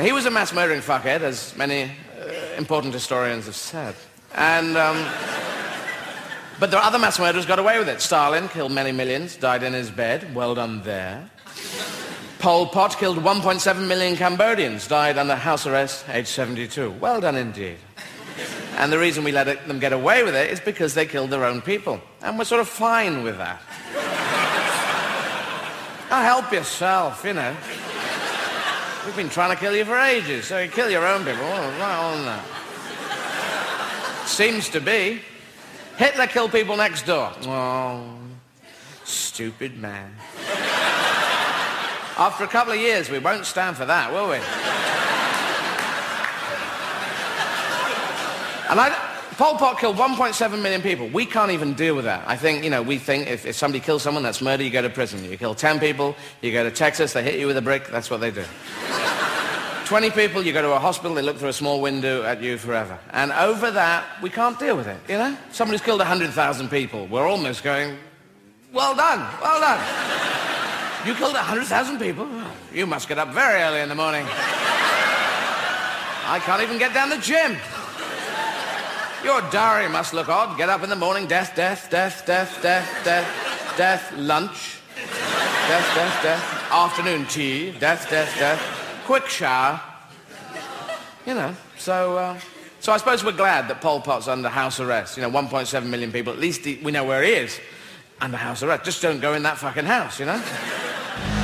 He was a mass murdering fuckhead, as many uh, important historians have said. And, um, but are other mass murderers got away with it. Stalin killed many millions, died in his bed. Well done there. Pol Pot killed 1.7 million Cambodians, died under house arrest, age 72. Well done indeed. And the reason we let it, them get away with it is because they killed their own people. And we're sort of fine with that. now help yourself, you know. We've been trying to kill you for ages, so you kill your own people. Oh, well, no. Seems to be. Hitler killed people next door. Oh, stupid man. After a couple of years, we won't stand for that, will we? and I, Pol Pot killed 1.7 million people. We can't even deal with that. I think, you know, we think if, if somebody kills someone, that's murder, you go to prison. You kill 10 people, you go to Texas, they hit you with a brick, that's what they do. 20 people, you go to a hospital, they look through a small window at you forever. And over that, we can't deal with it, you know? Somebody's killed 100,000 people. We're almost going, well done, well done. You killed 100,000 people? You must get up very early in the morning. I can't even get down the gym. Your diary must look odd. Get up in the morning, death, death, death, death, death, death, death, lunch, death, death, death, afternoon tea, death, death, death, quick shower. You know, so, uh, so I suppose we're glad that Pol Pot's under house arrest. You know, 1.7 million people. At least he, we know where he is. Under house arrest. Just don't go in that fucking house, you know?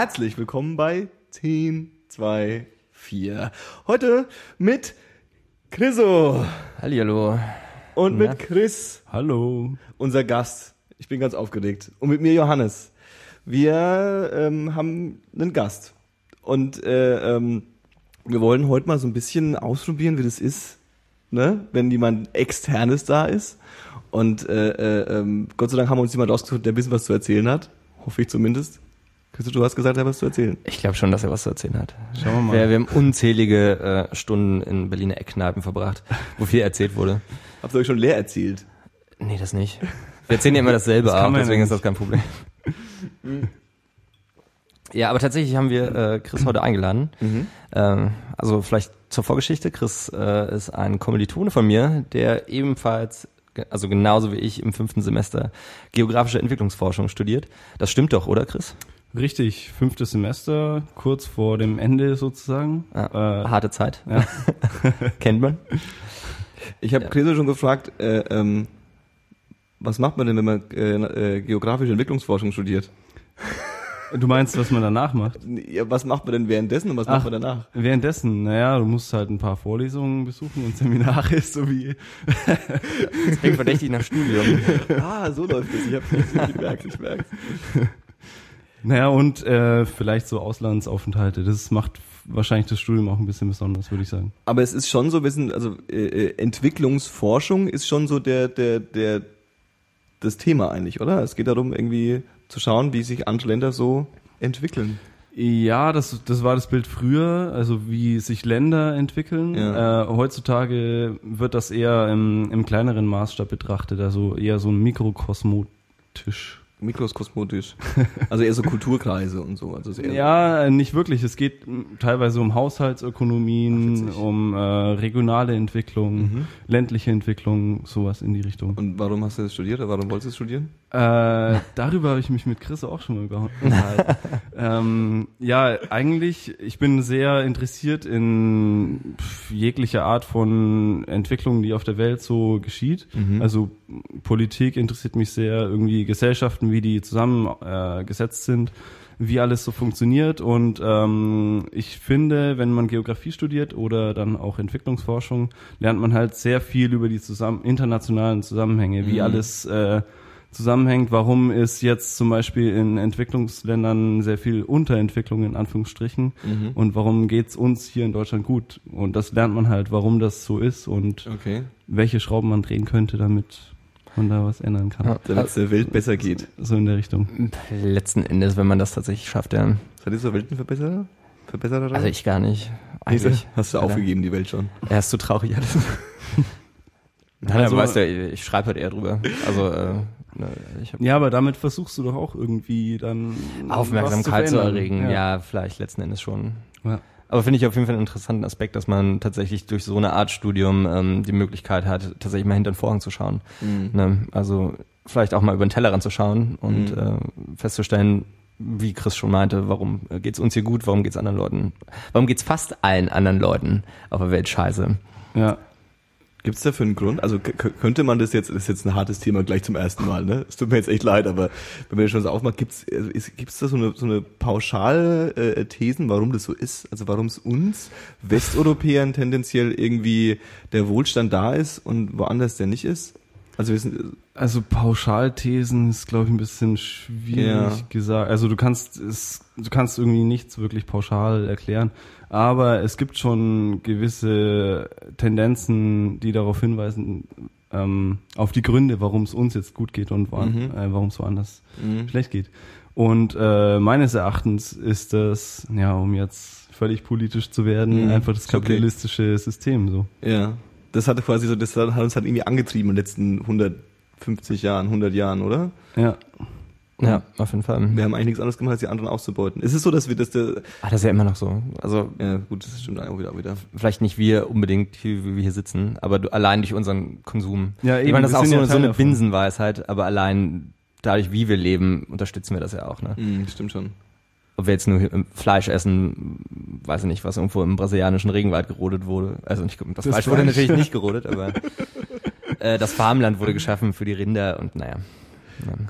Herzlich willkommen bei 10, 2, 4. Heute mit Chriso Hallihallo. und Na? mit Chris, Hallo. unser Gast. Ich bin ganz aufgeregt. Und mit mir Johannes. Wir ähm, haben einen Gast. Und äh, ähm, wir wollen heute mal so ein bisschen ausprobieren, wie das ist, ne? wenn jemand externes da ist. Und äh, äh, ähm, Gott sei Dank haben wir uns jemand ausgesucht, der ein bisschen was zu erzählen hat. Hoffe ich zumindest. Du hast gesagt, er hat was zu erzählen. Ich glaube schon, dass er was zu erzählen hat. Schauen wir mal. Wir, wir haben unzählige äh, Stunden in Berliner Eckkneipen verbracht, wo viel erzählt wurde. Habt ihr euch schon leer erzählt? Nee, das nicht. Wir erzählen ja immer dasselbe Das auch, man ja deswegen ist das kein Problem. Ja, aber tatsächlich haben wir äh, Chris heute eingeladen. Ähm, also vielleicht zur Vorgeschichte. Chris äh, ist ein Kommilitone von mir, der ebenfalls, also genauso wie ich, im fünften Semester geografische Entwicklungsforschung studiert. Das stimmt doch, oder Chris? Richtig, fünftes Semester, kurz vor dem Ende sozusagen. Ja, Äh, harte Zeit. ja. Kennt man. Ich habe Christo schon gefragt, äh, ähm, was macht man denn, wenn man äh, äh, geografische Entwicklungsforschung studiert? Du meinst, was man danach macht? Ja, was macht man denn währenddessen und was Ach. macht man danach? Währenddessen, naja, du musst halt ein paar Vorlesungen besuchen und Seminare sowie. Das klingt verdächtig nach Studium. Ah, so läuft es. Ich habe nicht gemerkt, ich merke Naja, und äh, vielleicht so Auslandsaufenthalte. Das macht wahrscheinlich das Studium auch ein bisschen besonders, würde ich sagen. Aber es ist schon so, sind, also äh, äh, Entwicklungsforschung ist schon so der, der, der, das Thema eigentlich, oder? Es geht darum, irgendwie zu schauen, wie sich andere Länder so entwickeln. Ja, das, das war das Bild früher, also wie sich Länder entwickeln. Ja. Äh, heutzutage wird das eher im, im kleineren Maßstab betrachtet, also eher so ein mikrokosmotisch. Mikroskosmotisch. Also eher so Kulturkreise und so. Also Ja, nicht wirklich. Es geht m, teilweise um Ach, Haushaltsökonomien, witzig. um äh, regionale Entwicklung, Mhm. ländliche Entwicklung, sowas in die Richtung. Und warum hast du das studiert oder warum wolltest du studieren? Äh, darüber habe ich mich mit Chris auch schon mal unterhalten. ähm, ja, eigentlich, ich bin sehr interessiert in jeglicher Art von Entwicklung, die auf der Welt so geschieht. Mhm. Also Politik interessiert mich sehr, irgendwie Gesellschaften, wie die zusammengesetzt äh, sind. wie alles so funktioniert. Und ähm, ich finde, wenn man Geografie studiert oder dann auch Entwicklungsforschung, lernt man halt sehr viel über die zusammen internationalen Zusammenhänge, wie Mhm. alles äh, zusammenhängt, warum ist jetzt zum Beispiel in Entwicklungsländern sehr viel Unterentwicklung in Anführungsstrichen Mhm. und warum geht's uns hier in Deutschland gut. Und das lernt man halt, warum das so ist und Okay. welche Schrauben man drehen könnte, damit man da was ändern kann. Ja. Damit es der Welt besser geht. So in der Richtung. Letzten Endes, wenn man das tatsächlich schafft, ja. Seid ihr so Weltenverbesserer? Verbesserer? Also ich gar nicht. Eigentlich hast du Alter. aufgegeben, die Welt schon. Er ist zu traurig alles. Nein, Also- weißt du, ich schreibe halt eher drüber. Also, äh, ne, Ja, aber damit versuchst du doch auch irgendwie dann Aufmerksamkeit was zu, verändern. erregen. Ja. vielleicht letzten Endes schon. Ja. Aber finde ich auf jeden Fall einen interessanten Aspekt, dass man tatsächlich durch so eine Art Studium ähm, die Möglichkeit hat, tatsächlich mal hinter den Vorhang zu schauen. Mhm. Ne? Also vielleicht auch mal über den Tellerrand zu schauen und Mhm. äh, festzustellen, wie Chris schon meinte, warum äh, geht's uns hier gut, warum geht's anderen Leuten, warum geht's fast allen anderen Leuten auf der Welt scheiße. Ja. Gibt es dafür einen Grund? Also könnte man das jetzt, das ist jetzt ein hartes Thema gleich zum ersten Mal, ne? Es tut mir jetzt echt leid, aber wenn man das schon so aufmacht, gibt's also ist, gibt's da so eine, so eine pauschale äh, Thesen, warum das so ist? Also warum es uns Westeuropäern tendenziell irgendwie der Wohlstand da ist und woanders der nicht ist? Also wir sind, Also Pauschalthesen ist, glaube ich, ein bisschen schwierig Ja. gesagt. Also du kannst es, du kannst irgendwie nichts wirklich pauschal erklären, aber es gibt schon gewisse Tendenzen, die darauf hinweisen, ähm, auf die Gründe, warum es uns jetzt gut geht und Mhm. äh, warum es woanders Mhm. schlecht geht. Und äh, meines Erachtens ist das, ja, um jetzt völlig politisch zu werden, Mhm. einfach das Ist okay. kapitalistische System so. ja, das hatte quasi so, das hat uns halt irgendwie angetrieben in den letzten 150 Jahren, 100 Jahren, oder? Ja. Ja, auf jeden Fall. Wir haben eigentlich nichts anderes gemacht, als die anderen auszubeuten. Ist es so, dass wir das, der, Ah, das ist ja immer noch so. Also ja gut, das stimmt auch wieder, auch wieder. vielleicht nicht wir unbedingt, hier, wie wir hier sitzen, aber du, allein durch unseren Konsum. Ja, ich eben, meine, das ist auch so, ja so eine. Binsenweisheit, aber allein dadurch, wie wir leben, unterstützen wir das ja auch. Ne? Mhm, stimmt schon. Ob wir jetzt nur hier Fleisch essen, weiß ich nicht, was irgendwo im brasilianischen Regenwald gerodet wurde. Also nicht, das, Das Fleisch wurde natürlich nicht gerodet, aber äh, das Farmland wurde geschaffen für die Rinder und naja.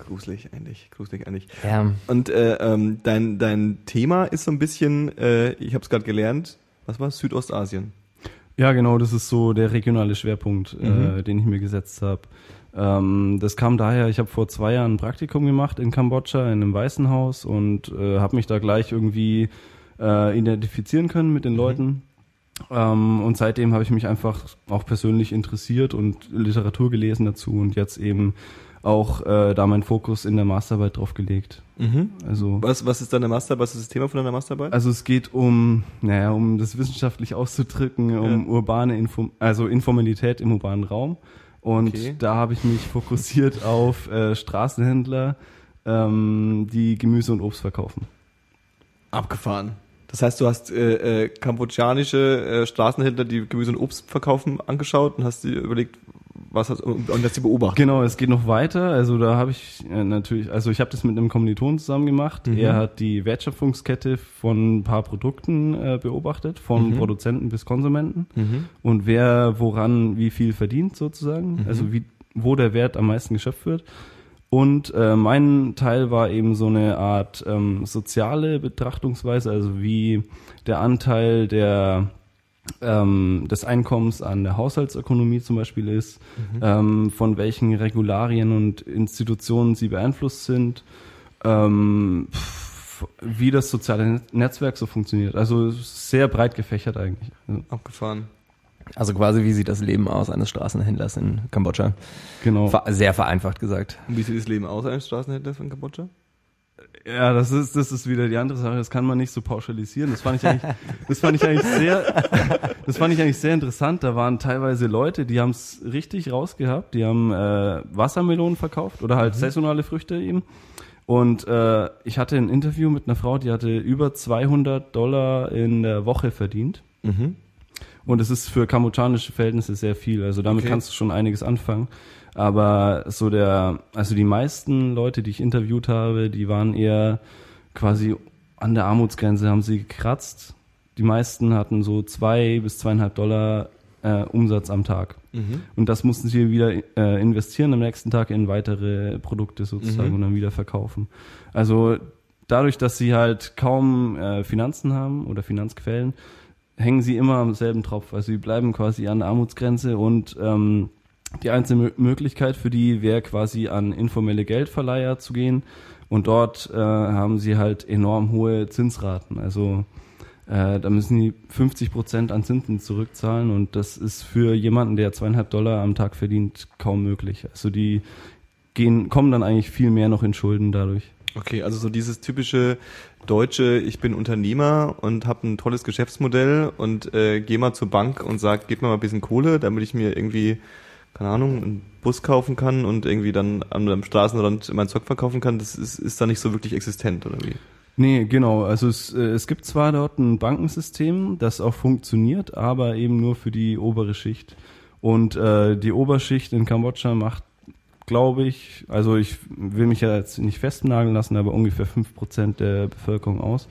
Gruselig eigentlich, gruselig eigentlich. Ja, Und äh, ähm, dein, dein Thema ist so ein bisschen, äh, ich habe es gerade gelernt, was war Südostasien? Ja, genau, das ist so der regionale Schwerpunkt, Mhm. äh, den ich mir gesetzt habe. Ähm, das kam daher, ich habe vor zwei Jahren ein Praktikum gemacht in Kambodscha in einem Waisenhaus und äh, habe mich da gleich irgendwie äh, identifizieren können mit den Leuten. Ähm, und seitdem habe ich mich einfach auch persönlich interessiert und Literatur gelesen dazu und jetzt eben auch äh, da meinen Fokus in der Masterarbeit drauf gelegt. Also Was, was ist deine Master, was ist das Thema von deiner Masterarbeit? also es geht um, naja, um das wissenschaftlich auszudrücken, um urbane Info also Informalität im urbanen Raum. Und Okay. da habe ich mich fokussiert auf äh, Straßenhändler, ähm, die Gemüse und Obst verkaufen. Abgefahren. Das heißt, du hast äh, äh, kambodschanische äh, Straßenhändler, die Gemüse und Obst verkaufen, angeschaut und hast dir überlegt, was hast und, und hast sie beobachtet. Genau, es geht noch weiter. Also da habe ich äh, natürlich, also ich habe das mit einem Kommilitonen zusammen gemacht. Mhm. Er hat die Wertschöpfungskette von ein paar Produkten äh, beobachtet, von Mhm. Produzenten bis Konsumenten. Mhm. und wer woran wie viel verdient sozusagen, also wie, wo der Wert am meisten geschöpft wird. Und äh, mein Teil war eben so eine Art ähm, soziale Betrachtungsweise, also wie der Anteil der ähm, des Einkommens an der Haushaltsökonomie zum Beispiel ist, ähm, von welchen Regularien und Institutionen sie beeinflusst sind, ähm, pf, wie das soziale Net- Netzwerk so funktioniert. Also sehr breit gefächert eigentlich. Also, Abgefahren. also quasi wie sieht das Leben aus eines Straßenhändlers in Kambodscha? genau. Ver sehr vereinfacht gesagt. Und wie sieht das Leben aus eines Straßenhändlers von Kambodscha? Ja, das ist, das ist wieder die andere Sache. Das kann man nicht so pauschalisieren. Das fand ich eigentlich, das fand ich eigentlich sehr, das fand ich eigentlich sehr interessant. Da waren teilweise Leute, die haben es richtig rausgehabt. Die haben äh, Wassermelonen verkauft oder halt saisonale Früchte eben. Und äh, ich hatte ein Interview mit einer Frau, die hatte über 200 Dollar in der Woche verdient. Mhm. Und es ist für kambodschanische Verhältnisse sehr viel. Also damit Okay. kannst du schon einiges anfangen. Aber so der, also die meisten Leute, die ich interviewt habe, die waren eher quasi an der Armutsgrenze, haben sie gekratzt. Die meisten hatten so zwei bis zweieinhalb Dollar äh, Umsatz am Tag. Mhm. Und das mussten sie wieder äh, investieren am nächsten Tag in weitere Produkte sozusagen Mhm. und dann wieder verkaufen. Also dadurch, dass sie halt kaum äh, Finanzen haben oder Finanzquellen, hängen sie immer am selben Tropf. Also sie bleiben quasi an der Armutsgrenze und ähm, die einzige Möglichkeit für die wäre quasi an informelle Geldverleiher zu gehen und dort äh, haben sie halt enorm hohe Zinsraten. Also äh, da müssen die 50 Prozent an Zinsen zurückzahlen und das ist für jemanden, der zweieinhalb Dollar am Tag verdient, kaum möglich. Also die gehen, kommen dann eigentlich viel mehr noch in Schulden dadurch. Okay, also so dieses typische deutsche, ich bin Unternehmer und habe ein tolles Geschäftsmodell und äh, gehe mal zur Bank und sag, gib mir mal ein bisschen Kohle, damit ich mir irgendwie, keine Ahnung, einen Bus kaufen kann und irgendwie dann an einem Straßenrand mein Zeug verkaufen kann, das ist, ist da nicht so wirklich existent, oder wie? Nee, genau. Also es, äh, es gibt zwar dort ein Bankensystem, das auch funktioniert, aber eben nur für die obere Schicht. Und äh, die Oberschicht in Kambodscha macht, glaube ich, also ich will mich ja jetzt nicht festnageln lassen, aber ungefähr fünf Prozent der Bevölkerung aus.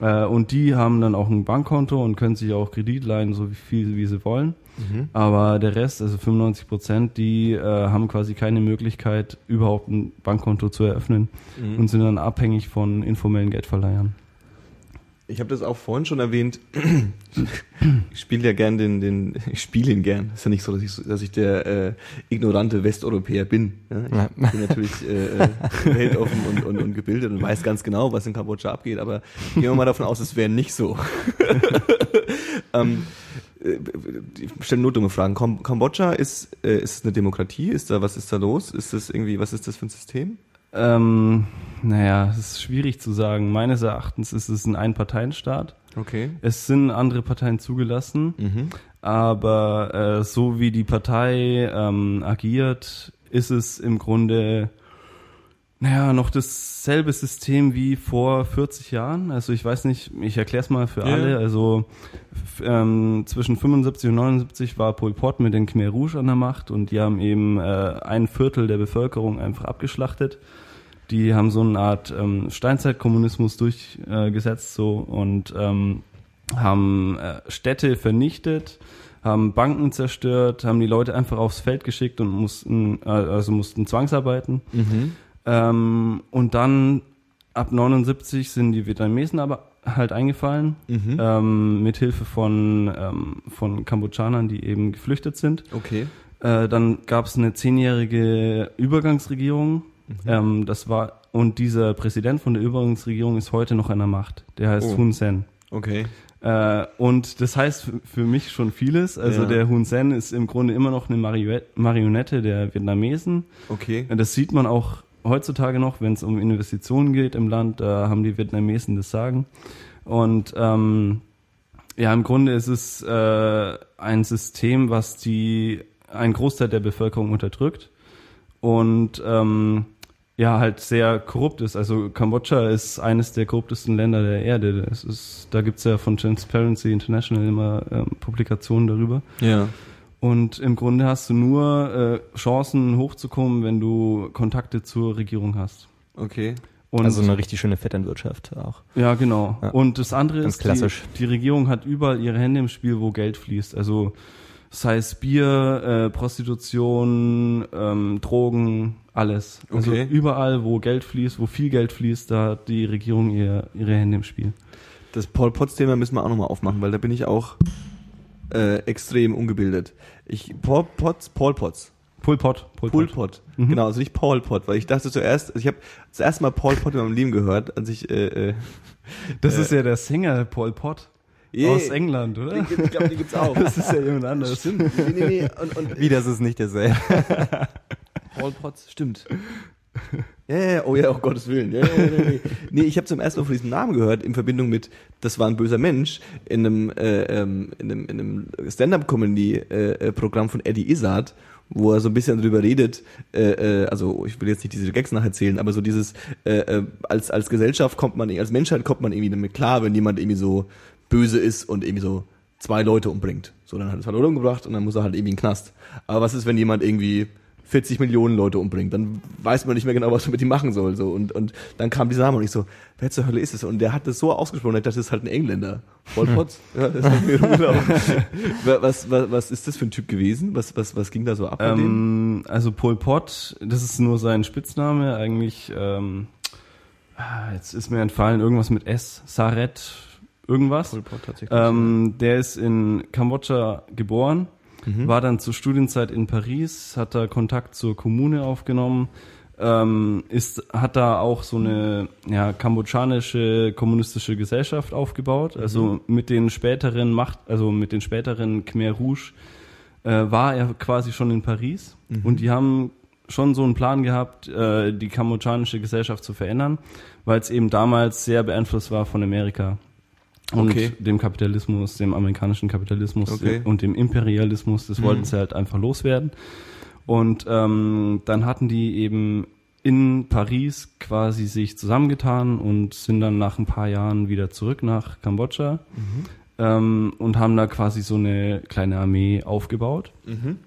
Äh, und die haben dann auch ein Bankkonto und können sich auch Kredit leihen, so viel wie sie wollen. Mhm. Aber der Rest, also 95 Prozent, die äh, haben quasi keine Möglichkeit, überhaupt ein Bankkonto zu eröffnen Mhm. und sind dann abhängig von informellen Geldverleihern. Ich habe das auch vorhin schon erwähnt. Ich spiele ja gern den, den, ich spiele ihn gern. Ist ja nicht so, dass ich, dass ich der äh, ignorante Westeuropäer bin. Ja? Ich Ja. bin natürlich äh, äh, weltoffen und, und, und gebildet und weiß ganz genau, was in Kambodscha abgeht. Aber gehen wir mal davon aus, es wäre nicht so. ähm, äh, ich stelle nur dumme Fragen. Kam Kambodscha ist, äh, ist es eine Demokratie? Ist da was ist da los? Ist das irgendwie, was ist das für ein System? Ähm, naja, es ist schwierig zu sagen. Meines Erachtens ist es ein Einparteienstaat. Okay. Es sind andere Parteien zugelassen, Mhm. aber äh, so wie die Partei ähm, agiert, ist es im Grunde naja, noch dasselbe System wie vor 40 Jahren. Also ich weiß nicht, ich erkläre es mal für Ja. alle. Also ähm, zwischen 75 und 79 war Pol Pot mit den Khmer Rouge an der Macht und die haben eben äh, ein Viertel der Bevölkerung einfach abgeschlachtet. Die haben so eine Art ähm, Steinzeitkommunismus durchgesetzt äh, so und ähm, haben äh, Städte vernichtet, haben Banken zerstört, haben die Leute einfach aufs Feld geschickt und mussten äh, also mussten zwangsarbeiten. Mhm. Ähm, und dann ab 79 sind die Vietnamesen aber halt eingefallen, Mhm. ähm, mit Hilfe von, ähm, von Kambodschanern, die eben geflüchtet sind. Okay. Äh, dann gab es eine zehnjährige Übergangsregierung. Ähm, das war und dieser Präsident von der Übergangsregierung ist heute noch an der Macht. Der heißt Oh. Hun Sen. Okay. Äh, und das heißt für, mich schon vieles. Also Ja. der Hun Sen ist im Grunde immer noch eine Marionette, Marionette der Vietnamesen. Okay. Das sieht man auch heutzutage noch, wenn es um Investitionen geht im Land, da haben die Vietnamesen das Sagen. Und ähm, ja, im Grunde ist es äh, ein System, was die einen Großteil der Bevölkerung unterdrückt und ähm, ja halt sehr korrupt ist. Also Kambodscha ist eines der korruptesten Länder der Erde. Es ist, da gibt's ja von Transparency International immer ähm, Publikationen darüber. Ja. Und im Grunde hast du nur äh, Chancen hochzukommen, wenn du Kontakte zur Regierung hast. Okay. Und also eine richtig schöne Vetternwirtschaft auch. ja, genau. Ja. Und das andere Ganz ist, klassisch. Die, die Regierung hat überall ihre Hände im Spiel, wo Geld fließt. Also sei es Bier, äh, Prostitution, ähm, Drogen, alles. Also Okay. überall, wo Geld fließt, wo viel Geld fließt, da hat die Regierung ihr, ihre Hände im Spiel. Das Paul Potts-Thema müssen wir auch nochmal aufmachen, weil da bin ich auch äh, extrem ungebildet. Ich, Paul Potts, Paul Potts. Pol Pot. Pol Pol Pot. Pot. Mhm. Genau, also nicht Paul Pot, weil ich dachte zuerst, also ich habe das erste Mal Paul Pot in meinem Leben gehört, als ich äh, äh, Das Äh, ist ja der Sänger Pol Pot je- aus England, oder? Den, ich glaube, den gibt's auch. Das ist ja jemand anderes. Stimmt. Nee, nee, nee. Und, und Wie, das ist nicht derselbe. Paul Potts, stimmt. Ja, ja, ja, oh ja, um Gottes Willen. Ja, ja, ja, nee, nee. ich habe zum ersten Mal von diesem Namen gehört in Verbindung mit, das war ein böser Mensch, in einem, äh, ähm, in einem, in einem Stand-Up-Comedy-Programm von Eddie Izzard, wo er so ein bisschen drüber redet, äh, äh, also ich will jetzt nicht diese Gags nacherzählen, aber so dieses, äh, äh, als, als Gesellschaft kommt man, als Menschheit kommt man irgendwie damit klar, wenn jemand irgendwie so böse ist und irgendwie so zwei Leute umbringt. So, dann hat er zwei Leute umgebracht und dann muss er halt irgendwie in den Knast. Aber was ist, wenn jemand irgendwie 40 Millionen Leute umbringt, dann weiß man nicht mehr genau, was man mit ihm machen soll. So. Und, und dann kam dieser Name und ich so, wer zur Hölle ist es? Und der hat das so ausgesprochen, ich dachte, das ist halt ein Engländer. Paul Potts. Ja, das was, was, was ist das für ein Typ gewesen? Was, was, was ging da so ab? Ähm, also Pol Pot, das ist nur sein Spitzname. Eigentlich ähm, ah, jetzt ist mir entfallen, irgendwas mit S, Saret, irgendwas. Pol Pot tatsächlich. Ähm, der ist in Kambodscha geboren, Mhm. war dann zur Studienzeit in Paris, hat da Kontakt zur Kommune aufgenommen, ähm, ist, hat da auch so eine ja, kambodschanische kommunistische Gesellschaft aufgebaut. Mhm. Also mit den späteren Macht, also mit den späteren Khmer Rouge äh, war er quasi schon in Paris Mhm. und die haben schon so einen Plan gehabt, äh, die kambodschanische Gesellschaft zu verändern, weil es eben damals sehr beeinflusst war von Amerika und Okay. dem Kapitalismus, dem amerikanischen Kapitalismus Okay. und dem Imperialismus. Das wollten Mhm. sie halt einfach loswerden. Und ähm, dann hatten die eben in Paris quasi sich zusammengetan und sind dann nach ein paar Jahren wieder zurück nach Kambodscha Mhm. ähm, und haben da quasi so eine kleine Armee aufgebaut. Mhm.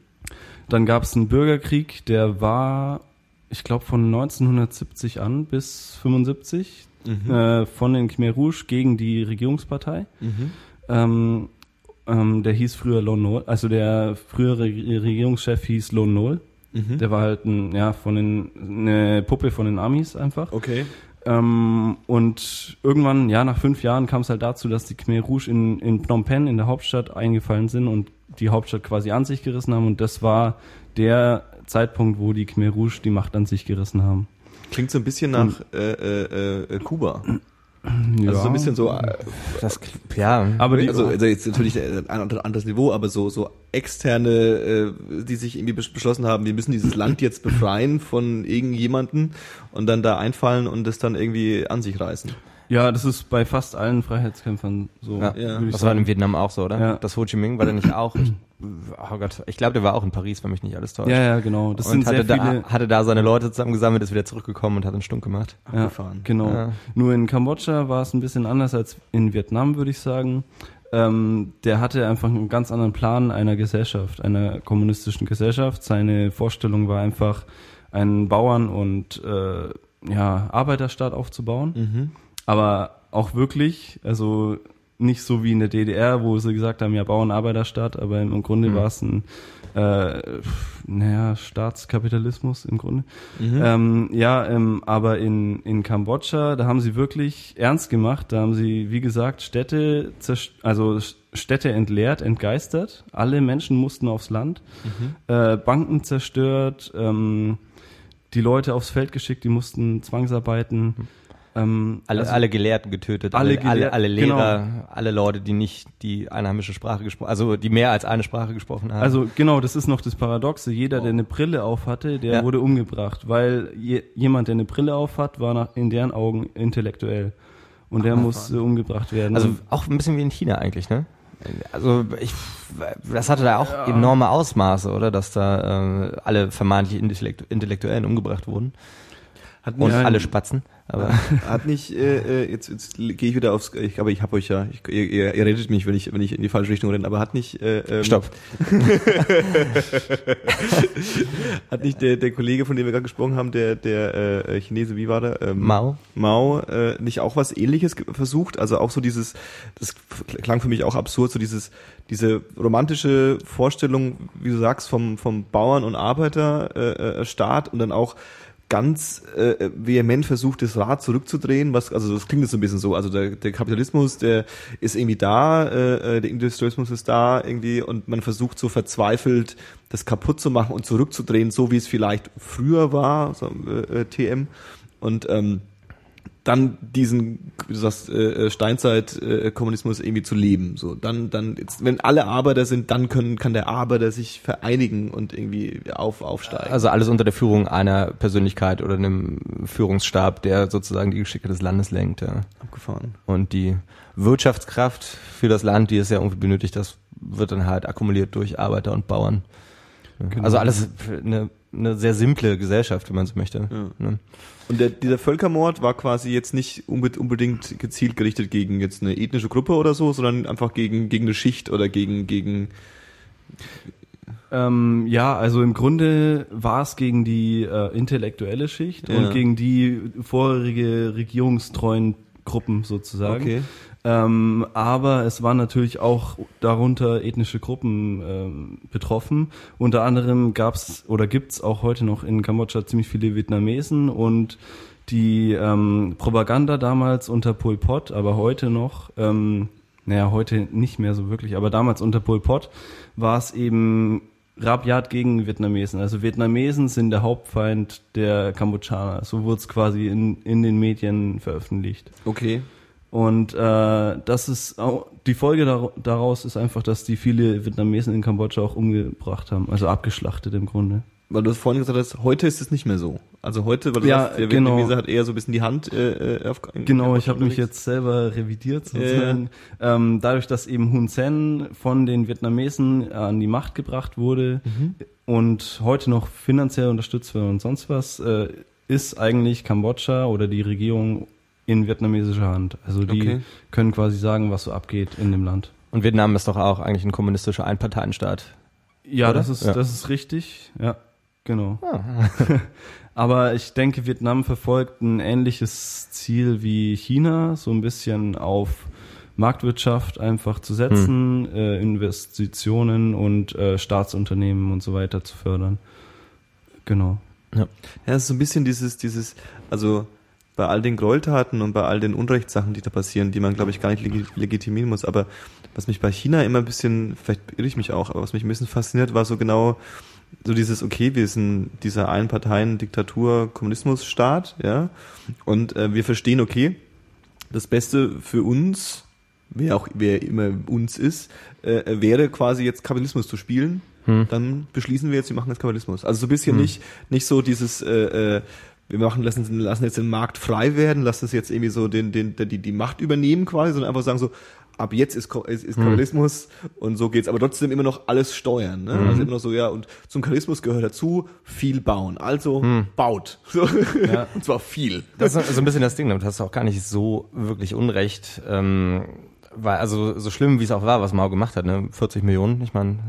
Dann gab es einen Bürgerkrieg, der war, ich glaube, von 1970 an bis 75 Mhm. äh, von den Khmer Rouge gegen die Regierungspartei. Mhm. Ähm, ähm, der hieß früher Lon Nol, also der frühere Re- Regierungschef hieß Lon Nol. Mhm. Der war halt ein, ja, von den, eine Puppe von den Amis einfach. Okay. Ähm, und irgendwann, ja, nach fünf Jahren kam es halt dazu, dass die Khmer Rouge in, in Phnom Penh, in der Hauptstadt, eingefallen sind und die Hauptstadt quasi an sich gerissen haben. Und das war der Zeitpunkt, wo die Khmer Rouge die Macht an sich gerissen haben. Klingt so ein bisschen nach äh, äh, äh, Kuba. Also so ein bisschen so, äh, Das, ja. Aber die, also, also jetzt natürlich äh, ein ander- anderes Niveau, aber so so externe, äh, die sich irgendwie besch- beschlossen haben, wir müssen dieses Land jetzt befreien von irgendjemanden und dann da einfallen und das dann irgendwie an sich reißen. ja, das ist bei fast allen Freiheitskämpfern so. Ja. Ja. Das war in Vietnam auch so, oder? Ja. Das Ho Chi Minh war der nicht auch? Ich, oh Gott, ich glaube, der war auch in Paris, wenn mich nicht alles täuscht. Ja, ja, genau. Das und sind sehr hatte, viele. da, hatte da seine Leute zusammengesammelt, ist wieder zurückgekommen und hat einen Stunk gemacht. Ja, Abgefahren. genau. Ja. Nur in Kambodscha war es ein bisschen anders als in Vietnam, würde ich sagen. Ähm, der hatte einfach einen ganz anderen Plan einer Gesellschaft, einer kommunistischen Gesellschaft. Seine Vorstellung war einfach, einen Bauern- und äh, ja, Arbeiterstaat aufzubauen. Mhm. Aber auch wirklich, also nicht so wie in der DDR, wo sie gesagt haben, ja, Bauern, Arbeiterstaat, aber im Grunde Mhm. war es ein, äh, naja, Staatskapitalismus im Grunde. Mhm. Ähm, ja, ähm, aber in, in Kambodscha, da haben sie wirklich ernst gemacht. Da haben sie, wie gesagt, Städte, also Städte entleert, entgeistert. Alle Menschen mussten aufs Land. Mhm. Äh, Banken zerstört, ähm, die Leute aufs Feld geschickt, die mussten zwangsarbeiten. Ähm, Alle, also- alle Gelehrten getötet, Alle alle, alle, Gelehr- alle genau. Lehrer, alle Leute, die nicht die einheimische Sprache gesprochen, also die mehr als eine Sprache gesprochen haben. Also genau, das ist noch das Paradoxe. Jeder, der eine Brille auf hatte, der Ja. wurde umgebracht, weil je, jemand, der eine Brille auf hat, war nach, in deren Augen intellektuell und der musste umgebracht werden. Also auch ein bisschen wie in China eigentlich, ne? Also ich, das hatte da auch enorme Ausmaße, oder? Dass da äh, alle vermeintlich Intellekt Intellektuellen umgebracht wurden Hat und alle Spatzen. Aber hat nicht äh, äh, jetzt, jetzt gehe ich wieder aufs, ich, aber ich habe euch ja, ich, ihr, ihr, redet mich, wenn ich wenn ich in die falsche Richtung renne, aber hat nicht äh, ähm, stopp. Hat nicht der, der Kollege, von dem wir gerade gesprochen haben, der, der äh, Chinese, wie war der? Ähm, Mao? Mao, äh, nicht auch was ähnliches versucht? Also auch so dieses, das klang für mich auch absurd, so dieses, diese romantische Vorstellung, wie du sagst, vom, vom Bauern- und Arbeiterstaat äh, äh, Staat und dann auch ganz äh, vehement versucht, das Rad zurückzudrehen, was, also das klingt jetzt so ein bisschen so, also der, der Kapitalismus, der ist irgendwie da, äh, äh, der Industrialismus ist da irgendwie und man versucht so verzweifelt, das kaputt zu machen und zurückzudrehen, so wie es vielleicht früher war, so, äh, äh, TM und ähm, dann diesen, du sagst, äh, Steinzeit-Kommunismus irgendwie zu leben. So, dann, dann, jetzt, wenn alle Arbeiter sind, dann können, kann der Arbeiter sich vereinigen und irgendwie auf, aufsteigen. Also alles unter der Führung einer Persönlichkeit oder einem Führungsstab, der sozusagen die Geschicke des Landes lenkt. Ja. abgefahren. Und die Wirtschaftskraft für das Land, die es ja irgendwie benötigt, das wird dann halt akkumuliert durch Arbeiter und Bauern. Ja. Genau. Also alles eine, eine sehr simple Gesellschaft, wenn man so möchte. Ja. Ne? Und der, dieser Völkermord war quasi jetzt nicht unbe- unbedingt gezielt gerichtet gegen jetzt eine ethnische Gruppe oder so, sondern einfach gegen, gegen eine Schicht oder gegen, gegen, Ähm, ja, also im Grunde war es gegen die äh, intellektuelle Schicht Ja. und gegen die vorherige regierungstreuen Gruppen sozusagen. okay. Ähm, aber es waren natürlich auch darunter ethnische Gruppen ähm, betroffen. Unter anderem gab's oder gibt's auch heute noch in Kambodscha ziemlich viele Vietnamesen und die ähm, Propaganda damals unter Pol Pot, aber heute noch, ähm, naja, heute nicht mehr so wirklich, aber damals unter Pol Pot war es eben rabiat gegen Vietnamesen. Also Vietnamesen sind der Hauptfeind der Kambodschaner. So wurde es quasi in, in den Medien veröffentlicht. Okay. Und äh, das ist auch, die Folge dar daraus ist einfach, dass die viele Vietnamesen in Kambodscha auch umgebracht haben, also abgeschlachtet im Grunde. Weil du das vorhin gesagt hast, heute ist es nicht mehr so. Also heute, weil du Ja, sagst, der genau. Vietnameser hat eher so ein bisschen die Hand äh, äh, auf Genau, ich habe mich jetzt selber revidiert sozusagen. Ähm, dadurch, dass eben Hun Sen von den Vietnamesen an die Macht gebracht wurde und heute noch finanziell unterstützt wird und sonst was, äh, ist eigentlich Kambodscha oder die Regierung in vietnamesischer Hand. Also die Okay. können quasi sagen, was so abgeht in dem Land. Und Vietnam ist doch auch eigentlich ein kommunistischer Einparteienstaat. Ja, Oder? das ist Ja. das ist richtig. Ja, genau. Aber ich denke, Vietnam verfolgt ein ähnliches Ziel wie China, so ein bisschen auf Marktwirtschaft einfach zu setzen, äh, Investitionen und äh, Staatsunternehmen und so weiter zu fördern. Genau. Ja, es ist so ein bisschen dieses, dieses, also bei all den Gräueltaten und bei all den Unrechtssachen, die da passieren, die man, glaube ich, gar nicht legi- legitimieren muss, aber was mich bei China immer ein bisschen, vielleicht irre ich mich auch, aber was mich ein bisschen fasziniert, war so genau so dieses, okay, wir sind dieser Einparteien-Diktatur-Kommunismusstaat, ja, und äh, wir verstehen, okay, das Beste für uns, wer auch wer immer uns ist, äh, wäre quasi jetzt Kapitalismus zu spielen. Dann beschließen wir jetzt, wir machen jetzt Kapitalismus. Also so ein bisschen nicht nicht so dieses äh, äh, wir machen lassen lassen jetzt den Markt frei werden, lassen es jetzt irgendwie so den den die die Macht übernehmen quasi, sondern einfach sagen so ab jetzt ist, ist, ist Kapitalismus und so geht's, aber trotzdem immer noch alles steuern. Ne? Also immer noch so, ja, und zum Kapitalismus gehört dazu, viel bauen. Also baut. So. und zwar viel. Das ist so ein bisschen das Ding, damit hast du auch gar nicht so wirklich Unrecht. Ähm, weil, also so schlimm wie es auch war, was Mao gemacht hat, ne? 40 Millionen, ich meine,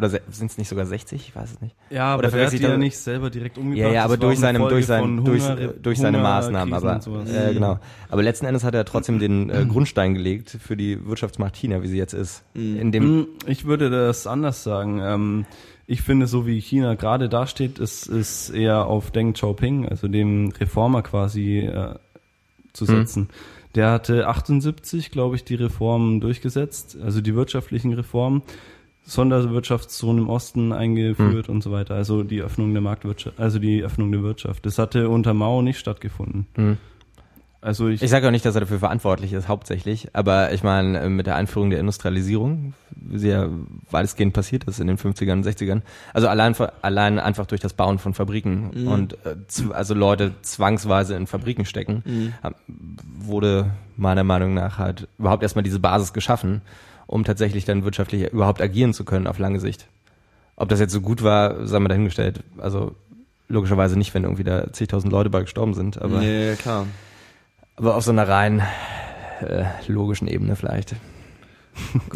oder sind es nicht sogar 60? Ich weiß es nicht. Ja, Oder aber der hat die ja nicht selber direkt umgebracht. Ja, ja, aber durch auch eine seine, Folge durch sein, durch, Hunger- durch seine Maßnahmen, aber äh, genau. Aber letzten Endes hat er trotzdem den äh, Grundstein gelegt für die Wirtschaftsmacht China, wie sie jetzt ist. In dem Hm, Ich würde das anders sagen. Ähm, ich finde, so wie China gerade dasteht, ist ist eher auf Deng Xiaoping, also dem Reformer quasi äh, zu setzen. Der hatte 78, glaube ich, die Reformen durchgesetzt, also die wirtschaftlichen Reformen, Sonderwirtschaftszone im Osten eingeführt und so weiter. Also die Öffnung der Marktwirtschaft, also die Öffnung der Wirtschaft. Das hatte unter Mao nicht stattgefunden. Also ich, Ich sage auch nicht, dass er dafür verantwortlich ist, hauptsächlich, aber ich meine, äh, mit der Einführung der Industrialisierung, wie sie ja weitestgehend passiert ist in den 50ern und 60ern, also allein, allein einfach durch das Bauen von Fabriken und äh, also Leute zwangsweise in Fabriken stecken, hab- wurde meiner Meinung nach halt überhaupt erstmal diese Basis geschaffen, um tatsächlich dann wirtschaftlich überhaupt agieren zu können auf lange Sicht. Ob das jetzt so gut war, sei mal dahingestellt. Also logischerweise nicht, wenn irgendwie da zigtausend Leute bei gestorben sind, aber ja, klar. aber auf so einer rein äh, logischen Ebene vielleicht.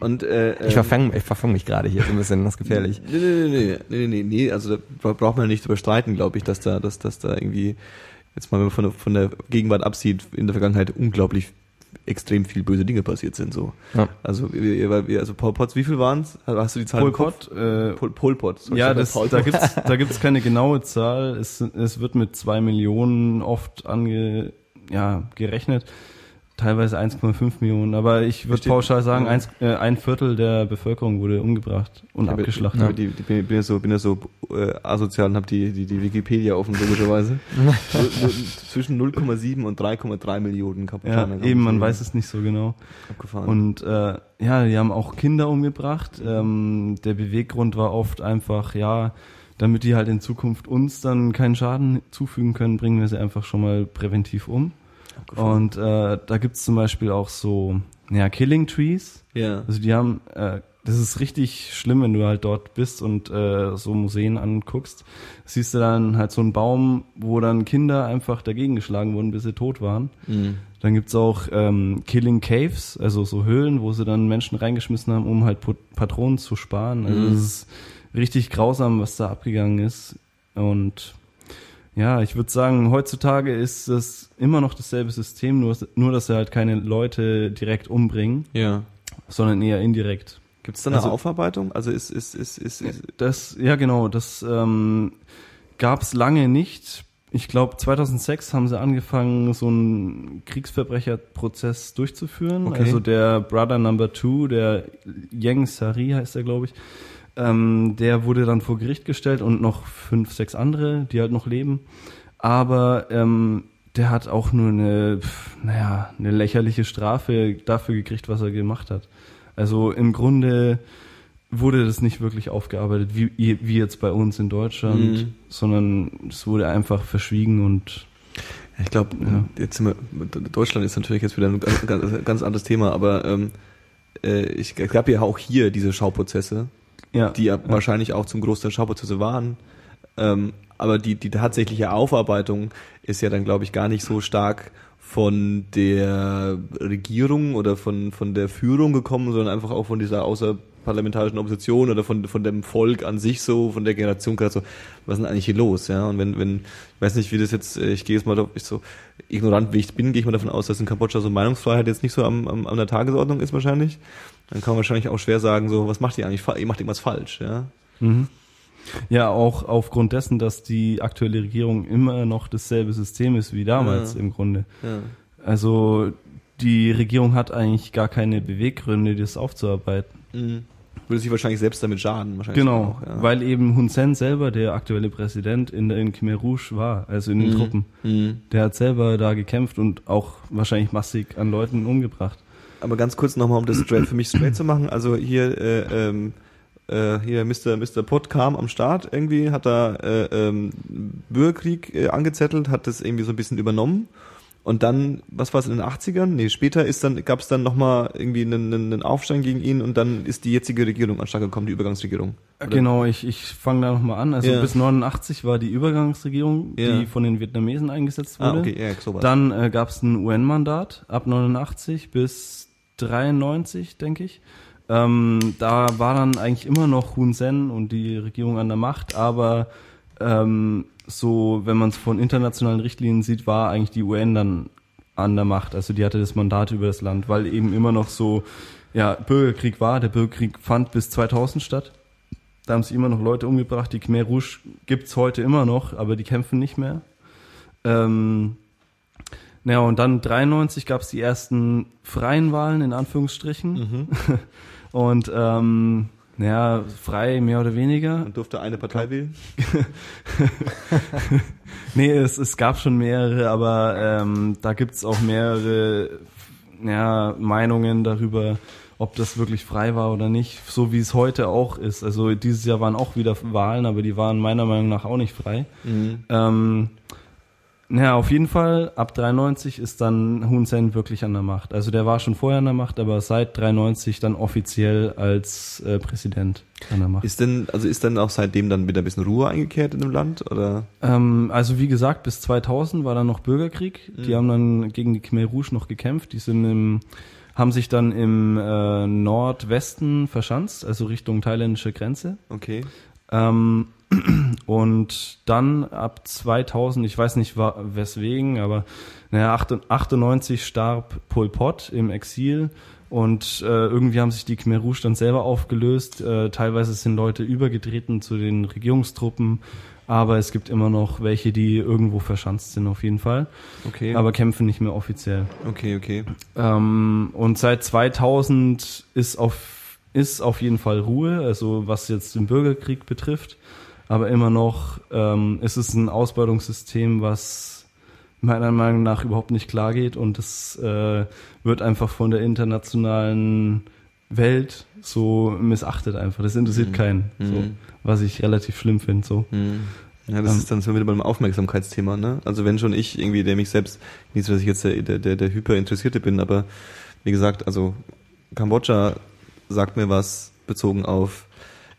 Und äh, Ich ähm, verfange ich verfang mich gerade hier so ein bisschen, das ist gefährlich. Nee, nee, nee, nee, nee, nee, nee, also da bra- braucht man nicht drüber streiten, glaube ich, dass da, dass, dass da irgendwie, jetzt mal wenn man von der, von der Gegenwart absieht, in der Vergangenheit unglaublich extrem viel böse Dinge passiert sind, so. Ja. Also, wir, wir, wir- also Paul Potts, wie viel waren's? Hast du die Zahl Pol? Pot, äh, Pol, Pol Pot. Ja, das, sag Paul da Pot. gibt's da gibt's keine genaue Zahl. Es, es wird mit zwei Millionen oft ange, ja, gerechnet. Teilweise 1,5 Millionen. Aber ich würde pauschal sagen, ja. eins, äh, ein Viertel der Bevölkerung wurde umgebracht und Ja, abgeschlachtet. aber Die, die, bin, ja so, bin ja so äh, asozial und habe die, die, die Wikipedia offen, logischerweise. zwischen 0,7 und 3,3 Millionen Ja, Kambodschaner. eben, man weiß es nicht so genau. Abgefahren. Und äh, ja, die haben auch Kinder umgebracht. Ähm, der Beweggrund war oft einfach, ja, damit die halt in Zukunft uns dann keinen Schaden zufügen können, bringen wir sie einfach schon mal präventiv um. Und äh, da gibt's zum Beispiel auch so, ja, Killing Trees. ja. Also die haben, äh, das ist richtig schlimm, wenn du halt dort bist und äh, so Museen anguckst. Siehst du dann halt so einen Baum, wo dann Kinder einfach dagegen geschlagen wurden, bis sie tot waren. Mhm. Dann gibt's auch ähm, Killing Caves, also so Höhlen, wo sie dann Menschen reingeschmissen haben, um halt Patronen zu sparen. Also Mhm. es ist richtig grausam, was da abgegangen ist. Und ja, ich würde sagen, heutzutage ist es immer noch dasselbe System, nur, nur dass sie halt keine Leute direkt umbringen, Ja. sondern eher indirekt. Gibt es da eine Also- Aufarbeitung? Also ist, ist, ist, ist, ist Das, ja genau, das ähm, gab es lange nicht, Ich glaube, 2006 haben sie angefangen, so einen Kriegsverbrecherprozess durchzuführen. Okay. Also der Brother Number Two, der Yang Sari heißt er, glaube ich, ähm, der wurde dann vor Gericht gestellt und noch fünf, sechs andere, die halt noch leben. Aber ähm, der hat auch nur eine, naja, eine lächerliche Strafe dafür gekriegt, was er gemacht hat. Also im Grunde wurde das nicht wirklich aufgearbeitet, wie, wie jetzt bei uns in Deutschland, Mhm. sondern es wurde einfach verschwiegen und Ich glaube, Ja. jetzt sind wir, Deutschland ist natürlich jetzt wieder ein ganz, ganz, ganz anderes Thema, aber ähm, äh, ich es gab ja auch hier diese Schauprozesse, ja, die ja, wahrscheinlich auch zum Großteil Schauprozesse waren. Ähm, aber die, die tatsächliche Aufarbeitung ist ja dann, glaube ich, gar nicht so stark von der Regierung oder von, von der Führung gekommen, sondern einfach auch von dieser außerparlamentarischen Opposition oder von, von dem Volk an sich so, von der Generation gerade so, was ist denn eigentlich hier los, ja? Und wenn, wenn, ich weiß nicht, wie das jetzt, äh, ich gehe jetzt mal, ich so ignorant wie ich bin, gehe ich mal davon aus, dass in Kambodscha so Meinungsfreiheit jetzt nicht so am, am, an der Tagesordnung ist wahrscheinlich. Dann kann man wahrscheinlich auch schwer sagen, so, was macht ihr eigentlich, ihr macht irgendwas falsch, ja? Mhm. Ja, auch aufgrund dessen, dass die aktuelle Regierung immer noch dasselbe System ist wie damals Ja. im Grunde. Ja. Also die Regierung hat eigentlich gar keine Beweggründe, das aufzuarbeiten. Mhm. Würde sich wahrscheinlich selbst damit schaden, wahrscheinlich. Genau, auch, ja. weil eben Hun Sen selber der aktuelle Präsident in, in Khmer Rouge war, also in den Mhm. Truppen. Mhm. Der hat selber da gekämpft und auch wahrscheinlich massig an Leuten umgebracht. Aber ganz kurz nochmal, um das straight für mich straight zu machen. Also hier, äh, ähm, äh, hier Mr. Mr. Pott kam am Start irgendwie, hat da äh, ähm, Bürgerkrieg äh, angezettelt, hat das irgendwie so ein bisschen übernommen. Und dann, was war es in den 80ern? Nee, später ist dann, gab es dann nochmal irgendwie einen, einen Aufstand gegen ihn und dann ist die jetzige Regierung an Start gekommen, die Übergangsregierung. Oder? Genau, ich, ich fange da nochmal an. Also Ja. bis 89 war die Übergangsregierung, Ja. die von den Vietnamesen eingesetzt wurde. Ah, okay, ja, sowas. Dann äh, gab es ein UN-Mandat ab 89 bis 93, denke ich. Ähm, da war dann eigentlich immer noch Hun Sen und die Regierung an der Macht, aber ähm, so, wenn man es von internationalen Richtlinien sieht, war eigentlich die UN dann an der Macht. Also die hatte das Mandat über das Land, weil eben immer noch so, ja, Bürgerkrieg war. Der Bürgerkrieg fand bis 2000 statt. Da haben sich immer noch Leute umgebracht. Die Khmer Rouge gibt's heute immer noch, aber die kämpfen nicht mehr. Ähm, naja, und dann 93 gab's die ersten freien Wahlen, in Anführungsstrichen. Und ähm, naja, frei mehr oder weniger. Man durfte eine Partei wählen. Nee, es, es gab schon mehrere, aber ähm, da gibt's auch mehrere ja, Meinungen darüber, ob das wirklich frei war oder nicht, so wie es heute auch ist. Also dieses Jahr waren auch wieder Wahlen, aber die waren meiner Meinung nach auch nicht frei. Ähm, ja, auf jeden Fall, ab 93 ist dann Hun Sen wirklich an der Macht. Also der war schon vorher an der Macht, aber seit 93 dann offiziell als äh, Präsident an der Macht. Ist denn, also ist dann auch seitdem dann wieder ein bisschen Ruhe eingekehrt in dem Land, oder? Ähm, also wie gesagt, bis 2000 war dann noch Bürgerkrieg. Die haben dann gegen die Khmer Rouge noch gekämpft. Die sind im, haben sich dann im äh, Nordwesten verschanzt, also Richtung thailändische Grenze. Okay. Ähm, und dann ab 2000, ich weiß nicht weswegen, aber naja, 98 starb Pol Pot im Exil und äh, irgendwie haben sich die Khmer Rouge dann selber aufgelöst. Äh, teilweise sind Leute übergetreten zu den Regierungstruppen, aber es gibt immer noch welche, die irgendwo verschanzt sind auf jeden Fall, Okay. aber kämpfen nicht mehr offiziell. okay, okay. Ähm, und seit 2000 ist auf, ist auf jeden Fall Ruhe, also was jetzt den Bürgerkrieg betrifft. Aber immer noch ähm, ist es ein Ausbeutungssystem, was meiner Meinung nach überhaupt nicht klar geht und es äh, wird einfach von der internationalen Welt so missachtet einfach. Das interessiert keinen, so, Mhm. was ich relativ schlimm finde. So. Hm. Ja, das Ähm, ist dann so wieder beim Aufmerksamkeitsthema, ne? Also wenn schon ich irgendwie, der mich selbst, nicht so, dass ich jetzt der, der, der, der Hyperinteressierte bin, aber wie gesagt, also Kambodscha sagt mir was bezogen auf,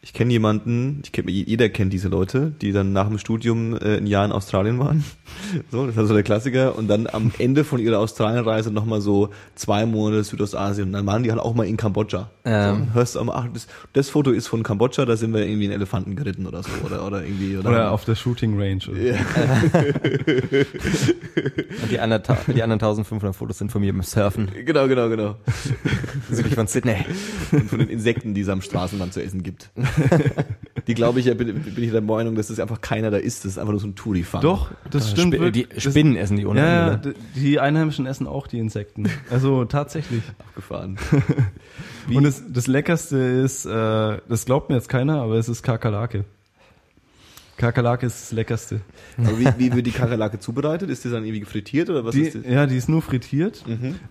ich kenne jemanden, ich kenn, jeder kennt diese Leute, die dann nach dem Studium äh, ein Jahr in Australien waren. So, das ist also der Klassiker. Und dann am Ende von ihrer Australienreise nochmal so zwei Monate Südostasien. Und dann waren die halt auch mal in Kambodscha. Ähm. So, hörst du am ach, das, das Foto ist von Kambodscha, da sind wir irgendwie in Elefanten geritten oder so. Oder, oder irgendwie. Oder, Oder auf der Shooting Range. Oder Ja. Und die anderen, die anderen 1500 Fotos sind von mir beim Surfen, Genau, genau, genau. südlich von Sydney. Und von den Insekten, die es am Straßenrand zu essen gibt. Die glaube ich, ja, bin, bin ich der Meinung, dass das einfach keiner da isst. Das ist einfach nur so ein Touri-Fang. Doch, das stimmt. Sp die wirklich. Das- Spinnen essen die ohne ja, ja, Ende. d- die Einheimischen essen auch die Insekten. Also tatsächlich. Abgefahren. Und das, das Leckerste ist, äh, das glaubt mir jetzt keiner, aber es ist Kakerlake. Kakerlake ist das Leckerste. Aber wie, wie wird die Kakerlake zubereitet? Ist die dann irgendwie frittiert oder was Die, ist die? ja, die ist nur frittiert.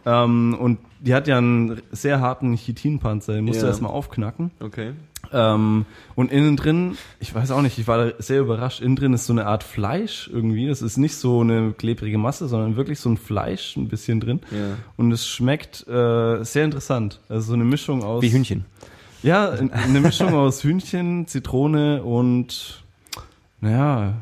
Ähm, und die hat ja einen sehr harten Chitinpanzer, den musst du Ja. erstmal aufknacken. Okay. Ähm, und innen drin, ich weiß auch nicht, ich war sehr überrascht, innen drin ist so eine Art Fleisch irgendwie. Das ist nicht so eine klebrige Masse, sondern wirklich so ein Fleisch ein bisschen drin. Ja. Und es schmeckt äh, sehr interessant. Also so eine Mischung aus. Wie Hühnchen. Ja, eine Mischung aus Hühnchen, Zitrone und naja,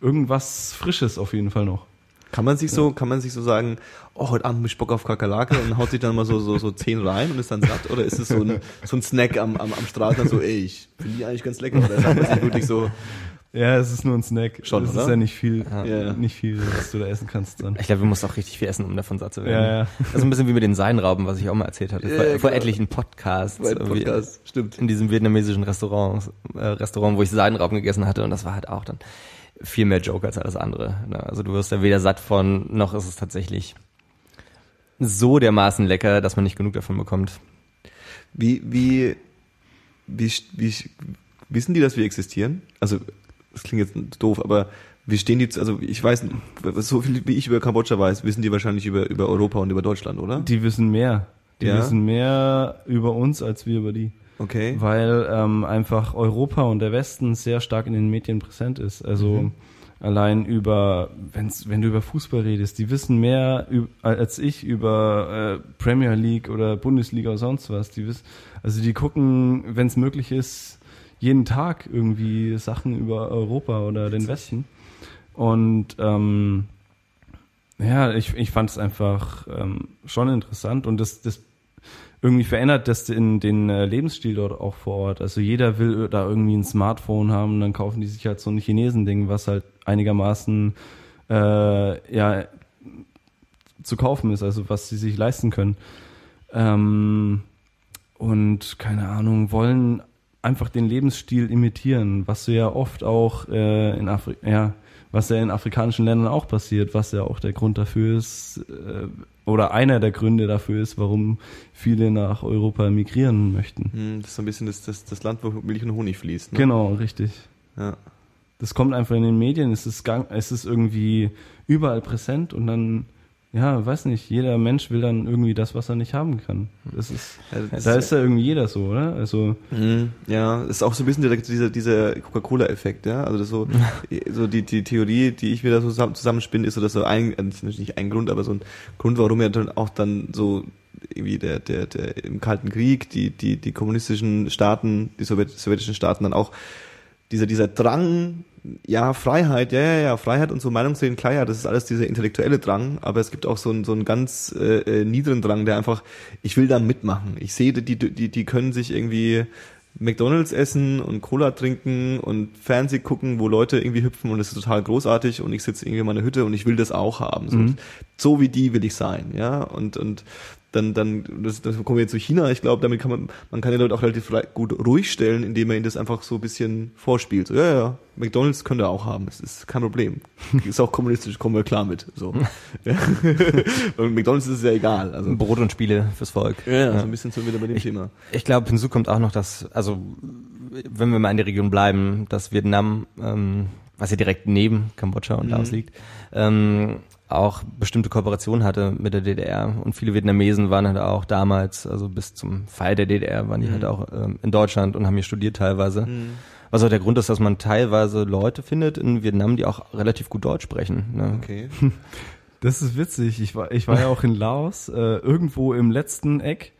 irgendwas Frisches auf jeden Fall noch. Kann man sich so, kann man sich so sagen, oh, heute Abend hab ich Bock auf Kakerlake und haut sich dann mal so, so, so zehn rein und ist dann satt? Oder ist es so ein, so ein Snack am, am, am Straßenrand so, ey, ich finde die eigentlich ganz lecker? Oder man sich wirklich so, Ja, es ist nur ein Snack. Schon, das oder? ist ja nicht viel, Ja. nicht viel, was du da essen kannst dann. Ich glaube, du musst auch richtig viel essen, um davon satt zu werden. Ja, ja. Das ist ein bisschen wie mit den Seinrauben, was ich auch mal erzählt hatte. Ja, vor, ja, vor genau. etlichen Podcasts. Podcast, stimmt. In diesem vietnamesischen Restaurant, äh, Restaurant, wo ich Seidenrauben gegessen hatte. Und das war halt auch dann viel mehr Joke als alles andere. Ne? Also du wirst ja weder satt von, noch ist es tatsächlich so dermaßen lecker, dass man nicht genug davon bekommt. Wie, wie, wie, wie, wissen die, dass wir existieren? Also, das klingt jetzt doof, aber wie stehen die, zu- also ich weiß, so viel wie ich über Kambodscha weiß, wissen die wahrscheinlich über, über Europa und über Deutschland, oder? Die wissen mehr. Die Ja? wissen mehr über uns als wir über die. Okay. Weil ähm, einfach Europa und der Westen sehr stark in den Medien präsent ist. Also Mhm. allein über, wenn's, wenn du über Fußball redest, die wissen mehr als ich über äh, Premier League oder Bundesliga oder sonst was. Die wissen, also die gucken, wenn es möglich ist, jeden Tag irgendwie Sachen über Europa oder den Westen. Und ähm, ja, ich, ich fand es einfach ähm, schon interessant und das, das irgendwie verändert das den, den äh, Lebensstil dort auch vor Ort. Also jeder will da irgendwie ein Smartphone haben, dann kaufen die sich halt so ein Chinesen-Ding, was halt einigermaßen äh, ja zu kaufen ist, also was sie sich leisten können. Ähm, und keine Ahnung, wollen einfach den Lebensstil imitieren, was so ja oft auch äh, in Afrika, ja, was ja in afrikanischen Ländern auch passiert, was ja auch der Grund dafür ist, äh, oder einer der Gründe dafür ist, warum viele nach Europa migrieren möchten. Hm, Das ist so ein bisschen das, das, das Land, wo Milch und Honig fließt. Ne? Genau, richtig. Ja. Das kommt einfach in den Medien, es ist, gang, es ist irgendwie überall präsent und dann, ja, weiß nicht, jeder Mensch will dann irgendwie das, was er nicht haben kann. Das ist, Ja, das da ist ja irgendwie jeder so, oder? Also, Mhm. Ja, ist auch so ein bisschen dieser, dieser, dieser Coca-Cola-Effekt, ja. Also das so, so die, die Theorie, die ich mir da so zusammen, zusammenspinne, ist so, dass so ein, äh, nicht nicht ein Grund, aber so ein Grund, warum ja dann auch dann so irgendwie der, der, der im Kalten Krieg, die, die, die kommunistischen Staaten, die Sowjet, sowjetischen Staaten dann auch dieser, dieser Drang, ja, Freiheit, ja, ja, ja, Freiheit und so Meinungsreden, klar, ja, das ist alles dieser intellektuelle Drang, aber es gibt auch so einen, so einen ganz äh, äh, niederen Drang, der einfach, ich will da mitmachen. Ich sehe, die, die, die können sich irgendwie McDonalds essen und Cola trinken und Fernseh gucken, wo Leute irgendwie hüpfen und es ist total großartig und ich sitze irgendwie in meiner Hütte und ich will das auch haben. So, Mhm. so wie die will ich sein, ja, und, und dann, dann, das, das kommen wir jetzt zu China. Ich glaube, damit kann man, man kann die Leute auch relativ gut ruhig stellen, indem man ihnen das einfach so ein bisschen vorspielt. So, ja, ja, McDonalds könnt ihr auch haben. Das ist kein Problem. Ist auch kommunistisch, kommen wir klar mit. So. ja. Und McDonalds ist es ja egal. Also, Brot und Spiele fürs Volk. ja, so ein bisschen so wieder bei dem Thema. Ich glaube, hinzu kommt auch noch, dass, also wenn wir mal in der Region bleiben, dass Vietnam, ähm, was ja direkt neben Kambodscha und Laos liegt, ähm, auch bestimmte Kooperationen hatte mit der DDR. Und viele Vietnamesen waren halt auch damals, also bis zum Fall der DDR, waren die halt auch ähm, in Deutschland und haben hier studiert teilweise. Was auch der Grund ist, dass man teilweise Leute findet in Vietnam, die auch relativ gut Deutsch sprechen. Ne? Okay. Das ist witzig. Ich war, ich war ja auch in Laos, äh, irgendwo im letzten Eck,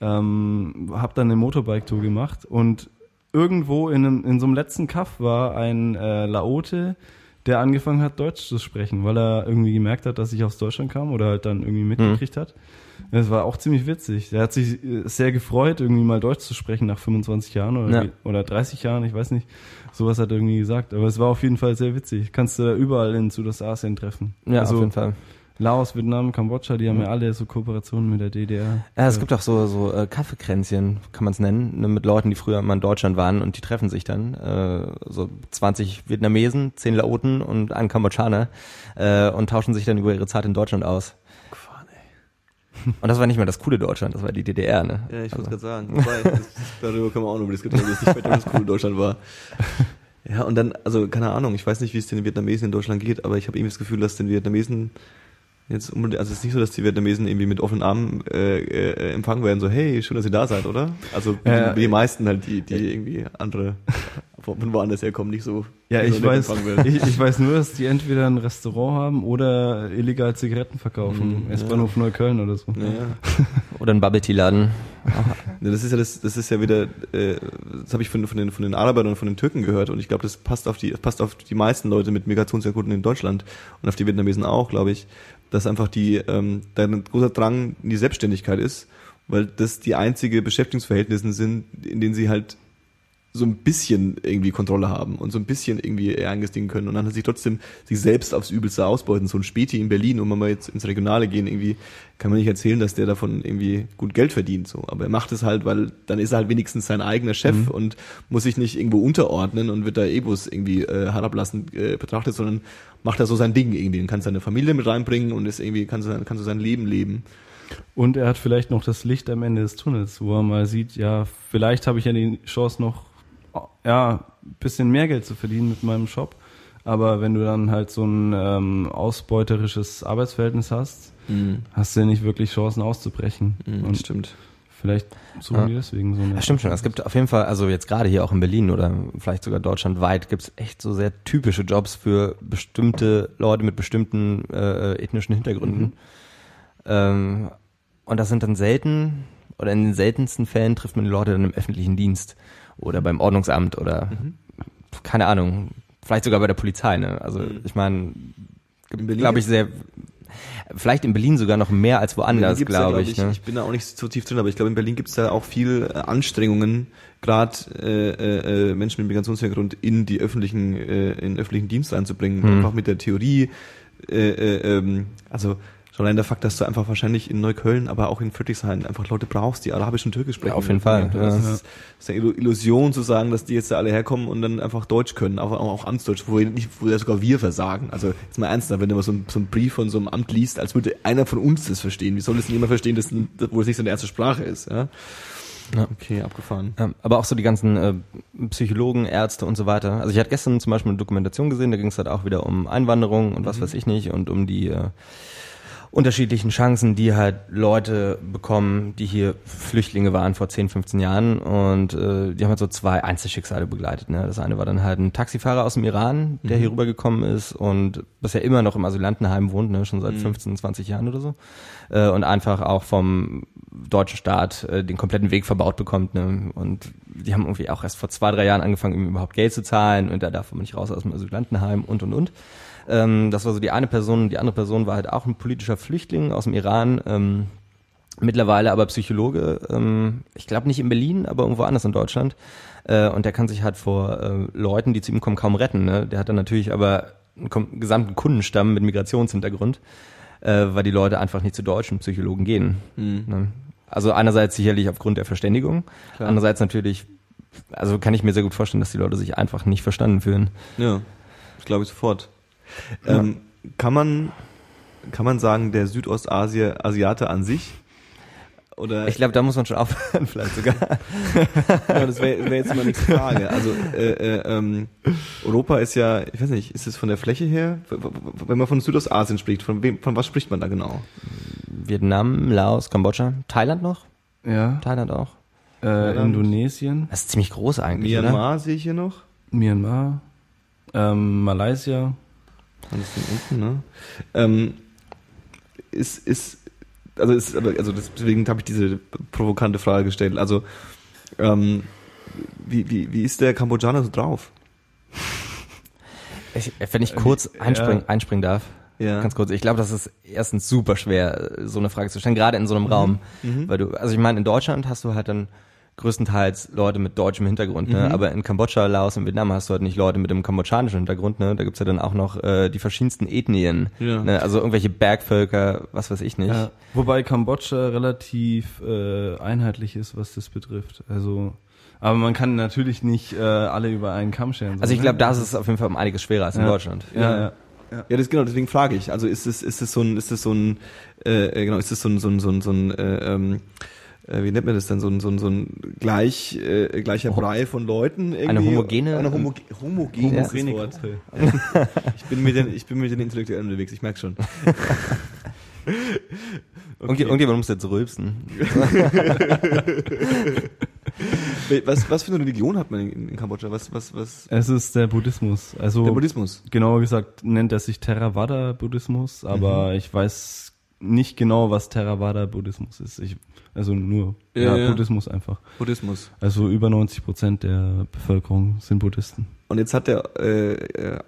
ähm, habe dann eine Motorbike-Tour gemacht und irgendwo in, einem, in so einem letzten Kaff war ein äh, Laote, der angefangen hat, Deutsch zu sprechen, weil er irgendwie gemerkt hat, dass ich aus Deutschland kam oder halt dann irgendwie mitgekriegt hat. Das war auch ziemlich witzig. Der hat sich äh, sehr gefreut, irgendwie mal Deutsch zu sprechen nach 25 Jahren oder, Ja. oder 30 Jahren, ich weiß nicht. Sowas hat er irgendwie gesagt. Aber es war auf jeden Fall sehr witzig. Kannst du da überall in Südostasien treffen. Ja, also, auf jeden Fall. Laos, Vietnam, Kambodscha, die haben ja alle so Kooperationen mit der DDR. Ja, es gibt auch so, so äh, Kaffeekränzchen, kann man es nennen, ne, mit Leuten, die früher immer in Deutschland waren und die treffen sich dann. Äh, so 20 Vietnamesen, 10 Laoten und ein Kambodschaner äh, und tauschen sich dann über ihre Zeit in Deutschland aus. Und das war nicht mehr das coole Deutschland, das war die DDR, ne? Ja, ich Also- wollte gerade sagen. Wobei, das, darüber können wir auch noch diskutieren, dass nicht mehr das cool in Deutschland war. Ja, und dann, also keine Ahnung, ich weiß nicht, wie es den Vietnamesen in Deutschland geht, aber ich habe irgendwie das Gefühl, dass den Vietnamesen jetzt unbedingt, also es ist nicht so, dass die Vietnamesen irgendwie mit offenen Armen äh, äh, empfangen werden, so hey, schön, dass ihr da seid, oder? Also wie, Ja, die, die meisten halt, die, die irgendwie andere von woanders herkommen, nicht so. Ja, ich weiß, empfangen werden. ich, ich weiß nur, dass die entweder ein Restaurant haben oder illegal Zigaretten verkaufen. Mhm, S-Bahnhof Neukölln oder so. Ja, ja. Oder ein Bubble Tea Laden. Ja, das ist ja das, das ist ja wieder, äh, das habe ich von, von den von den Arabern und von den Türken gehört und ich glaube, das passt auf die das passt auf die meisten Leute mit Migrationshintergrund in Deutschland und auf die Vietnamesen auch, glaube ich, dass einfach die ähm, da ein großer Drang in die Selbstständigkeit ist, weil das die einzige Beschäftigungsverhältnisse sind, in denen sie halt so ein bisschen irgendwie Kontrolle haben und so ein bisschen irgendwie ihr eigenes Ding können und dann sich trotzdem sich selbst aufs Übelste ausbeuten. So ein Späti in Berlin, um mal jetzt ins Regionale gehen, irgendwie kann man nicht erzählen, dass der davon irgendwie gut Geld verdient, so. Aber er macht es halt, weil dann ist er halt wenigstens sein eigener Chef und muss sich nicht irgendwo unterordnen und wird da Egos irgendwie äh, herablassend äh, betrachtet, sondern macht da so sein Ding irgendwie und kann seine Familie mit reinbringen und ist irgendwie, kann so, sein- kann so sein Leben leben. Und er hat vielleicht noch das Licht am Ende des Tunnels, wo er mal sieht, ja, vielleicht habe ich ja die Chance noch, ja, ein bisschen mehr Geld zu verdienen mit meinem Shop. Aber wenn du dann halt so ein ähm, ausbeuterisches Arbeitsverhältnis hast, hast du ja nicht wirklich Chancen auszubrechen. Und Und stimmt. vielleicht suchen Ja. die deswegen so eine. Ja, stimmt schon. Es gibt auf jeden Fall, also jetzt gerade hier auch in Berlin oder vielleicht sogar deutschlandweit, gibt es echt so sehr typische Jobs für bestimmte Leute mit bestimmten äh, ethnischen Hintergründen. Ähm, und das sind dann selten, oder in den seltensten Fällen trifft man die Leute dann im öffentlichen Dienst oder beim Ordnungsamt oder keine Ahnung, vielleicht sogar bei der Polizei. Ne? Also ich meine, glaube ich sehr, vielleicht in Berlin sogar noch mehr als woanders, glaube glaub ich. Ne? Ich bin da auch nicht so tief drin, aber ich glaube, in Berlin gibt es da auch viel äh, Anstrengungen, gerade äh, äh, äh, Menschen mit Migrationshintergrund in die öffentlichen, äh, in den öffentlichen Dienst einzubringen. Hm. Einfach mit der Theorie, äh, äh, ähm, also schon allein der Fakt, dass du einfach wahrscheinlich in Neukölln, aber auch in Friedrichshain einfach Leute brauchst, die Arabisch und Türkisch sprechen. Ja, auf jeden Fall, ja. ist, das ist eine Illu- Illusion zu sagen, dass die jetzt da alle herkommen und dann einfach Deutsch können, aber auch, Amtsdeutsch, wo, nicht, wo ja sogar wir versagen. Also jetzt mal ernsthaft, wenn du mal so, ein, so einen Brief von so einem Amt liest, als würde einer von uns das verstehen. Wie soll das denn jemand verstehen, dass, wo es nicht seine erste Sprache ist? Ja? Ja. Okay, abgefahren. Ja, aber auch so die ganzen äh, Psychologen, Ärzte und so weiter. Also ich hatte gestern zum Beispiel eine Dokumentation gesehen, da ging es halt auch wieder um Einwanderung und was weiß ich nicht und um die äh, unterschiedlichen Chancen, die halt Leute bekommen, die hier Flüchtlinge waren vor 10, 15 Jahren und äh, die haben halt so zwei Einzelschicksale begleitet. Ne? Das eine war dann halt ein Taxifahrer aus dem Iran, der hier rübergekommen ist und bisher immer noch im Asylantenheim wohnt, ne? schon seit 15, 20 Jahren oder so äh, und einfach auch vom deutschen Staat äh, den kompletten Weg verbaut bekommt. Ne? Und die haben irgendwie auch erst vor zwei, drei Jahren angefangen, ihm überhaupt Geld zu zahlen und da darf man nicht raus aus dem Asylantenheim und und und. Ähm, das war so die eine Person. Die andere Person war halt auch ein politischer Flüchtling aus dem Iran. Ähm, mittlerweile aber Psychologe. Ähm, ich glaube nicht in Berlin, aber irgendwo anders in Deutschland. Äh, und der kann sich halt vor äh, Leuten, die zu ihm kommen, kaum retten. Ne? Der hat dann natürlich aber einen gesamten Kundenstamm mit Migrationshintergrund, äh, weil die Leute einfach nicht zu deutschen Psychologen gehen. Ne? Also einerseits sicherlich aufgrund der Verständigung, Klar. andererseits natürlich, also kann ich mir sehr gut vorstellen, dass die Leute sich einfach nicht verstanden fühlen. Ja, das glaube ich sofort. Ähm, kann man kann man sagen, der Südostasier Asiate an sich? Oder Ich glaube, da muss man schon aufhören, vielleicht sogar. ja, das wäre wär jetzt mal nächste Frage. Also äh, äh, ähm, Europa ist ja, ich weiß nicht, ist es von der Fläche her, wenn man von Südostasien spricht, von wem, von was spricht man da genau? Vietnam, Laos, Kambodscha, Thailand noch? Ja, Thailand auch. äh, Indonesien, Das ist ziemlich groß eigentlich, oder? Myanmar sehe ich hier noch. Myanmar, ähm, Malaysia. Alles von unten, ne? Ähm, ist, ist, also ist, also deswegen habe ich diese provokante Frage gestellt. Also, ähm, wie, wie, wie ist der Kambodschaner so drauf? Ich, wenn ich kurz Äh, einspringen, ja. einspringen darf. Ja. Ganz kurz. Ich glaube, das ist erstens super schwer, so eine Frage zu stellen, gerade in so einem Raum. Weil du, also ich meine, in Deutschland hast du halt dann größtenteils Leute mit deutschem Hintergrund, ne? Mhm. aber in Kambodscha, Laos und Vietnam hast du halt nicht Leute mit einem kambodschanischen Hintergrund, ne? da gibt's ja dann auch noch äh, die verschiedensten Ethnien, Ja. ne? also irgendwelche Bergvölker, was weiß ich nicht. Ja, wobei Kambodscha relativ äh, einheitlich ist, was das betrifft. Also, aber man kann natürlich nicht äh, alle über einen Kamm scheren. so, Also ich ne? glaube, da ist es auf jeden Fall um einiges schwerer als in ja. Deutschland. Ja, ja. Ja, das genau, deswegen frage ich. Also ist es, ist es so ein, ist es so ein, äh, äh, genau, ist es so ein, so ein, so ein, so ein äh, ähm, äh, wie nennt man das denn, so ein, so ein, so ein gleich, äh, gleicher Brei von Leuten irgendwie. Eine homogene- Eine homo homogene Homogene Wort. Ich bin mit den, ich bin mit den Intellektuellen unterwegs, ich merke schon. Irgendj- Irgendjemand muss jetzt rülpsen. Was, was für eine Religion hat man in, in Kambodscha? Was, was, was? Es ist der Buddhismus. Also Der Buddhismus. genauer gesagt nennt er sich Theravada Buddhismus, aber ich weiß nicht genau, was Theravada Buddhismus ist. Ich, also nur Ja, ja. Buddhismus einfach. Buddhismus. Also über 90 Prozent der Bevölkerung sind Buddhisten. Und jetzt hat der, äh, äh,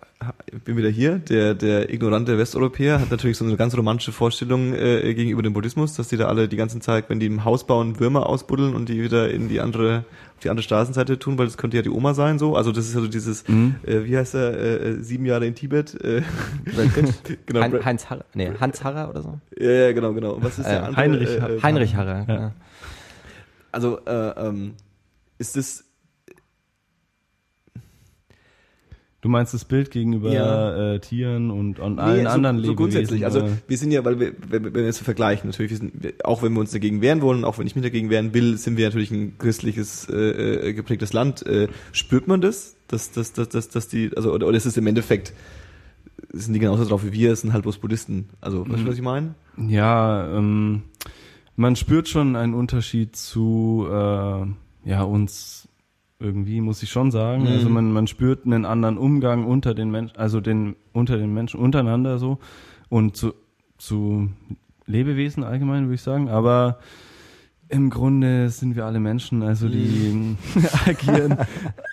ich bin wieder hier, der, der ignorante Westeuropäer hat natürlich so eine ganz romantische Vorstellung äh, gegenüber dem Buddhismus, dass die da alle die ganze Zeit, wenn die im Haus bauen, Würmer ausbuddeln und die wieder in die andere, auf die andere Straßenseite tun, weil das könnte ja die Oma sein, so. Also das ist also dieses, Mhm. äh, wie heißt er, äh, äh, sieben Jahre in Tibet, äh, genau, Hein- Heinz Harrer, nee, Hans Harrer oder so? ja, ja, genau, genau. Und was ist der Äh, andere? Heinrich Heinrich Harrer. Ja. Ja. Also, äh, ähm, ist das, Du meinst das Bild gegenüber Ja. äh, Tieren und, und allen so, anderen so Lebewesen? grundsätzlich. Also wir sind ja, weil wir, wenn, wenn wir jetzt vergleichen, natürlich, wir sind, auch wenn wir uns dagegen wehren wollen, auch wenn ich mich dagegen wehren will, sind wir natürlich ein christliches äh, äh, geprägtes Land. Äh, spürt man das, dass, dass, dass, dass, dass die, also oder, oder ist es im Endeffekt sind die genauso drauf wie wir, es sind halt bloß Buddhisten. Also, weißt du, was ich meine? Ja, ähm, man spürt schon einen Unterschied zu äh, ja uns irgendwie, muss ich schon sagen. Mhm. Also man, man spürt einen anderen Umgang unter den Menschen, also den unter den Menschen untereinander so und zu, zu Lebewesen allgemein, würde ich sagen. Aber im Grunde sind wir alle Menschen, also die agieren,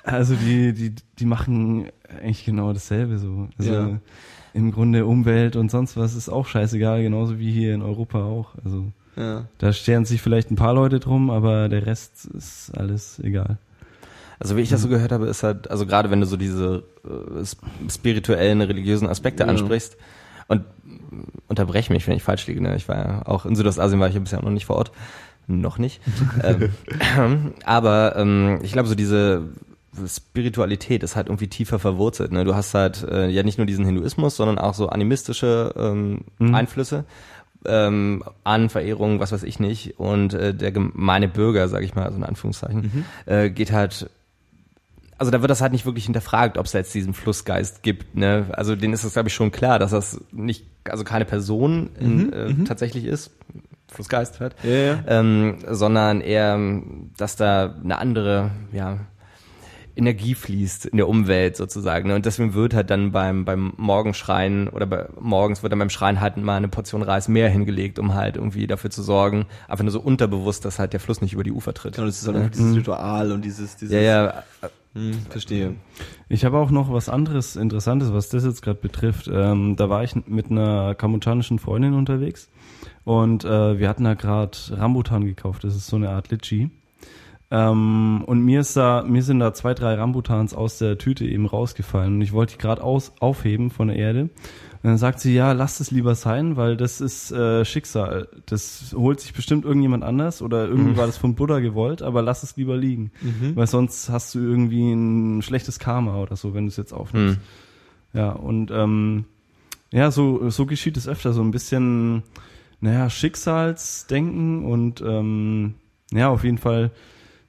also die, die, die machen eigentlich genau dasselbe so. Also Ja. im Grunde Umwelt und sonst was ist auch scheißegal, genauso wie hier in Europa auch. Also Ja. da stellen sich vielleicht ein paar Leute drum, aber der Rest ist alles egal. Also wie ich das so gehört habe, ist halt, also gerade wenn du so diese äh, sp- spirituellen, religiösen Aspekte Ja. ansprichst und unterbrech mich, wenn ich falsch liege, ne? ich war ja auch in Südostasien war ich ja bisher noch nicht vor Ort, noch nicht, ähm, aber ähm, ich glaube so diese Spiritualität ist halt irgendwie tiefer verwurzelt. Ne? Du hast halt äh, ja nicht nur diesen Hinduismus, sondern auch so animistische ähm, Einflüsse, ähm, Ahnenverehrung, was weiß ich nicht. Und äh, der gemeine Bürger, sage ich mal, also in Anführungszeichen, äh, geht halt also da wird das halt nicht wirklich hinterfragt, ob es jetzt diesen Flussgeist gibt. Ne? Also denen ist das, glaube ich, schon klar, dass das nicht, also keine Person in, äh, tatsächlich ist, Flussgeist halt, Ja, ja. ähm, sondern eher, dass da eine andere, ja, Energie fließt in der Umwelt sozusagen. Ne? Und deswegen wird halt dann beim, beim Morgenschreien oder bei, morgens wird dann beim Schreien halt mal eine Portion Reis mehr hingelegt, um halt irgendwie dafür zu sorgen, einfach nur so unterbewusst, dass halt der Fluss nicht über die Ufer tritt. Genau, das ist halt einfach dieses Ritual und dieses, dieses Ja, ja, Hm, verstehe. Ich habe auch noch was anderes Interessantes, was das jetzt gerade betrifft. Ähm, da war ich mit einer kambodschanischen Freundin unterwegs und äh, wir hatten da gerade Rambutan gekauft. Das ist so eine Art Litchi. Ähm, und mir ist da, mir sind da zwei, drei Rambutans aus der Tüte eben rausgefallen und ich wollte die gerade aufheben von der Erde. Und dann sagt sie, ja, lass es lieber sein, weil das ist äh, Schicksal. Das holt sich bestimmt irgendjemand anders oder irgendwie war das vom Buddha gewollt, aber lass es lieber liegen. Weil sonst hast du irgendwie ein schlechtes Karma oder so, wenn du es jetzt aufnimmst. Ja, und ähm, ja, so, so geschieht es öfter, so ein bisschen, naja, Schicksalsdenken und ähm, ja, auf jeden Fall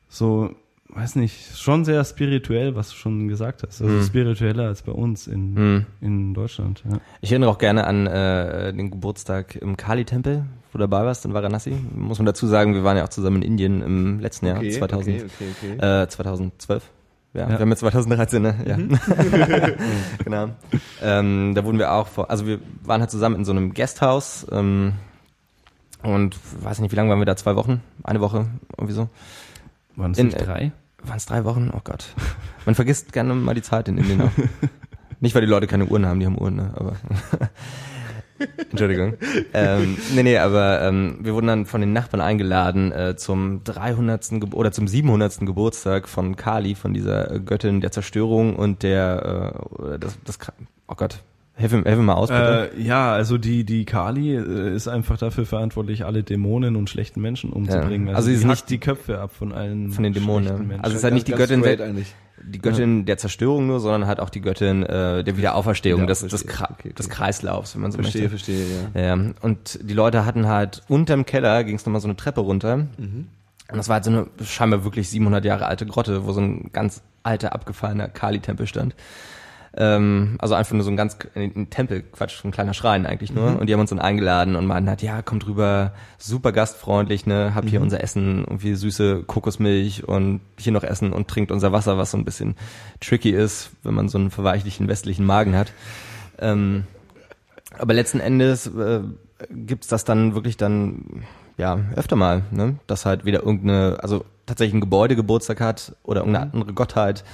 so, weiß nicht, schon sehr spirituell, was du schon gesagt hast. Also spiritueller als bei uns in, Hm. in Deutschland. Ja. Ich erinnere auch gerne an äh, den Geburtstag im Kali-Tempel, wo du dabei warst in Varanasi. Muss man dazu sagen, wir waren ja auch zusammen in Indien im letzten Jahr, 2000, okay, okay, okay. Äh, 2012. Ja, Ja. wir haben jetzt 2013, ne? Ja. genau. Ähm, da wurden wir auch vor, also wir waren halt zusammen in so einem Guesthouse ähm, und weiß nicht, wie lange waren wir da? Zwei Wochen? Eine Woche? Irgendwie so? Waren es In- nicht drei? Waren es drei Wochen? Oh Gott. Man vergisst gerne mal die Zeit in Indien. Nicht, weil die Leute keine Uhren haben, die haben Uhren, ne? aber Entschuldigung. ähm, nee, nee, aber ähm, wir wurden dann von den Nachbarn eingeladen äh, zum 300. Ge oder zum 700. Geburtstag von Kali, von dieser äh, Göttin der Zerstörung und der, äh, das, das, oh Gott, helf, helf mir mal aus, bitte. Äh, ja, also die, die Kali äh, ist einfach dafür verantwortlich, alle Dämonen und schlechten Menschen umzubringen. Ja. Also sie ist nicht- die Köpfe ab von allen von den Dämonen. schlechten ja. Menschen. Also es ist halt nicht die Göttin eigentlich. die Göttin der Zerstörung nur, sondern halt auch die Göttin äh, der Wiederauferstehung, des, des, Wiederauferstehung. Kra Okay, okay. des Kreislaufs, wenn man so Verstehe, möchte. verstehe, ja. Ja, und die Leute hatten halt unterm Keller ging es nochmal so eine Treppe runter. Mhm. Und das war halt so eine scheinbar wirklich 700 Jahre alte Grotte, wo so ein ganz alter, abgefallener Kali-Tempel stand. Ähm, also einfach nur so ein ganz ein Tempel, Quatsch, so ein kleiner Schrein eigentlich nur. Und die haben uns dann eingeladen und meinten halt, ja, kommt rüber, super gastfreundlich, ne, habt hier unser Essen, irgendwie süße Kokosmilch und hier noch Essen und trinkt unser Wasser, was so ein bisschen tricky ist, wenn man so einen verweichlichen westlichen Magen hat. Ähm, aber letzten Endes äh, gibt's das dann wirklich dann ja öfter mal, ne? dass halt wieder irgendeine, also tatsächlich ein Gebäude Geburtstag hat oder irgendeine andere Gottheit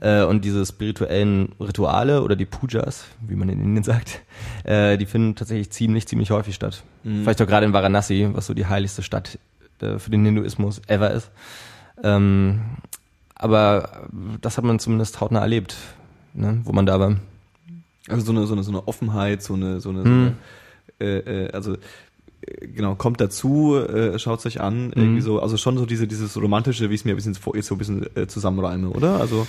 äh, und diese spirituellen Rituale oder die Pujas, wie man in Indien sagt, äh, die finden tatsächlich ziemlich, ziemlich häufig statt. Vielleicht auch gerade in Varanasi, was so die heiligste Stadt äh, für den Hinduismus ever ist. Ähm, aber das hat man zumindest hautnah erlebt, ne? wo man da war. Also so eine, so eine, so eine Offenheit, so eine, so eine, so Hm. eine äh, äh, also genau, kommt dazu, äh, schaut euch an, Mhm. irgendwie so, also schon so diese, dieses romantische, wie ich es mir ein bisschen vor, jetzt so ein bisschen äh, zusammenreime, oder? Also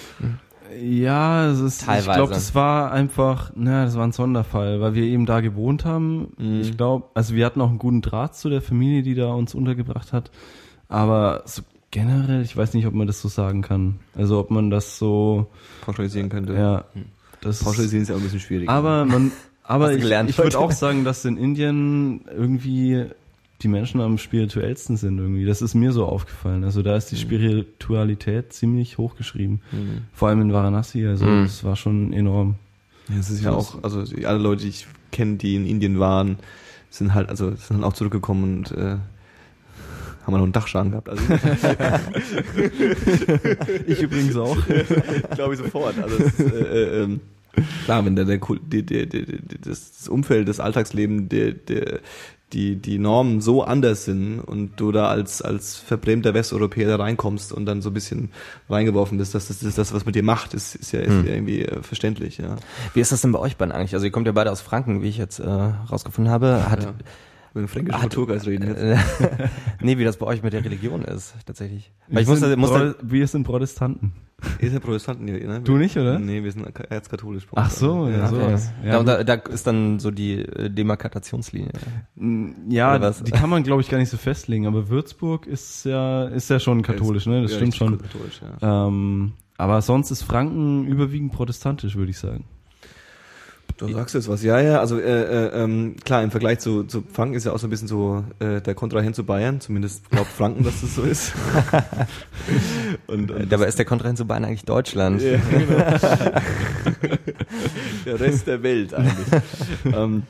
Ja, es ist, Teilweise. ich glaube, das war einfach, na, das war ein Sonderfall, weil wir eben da gewohnt haben. Mhm. Ich glaube, also wir hatten auch einen guten Draht zu der Familie, die da uns untergebracht hat. Aber so generell, ich weiß nicht, ob man das so sagen kann. Also ob man das so, pauschalisieren könnte. ja, das Pauschalisieren ist ja auch ein bisschen schwierig. Aber man, aber ich, ich würde auch sagen, dass in Indien irgendwie die Menschen am spirituellsten sind irgendwie. Das ist mir so aufgefallen. Also da Mhm. ist die Spiritualität ziemlich hochgeschrieben. Vor allem in Varanasi. Also Mhm. das war schon enorm. Ja, es ist ja auch, also alle Leute, die ich kenne, die in Indien waren, sind halt, also sind dann auch zurückgekommen und äh, haben noch einen Dachschaden gehabt. Also Ich übrigens auch. glaube ich sofort. Also es äh, äh, ähm, klar, wenn der, der, der, der, der, das Umfeld, das Alltagsleben, der, der, die, die Normen so anders sind und du da als, als verbrämter Westeuropäer da reinkommst und dann so ein bisschen reingeworfen bist, dass das, das, das was mit dir macht, ist, ist ja, ist Hm. ja irgendwie äh, verständlich, ja. Wie ist das denn bei euch beiden eigentlich? Also ihr kommt ja beide aus Franken, wie ich jetzt äh, rausgefunden habe. Hat, ja. Über den fränkischen Kulturkreis reden jetzt. nee, wie das bei euch mit der Religion ist, tatsächlich. Weil Wir ich muss, sind da, muss da, wir sind Protestanten. Ihr seid Protestanten, ne? Du nicht, oder? Nee, wir sind erzkatholisch. Ach so, ja, so. okay. Ja, da, da, da ist dann so die äh, Demarkatationslinie. Ja, die kann man glaube ich gar nicht so festlegen, aber Würzburg ist ja ist ja schon katholisch, ne? Das Ja, stimmt schon. Katholisch, ja. Ähm, aber sonst ist Franken überwiegend protestantisch, würde ich sagen. Du sagst jetzt was, ja, ja, also äh, äh, ähm, klar, im Vergleich zu, zu Franken ist ja auch so ein bisschen so äh, der Kontrahent zu Bayern, zumindest glaubt Franken, dass das so ist. und, und Dabei ist der Kontrahent zu Bayern eigentlich Deutschland. ja, genau. der Rest der Welt eigentlich. ähm,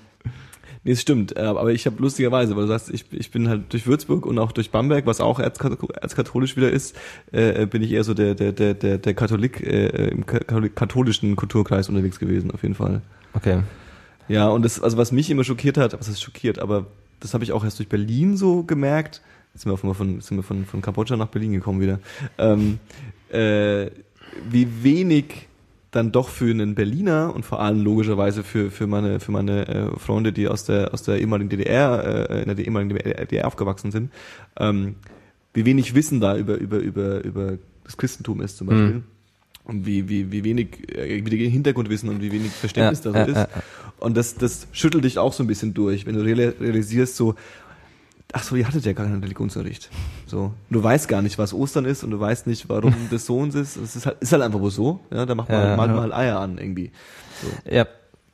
nee, es stimmt, äh, aber ich habe lustigerweise, weil du sagst, ich, ich bin halt durch Würzburg und auch durch Bamberg, was auch erzkatholisch, wieder ist, äh, bin ich eher so der der der der, der Katholik äh, im katholischen Kulturkreis unterwegs gewesen, auf jeden Fall. Okay. Ja, und das, also was mich immer schockiert hat, was ist schockiert, aber das habe ich auch erst durch Berlin so gemerkt. Jetzt sind wir, von, von, sind wir von, von Kambodscha nach Berlin gekommen wieder. Ähm, äh, wie wenig dann doch für einen Berliner und vor allem logischerweise für, für meine, für meine äh, Freunde, die aus der, aus der ehemaligen DDR, äh, in der ehemaligen DDR aufgewachsen sind, ähm, wie wenig Wissen da über, über, über, über das Christentum ist zum Beispiel. Mhm. Und wie, wie, wie wenig, äh, wie die Hintergrundwissen und wie wenig Verständnis Ja, da so ja, ist. ja, Und das, das schüttelt dich auch so ein bisschen durch, wenn du reali- realisierst, so, ach so, ihr hattet ja gar keinen Religionsunterricht. So, du weißt gar nicht, was Ostern ist und du weißt nicht, warum das so und ist. Es ist halt, ist halt einfach wohl so. Ja, da macht man, Ja, malt ja. man halt Eier an irgendwie. Ja.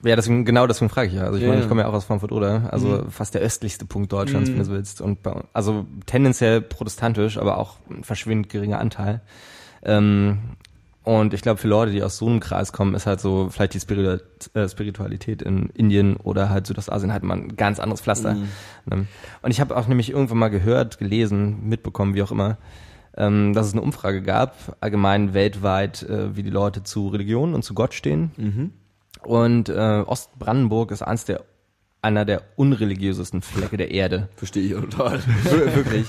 Ja, deswegen, genau deswegen frage ich ja. Also ich Ja, meine, ich komme ja auch aus Frankfurt oder, also Mhm. fast der östlichste Punkt Deutschlands, Mhm. wenn du so willst. Und bei, also tendenziell protestantisch, aber auch ein verschwindend geringer Anteil. Ähm, und ich glaube, für Leute, die aus so einem Kreis kommen, ist halt so vielleicht die äh, Spiritualität in Indien oder halt Südostasien halt mal ein ganz anderes Pflaster. Mhm. Ne? Und ich habe auch nämlich irgendwann mal gehört, gelesen, mitbekommen, wie auch immer, ähm, dass es eine Umfrage gab, allgemein weltweit, äh, wie die Leute zu Religion und zu Gott stehen. Mhm. Und äh, Ostbrandenburg ist eines der einer der unreligiösesten Flecke der Erde. Verstehe ich total. Wir- Wirklich.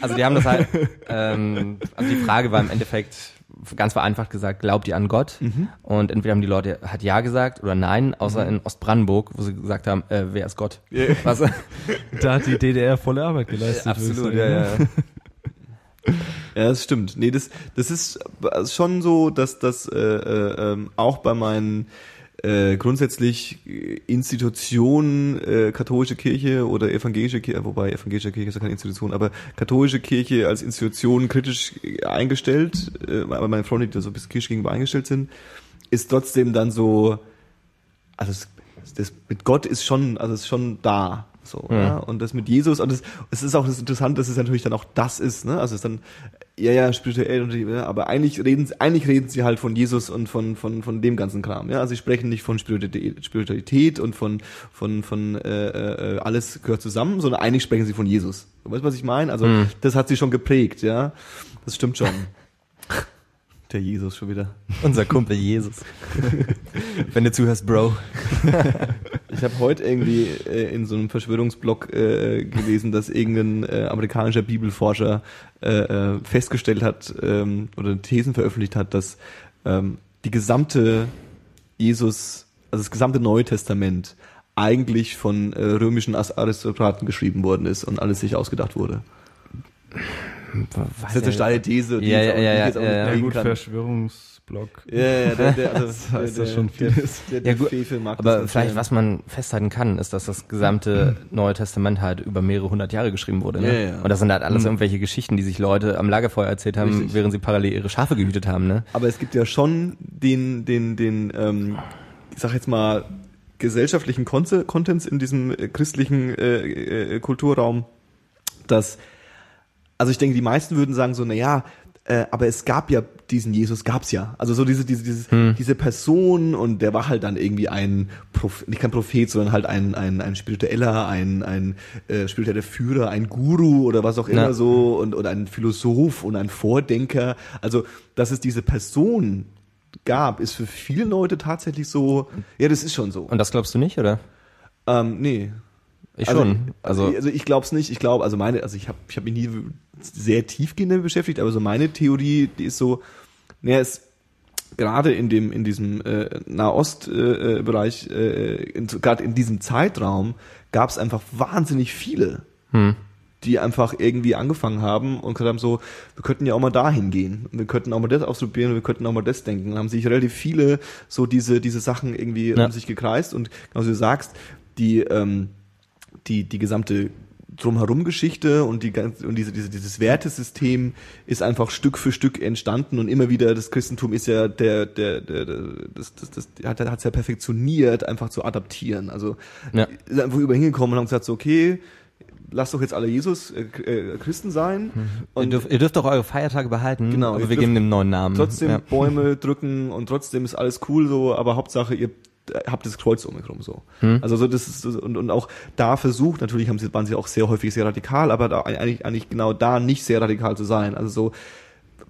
Also die haben das halt, ähm, also die Frage war im Endeffekt ganz vereinfacht gesagt, glaubt ihr an Gott? Und entweder haben die Leute hat ja gesagt oder nein, außer in Ostbrandenburg, wo sie gesagt haben, äh, wer ist Gott? Was? Da hat die DDR volle Arbeit geleistet. Absolut, ja, ja. Ja, das stimmt. Nee, das, das ist schon so, dass das äh, äh, ähm, auch bei meinen äh, grundsätzlich äh, Institutionen, äh, katholische Kirche oder evangelische Kirche, wobei evangelische Kirche ist ja keine Institution, aber katholische Kirche als Institution kritisch äh, eingestellt, äh, aber meine Freunde, die da so ein bisschen kritisch gegenüber eingestellt sind, ist trotzdem dann so, also das, das mit Gott ist schon, also ist schon da. So, ja. Und das mit Jesus, und das, es ist auch das Interessante, dass es natürlich dann auch das ist, ne? Also es ist dann, ja, ja, spirituell, und, ja, aber eigentlich reden, sie- eigentlich reden sie halt von Jesus und von, von, von dem ganzen Kram, ja? Also sie sprechen nicht von Spiritualität, und von, von, von, äh, äh, alles gehört zusammen, sondern eigentlich sprechen sie von Jesus. Weißt du, was ich meine? Also, das hat sie schon geprägt, ja? Das stimmt schon. Der Jesus schon wieder. Unser Kumpel Jesus. Wenn du zuhörst, Bro. Ich habe heute irgendwie äh, in so einem Verschwörungsblog äh, gelesen, dass irgendein äh, amerikanischer Bibelforscher äh, äh, festgestellt hat ähm, oder Thesen veröffentlicht hat, dass ähm, die gesamte Jesus, also das gesamte Neue Testament eigentlich von äh, römischen Aristokraten geschrieben worden ist und alles sich ausgedacht wurde. Das ist jetzt eine steile These, die Ja, ja, ja, ich jetzt auch ja, nicht ja. Gut, kann. Verschwörungsblock. Ja, ja, der, der, also, Das heißt der, das schon der, vieles. Der, der, Ja, gut, Frevel mag das Aber vielleicht, was man festhalten kann, ist, dass das gesamte Neue Testament halt über mehrere hundert Jahre geschrieben wurde. Ne? Ja, ja. Und das sind halt alles irgendwelche Geschichten, die sich Leute am Lagerfeuer erzählt haben, Richtig. während sie parallel ihre Schafe gehütet haben. Ne? Aber es gibt ja schon den, den, den, ähm, ich sag jetzt mal, gesellschaftlichen Contents in diesem äh, christlichen äh, äh, Kulturraum, dass, also ich denke, die meisten würden sagen so, na ja, äh, aber es gab ja diesen Jesus, gab's ja. Also so diese, diese, dieses, diese Person und der war halt dann irgendwie ein, Proph nicht kein Prophet, sondern halt ein, ein, ein spiritueller, ein, ein äh, spiritueller Führer, ein Guru oder was auch immer Ja. so und, und ein Philosoph und ein Vordenker. Also, dass es diese Person gab, ist für viele Leute tatsächlich so, ja, das ist schon so. Und das glaubst du nicht, oder? Ähm, nee. Ich Also, schon. Also, also ich glaube es nicht. Ich glaube, also meine, also ich habe ich hab mich nie sehr tiefgehend damit beschäftigt, aber so meine Theorie, die ist so, naja, es gerade in dem in diesem äh, Nahost-Bereich, äh, äh, in, gerade in diesem Zeitraum, gab es einfach wahnsinnig viele, hm. die einfach irgendwie angefangen haben und gesagt haben so, wir könnten ja auch mal dahin gehen, wir könnten auch mal das ausprobieren, wir könnten auch mal das denken. Und haben sich relativ viele so diese diese Sachen irgendwie Ja. um sich gekreist und genau wie du sagst, die ähm, die die gesamte drumherum Geschichte und die ganze und diese, diese dieses Wertesystem ist einfach Stück für Stück entstanden und immer wieder das Christentum ist ja der der der, der das das, das hat hat's ja perfektioniert einfach zu adaptieren also Ja. ist einfach über hingekommen und haben gesagt so okay lasst doch jetzt alle Jesus äh, äh, Christen sein ihr, und dürft, ihr dürft doch eure Feiertage behalten, Genau, aber ihr wir geben dem neuen Namen. trotzdem ja. Bäume drücken und trotzdem ist alles cool so, aber Hauptsache ihr habt das Kreuz um euch rum so. Hm. Also so das ist und, und auch da versucht, natürlich haben sie, waren sie auch sehr häufig sehr radikal, aber da eigentlich, eigentlich genau da nicht sehr radikal zu sein. Also so,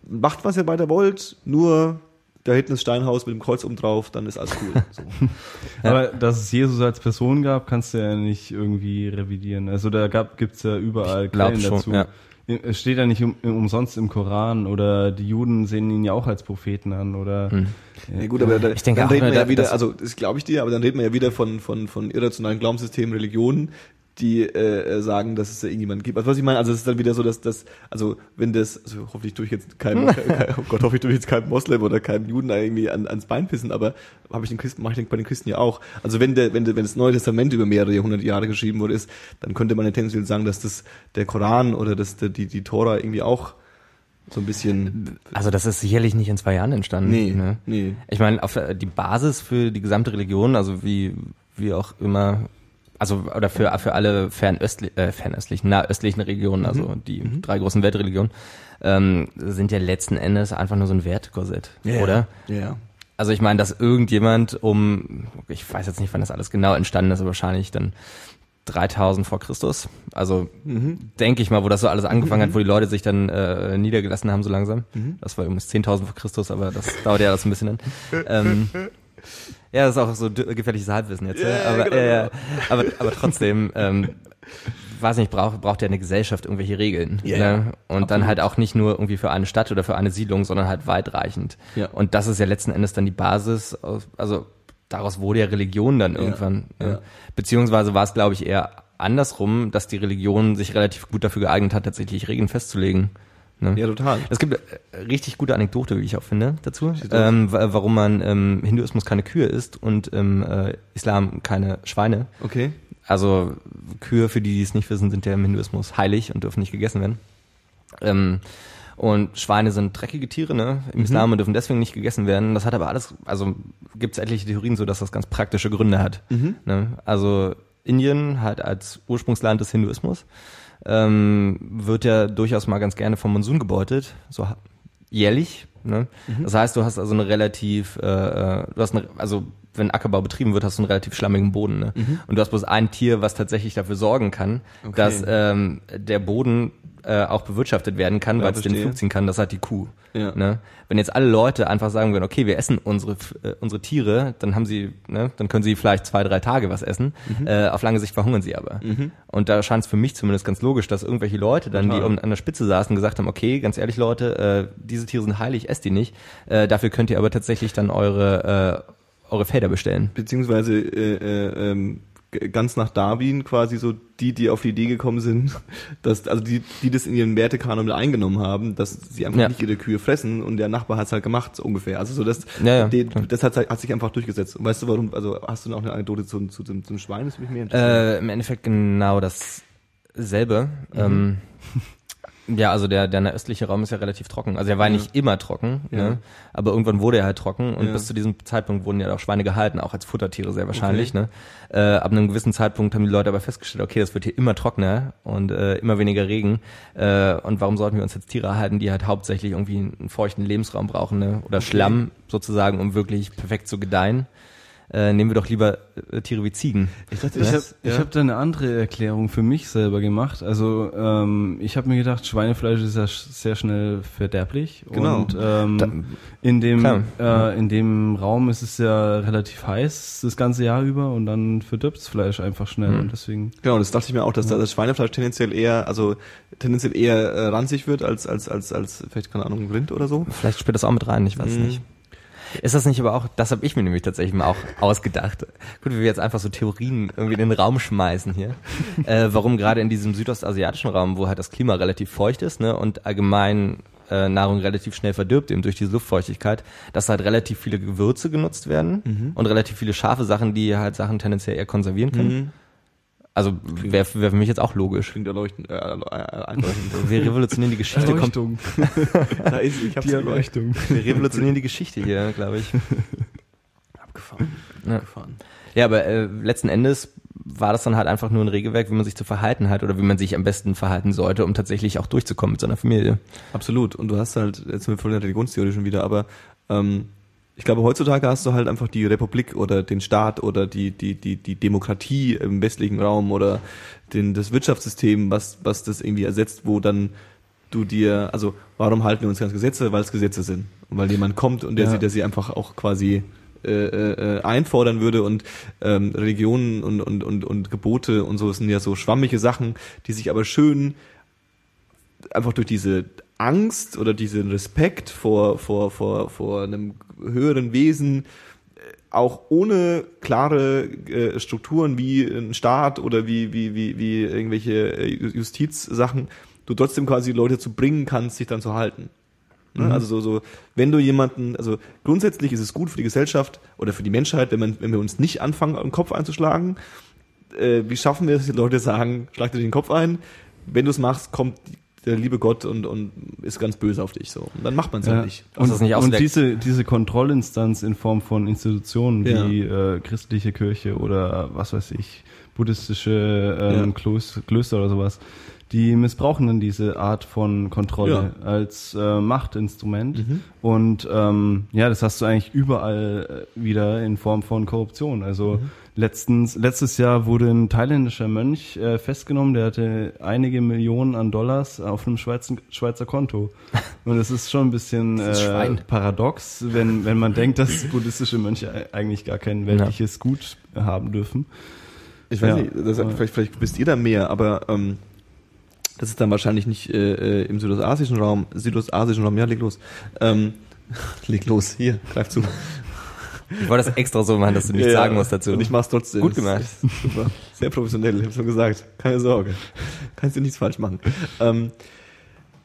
macht was ihr weiter wollt, nur da hinten ist Steinhaus mit dem Kreuz oben drauf, dann ist alles cool. So. Aber dass es Jesus als Person gab, kannst du ja nicht irgendwie revidieren. Also da gab, gibt's ja überall Quellen dazu. ja. Es steht ja nicht um, umsonst im Koran oder die Juden sehen ihn ja auch als Propheten an oder Ja, gut, aber da, Ich denke dann auch, reden wir ja wieder, das- also das glaube ich dir, aber dann reden wir ja wieder von von von irrationalen Glaubenssystemen, Religionen, die äh, sagen, dass es da irgendjemanden gibt. Also was ich meine, also es ist dann wieder so, dass das, also wenn das, also hoffentlich tue ich jetzt keinem, kein, oh Gott, hoffentlich tue ich jetzt keinem Moslem oder keinem Juden irgendwie an, ans Bein pissen, aber habe ich den Christen, mache ich den, bei den Christen ja auch. Also wenn der, wenn der, wenn das Neue Testament über mehrere Jahrhundert Jahre geschrieben wurde, ist, dann könnte man ja tendenziell sagen, dass das der Koran oder das der, die die Tora irgendwie auch so ein bisschen Also das ist sicherlich nicht in zwei Jahren entstanden. nee, Ne? nee. Ich meine, auf der, die Basis für die gesamte Religion, also wie, wie auch immer, also oder für, für alle fernöstli äh, fernöstlichen, nahöstlichen Regionen, also die drei großen Weltreligionen, ähm, sind ja letzten Endes einfach nur so ein Wertekorsett, oder? Ja. Also ich meine, dass irgendjemand um, ich weiß jetzt nicht, wann das alles genau entstanden ist, aber wahrscheinlich dann 3000 vor Christus. Also denke ich mal, wo das so alles angefangen hat, wo die Leute sich dann äh, niedergelassen haben so langsam. Das war übrigens 10.000 vor Christus, aber das dauert ja alles ein bisschen an. Ähm, Ja, das ist auch so gefährliches Halbwissen jetzt. Ja, ne? ja, aber, genau. äh, aber, aber trotzdem, ähm, weiß nicht, braucht, braucht ja eine Gesellschaft irgendwelche Regeln. Ja, ne? ja, Und dann halt auch nicht nur irgendwie für eine Stadt oder für eine Siedlung, sondern halt weitreichend. Ja. Und das ist ja letzten Endes dann die Basis, aus- also daraus wurde ja Religion dann irgendwann. ja. Ne? Beziehungsweise war es, glaube ich, eher andersrum, dass die Religion sich relativ gut dafür geeignet hat, tatsächlich Regeln festzulegen. Ne? Ja, total. Es gibt äh, richtig gute Anekdote, wie ich auch finde, dazu, ähm, wa- warum man ähm, Hinduismus keine Kühe isst und im äh, Islam keine Schweine. Okay. Also Kühe, für die, die es nicht wissen, sind ja im Hinduismus heilig und dürfen nicht gegessen werden. Ähm, und Schweine sind dreckige Tiere, ne? Im Islam und dürfen deswegen nicht gegessen werden. Das hat aber alles, also gibt es etliche Theorien so, dass das ganz praktische Gründe hat. Ne? Also Indien halt als Ursprungsland des Hinduismus ähm, wird ja durchaus mal ganz gerne vom Monsun gebeutet, so jährlich. Ne? Das heißt, du hast also eine relativ, äh, äh, du hast eine, also wenn Ackerbau betrieben wird, hast du einen relativ schlammigen Boden. Ne? Und du hast bloß ein Tier, was tatsächlich dafür sorgen kann, Okay. dass ähm, der Boden äh, auch bewirtschaftet werden kann, Ja, weil es den. Flug ziehen kann, das hat die Kuh. Ja. Ne? Wenn jetzt alle Leute einfach sagen würden, okay, wir essen unsere äh, unsere Tiere, dann haben sie, ne, dann können sie vielleicht zwei, drei Tage was essen. Mhm. Äh, auf lange Sicht verhungern sie aber. Und da scheint es für mich zumindest ganz logisch, dass irgendwelche Leute dann, die Total. um, an der Spitze saßen, gesagt haben, okay, ganz ehrlich Leute, äh, diese Tiere sind heilig, esst die nicht. Äh, dafür könnt ihr aber tatsächlich dann eure äh, eure Felder bestellen. Beziehungsweise äh, äh, ähm, ganz nach Darwin quasi so die, die auf die Idee gekommen sind, dass also die, die das in ihren Wertekanon mit eingenommen haben, dass sie einfach Ja. nicht ihre Kühe fressen und der Nachbar hat's halt gemacht so ungefähr. Also so das, Ja, ja, die, das hat, hat sich einfach durchgesetzt. Und weißt du warum? Also hast du noch eine Anekdote zu, zu, zum, zum Schwein? Das mich mehr interessieren. Äh, Im Endeffekt genau dasselbe. Ähm, ja, also der, der östliche Raum ist ja relativ trocken. Also er war nicht immer trocken, Ja. ne? aber irgendwann wurde er halt trocken und Ja. bis zu diesem Zeitpunkt wurden ja auch Schweine gehalten, auch als Futtertiere sehr wahrscheinlich. Ne? Äh, ab einem gewissen Zeitpunkt haben die Leute aber festgestellt, okay, das wird hier immer trockener und äh, immer weniger Regen. Äh, und warum sollten wir uns jetzt Tiere erhalten, die halt hauptsächlich irgendwie einen feuchten Lebensraum brauchen ne? oder Schlamm sozusagen, um wirklich perfekt zu gedeihen? Äh, nehmen wir doch lieber äh, Tiere wie Ziegen. ich dachte, Ich habe ich hab da eine andere Erklärung für mich selber gemacht. Also ähm, ich habe mir gedacht, Schweinefleisch ist ja sch- sehr schnell verderblich. Genau. Und ähm, Da- in, dem, Klar. äh, in dem Raum ist es ja relativ heiß das ganze Jahr über und dann verdirbt das Fleisch einfach schnell. Mhm. Und deswegen Genau, das dachte ich mir auch, dass da das Schweinefleisch tendenziell eher, also tendenziell eher äh, ranzig wird als als als als vielleicht keine Ahnung Rind oder so. Vielleicht spielt das auch mit rein, ich weiß Mhm. nicht. Ist das nicht aber auch, das habe ich mir nämlich tatsächlich mal auch ausgedacht. Gut, wie wir jetzt einfach so Theorien irgendwie in den Raum schmeißen hier. äh, warum gerade in diesem südostasiatischen Raum, wo halt das Klima relativ feucht ist ne, und allgemein äh, Nahrung relativ schnell verdirbt, eben durch diese Luftfeuchtigkeit, dass halt relativ viele Gewürze genutzt werden und relativ viele scharfe Sachen, die halt Sachen tendenziell eher konservieren können. Also wäre wär für mich jetzt auch logisch. Klingt erleuchtend, äh, äh, einleuchtend. Wir revolutionieren die Geschichte kommt da ist, ich hab's die Erleuchtung. Wir revolutionieren die Geschichte hier, glaube ich. abgefahren. Ja. abgefahren. Ja, aber äh, letzten Endes war das dann halt einfach nur ein Regelwerk, wie man sich zu verhalten hat oder wie man sich am besten verhalten sollte, um tatsächlich auch durchzukommen mit seiner Familie. Absolut. Und du hast halt, jetzt sind wir voll in der Religionstheorie schon wieder, aber ähm, ich glaube, heutzutage hast du halt einfach die Republik oder den Staat oder die, die, die, die Demokratie im westlichen Raum oder den, das Wirtschaftssystem, was, was das irgendwie ersetzt, wo dann du dir, also warum halten wir uns ganz Gesetze? Weil es Gesetze sind. Und weil jemand kommt und der, Ja. sie, der sie einfach auch quasi äh, äh, einfordern würde und ähm, Religionen und, und, und, und Gebote und so sind ja so schwammige Sachen, die sich aber schön einfach durch diese Angst oder diesen Respekt vor, vor, vor, vor einem höheren Wesen äh, auch ohne klare äh, Strukturen wie ein Staat oder wie, wie, wie, wie irgendwelche äh, Justizsachen, du trotzdem quasi Leute zu bringen kannst, sich dann zu halten. Ne? Also so, so, wenn du jemanden, also grundsätzlich ist es gut für die Gesellschaft oder für die Menschheit, wenn man, wenn wir uns nicht anfangen, den Kopf einzuschlagen. Äh, wie schaffen wir es, dass die Leute sagen, schlag dir den Kopf ein. Wenn du es machst, kommt der liebe Gott und, und ist ganz böse auf dich so. Und dann macht man es Ja. halt nicht. Und, nicht und diese, diese Kontrollinstanz in Form von Institutionen Ja. wie äh, christliche Kirche oder was weiß ich, buddhistische ähm, Ja. Klöster, Klöster oder sowas, die missbrauchen dann diese Art von Kontrolle als äh, Machtinstrument. Und ähm, ja, das hast du eigentlich überall äh, wieder in Form von Korruption. Also letztens, letztes Jahr wurde ein thailändischer Mönch äh, festgenommen, der hatte einige Millionen an Dollars auf einem Schweizer, Schweizer Konto. Und das ist schon ein bisschen äh, paradox, wenn, wenn man denkt, dass buddhistische Mönche eigentlich gar kein weltliches Gut haben dürfen. Ich weiß Ja. nicht, das, vielleicht, vielleicht wisst ihr da mehr, aber ähm, das ist dann wahrscheinlich nicht äh, äh, im südostasischen Raum, südostasischen Raum, ja, leg los. Ähm, leg los, hier, greif zu. Ich wollte das extra so machen, dass du nichts Ja, sagen musst dazu. Und ich mach's trotzdem. Gut gemacht. Super. Sehr professionell, ich hab's schon gesagt. Keine Sorge. Kannst du nichts falsch machen. Ähm,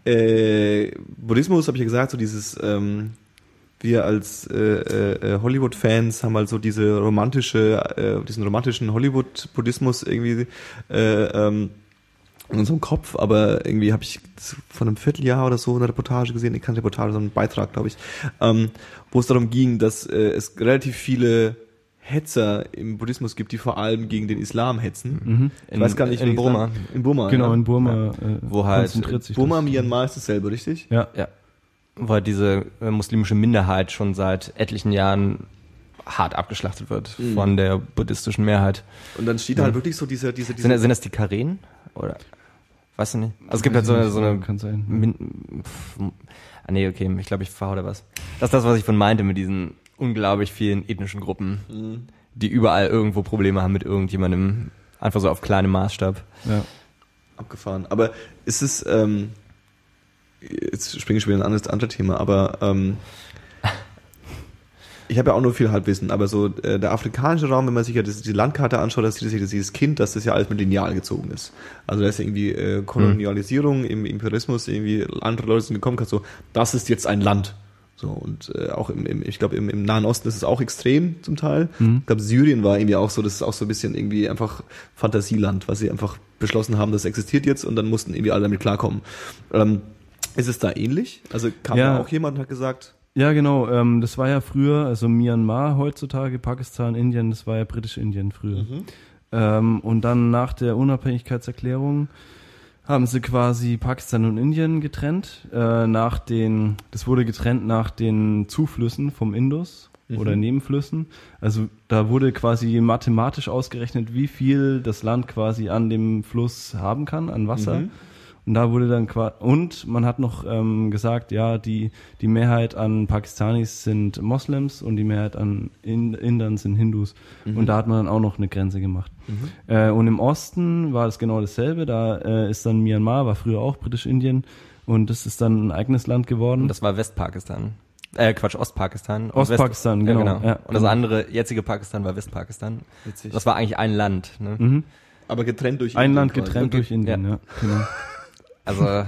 äh, Buddhismus, habe ich ja gesagt, so dieses, ähm, wir als äh, äh, Hollywood-Fans haben halt so diese romantische, äh, diesen romantischen Hollywood-Buddhismus irgendwie äh, ähm, in unserem Kopf, aber irgendwie habe ich vor einem Vierteljahr oder so eine Reportage gesehen, keine Reportage, sondern einen Beitrag, glaube ich, ähm, wo es darum ging, dass äh, es relativ viele Hetzer im Buddhismus gibt, die vor allem gegen den Islam hetzen. Ich In- weiß gar nicht, in Burma. In Burma. Genau, ja. in Burma äh, Wo halt konzentriert sich Burma, das. Myanmar ist dasselbe, richtig? Ja. Ja. Weil diese äh, muslimische Minderheit schon seit etlichen Jahren hart abgeschlachtet wird Mhm. von der buddhistischen Mehrheit. Und dann steht da halt wirklich so dieser, dieser, dieser Sind, sind das die Karen? Oder? Weißt du nicht? Also es gibt halt so eine, so eine Kann sein. Min pff, ah nee, okay, ich glaube, ich verhau da was. Das ist das, was ich von meinte mit diesen unglaublich vielen ethnischen Gruppen, Mhm. die überall irgendwo Probleme haben mit irgendjemandem, einfach so auf kleinem Maßstab. Ja. abgefahren. Aber ist es, ähm, jetzt springe ich wieder in ein anderes andere Thema, aber ähm, ich habe ja auch nur viel Halbwissen, aber so äh, der afrikanische Raum, wenn man sich ja das, die Landkarte anschaut, dass dieses, dieses Kind, dass das ja alles mit Lineal gezogen ist. Also da ist ja irgendwie äh, Kolonialisierung im Imperialismus, irgendwie andere Leute sind gekommen, so, das ist jetzt ein Land. So, und äh, auch im, im ich glaube, im, im Nahen Osten ist es auch extrem zum Teil. Ich glaube, Syrien war irgendwie auch so, das ist auch so ein bisschen irgendwie einfach Fantasieland, was sie einfach beschlossen haben, das existiert jetzt und dann mussten irgendwie alle damit klarkommen. Ähm, ist es da ähnlich? Also kam Ja. da auch jemand und hat gesagt, Ja, genau. Ähm, das war ja früher, also Myanmar heutzutage, Pakistan, Indien, das war ja britisch-Indien früher. Ähm, und dann nach der Unabhängigkeitserklärung haben sie quasi Pakistan und Indien getrennt. Äh, nach den, das wurde getrennt nach den Zuflüssen vom Indus oder Nebenflüssen. Also da wurde quasi mathematisch ausgerechnet, wie viel das Land quasi an dem Fluss haben kann, an Wasser. Und da wurde dann quasi, und man hat noch ähm, gesagt, ja, die, die Mehrheit an Pakistanis sind Moslems und die Mehrheit an In Indern sind Hindus. Und da hat man dann auch noch eine Grenze gemacht. Äh, und im Osten war das genau dasselbe. Da äh, ist dann Myanmar, war früher auch Britisch-Indien. Und das ist dann ein eigenes Land geworden. Und das war Westpakistan. Äh, Quatsch, Ostpakistan. Ostpakistan, West- genau, ja. Und das andere, jetzige Pakistan war Westpakistan. Witzig. Das war eigentlich ein Land. Ne? aber getrennt durch ein Indien Land quasi. getrennt Okay. durch Indien, ja. genau. Also, wollen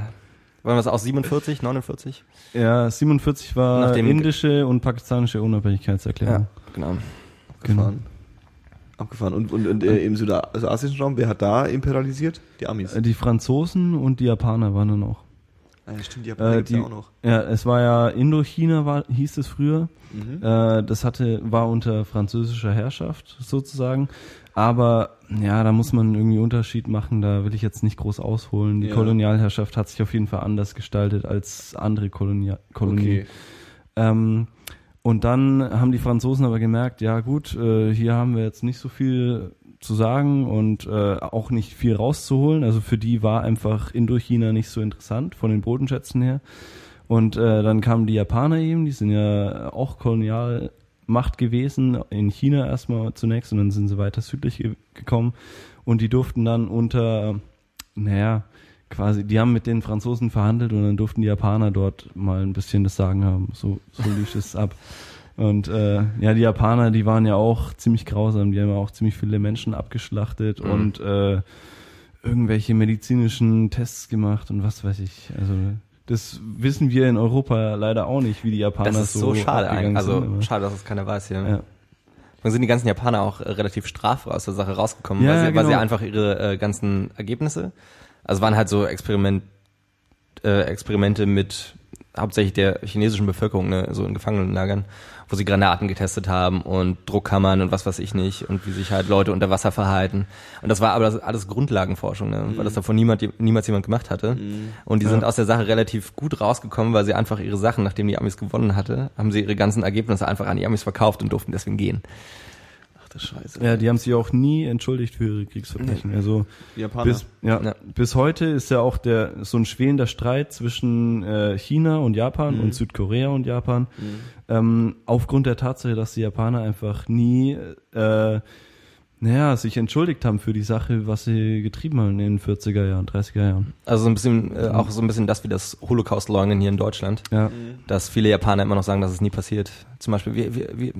wir das auch 47, 49? Ja, 47 war Nachdem- indische und pakistanische Unabhängigkeitserklärung. genau. Abgefahren. Abgefahren. Und, und, und äh, im südasischen Raum, wer hat da imperialisiert? Die Amis. Äh, Die Franzosen und die Japaner waren dann auch. Ah, ja, stimmt, die Japaner Äh, die, ja auch noch. ja, es war ja Indochina, war, hieß es früher. Mhm. Äh, das hatte, war unter französischer Herrschaft sozusagen. Aber ja, da muss man irgendwie Unterschied machen. Da will ich jetzt nicht groß ausholen. Die Ja. Kolonialherrschaft hat sich auf jeden Fall anders gestaltet als andere Kolonia Kolonien. Okay. Ähm, und dann haben die Franzosen aber gemerkt, ja gut, äh, hier haben wir jetzt nicht so viel zu sagen und äh, auch nicht viel rauszuholen. Also für die war einfach Indochina nicht so interessant von den Bodenschätzen her. Und äh, dann kamen die Japaner eben, die sind ja auch Kolonialmacht gewesen, in China erstmal zunächst und dann sind sie weiter südlich ge gekommen und die durften dann unter, naja, quasi, die haben mit den Franzosen verhandelt und dann durften die Japaner dort mal ein bisschen das Sagen haben. So, so lief es ab. Und äh, ja, die Japaner, die waren ja auch ziemlich grausam, die haben ja auch ziemlich viele Menschen abgeschlachtet Mhm. und äh, irgendwelche medizinischen Tests gemacht und was weiß ich. Also das wissen wir in Europa leider auch nicht, wie die Japaner Das ist so, schade abgegangen eigentlich. Also, sind, schade, dass es keiner weiß hier. Ja. Dann sind die ganzen Japaner auch äh, relativ straffrei aus der Sache rausgekommen, Ja, weil, sie, ja, weil sie genau. einfach ihre äh, ganzen Ergebnisse, also waren halt so Experiment, äh, Experimente mit hauptsächlich der chinesischen Bevölkerung, ne, so in Gefangenenlagern, wo sie Granaten getestet haben und Druckkammern und was weiß ich nicht und wie sich halt Leute unter Wasser verhalten. Und das war aber das, alles Grundlagenforschung, ne, weil das davon niemand, niemals jemand gemacht hatte. Und die sind aus der Sache relativ gut rausgekommen, weil sie einfach ihre Sachen, nachdem die Amis gewonnen hatte, haben sie ihre ganzen Ergebnisse einfach an die Amis verkauft und durften deswegen gehen. Das Scheiße. Ja, die haben sich auch nie entschuldigt für ihre Kriegsverbrechen. Also Die Japaner. bis, ja, Ja. bis heute ist ja auch der so ein schwelender Streit zwischen äh, China und Japan und Südkorea und Japan. Ähm, aufgrund der Tatsache, dass die Japaner einfach nie äh, naja, sich entschuldigt haben für die Sache, was sie getrieben haben in den 40er Jahren, 30er Jahren. Also so ein bisschen, äh, auch so ein bisschen das wie das Holocaust-Leugnen hier in Deutschland. Ja. dass viele Japaner immer noch sagen, dass es nie passiert. Zum Beispiel wie, wie, wie,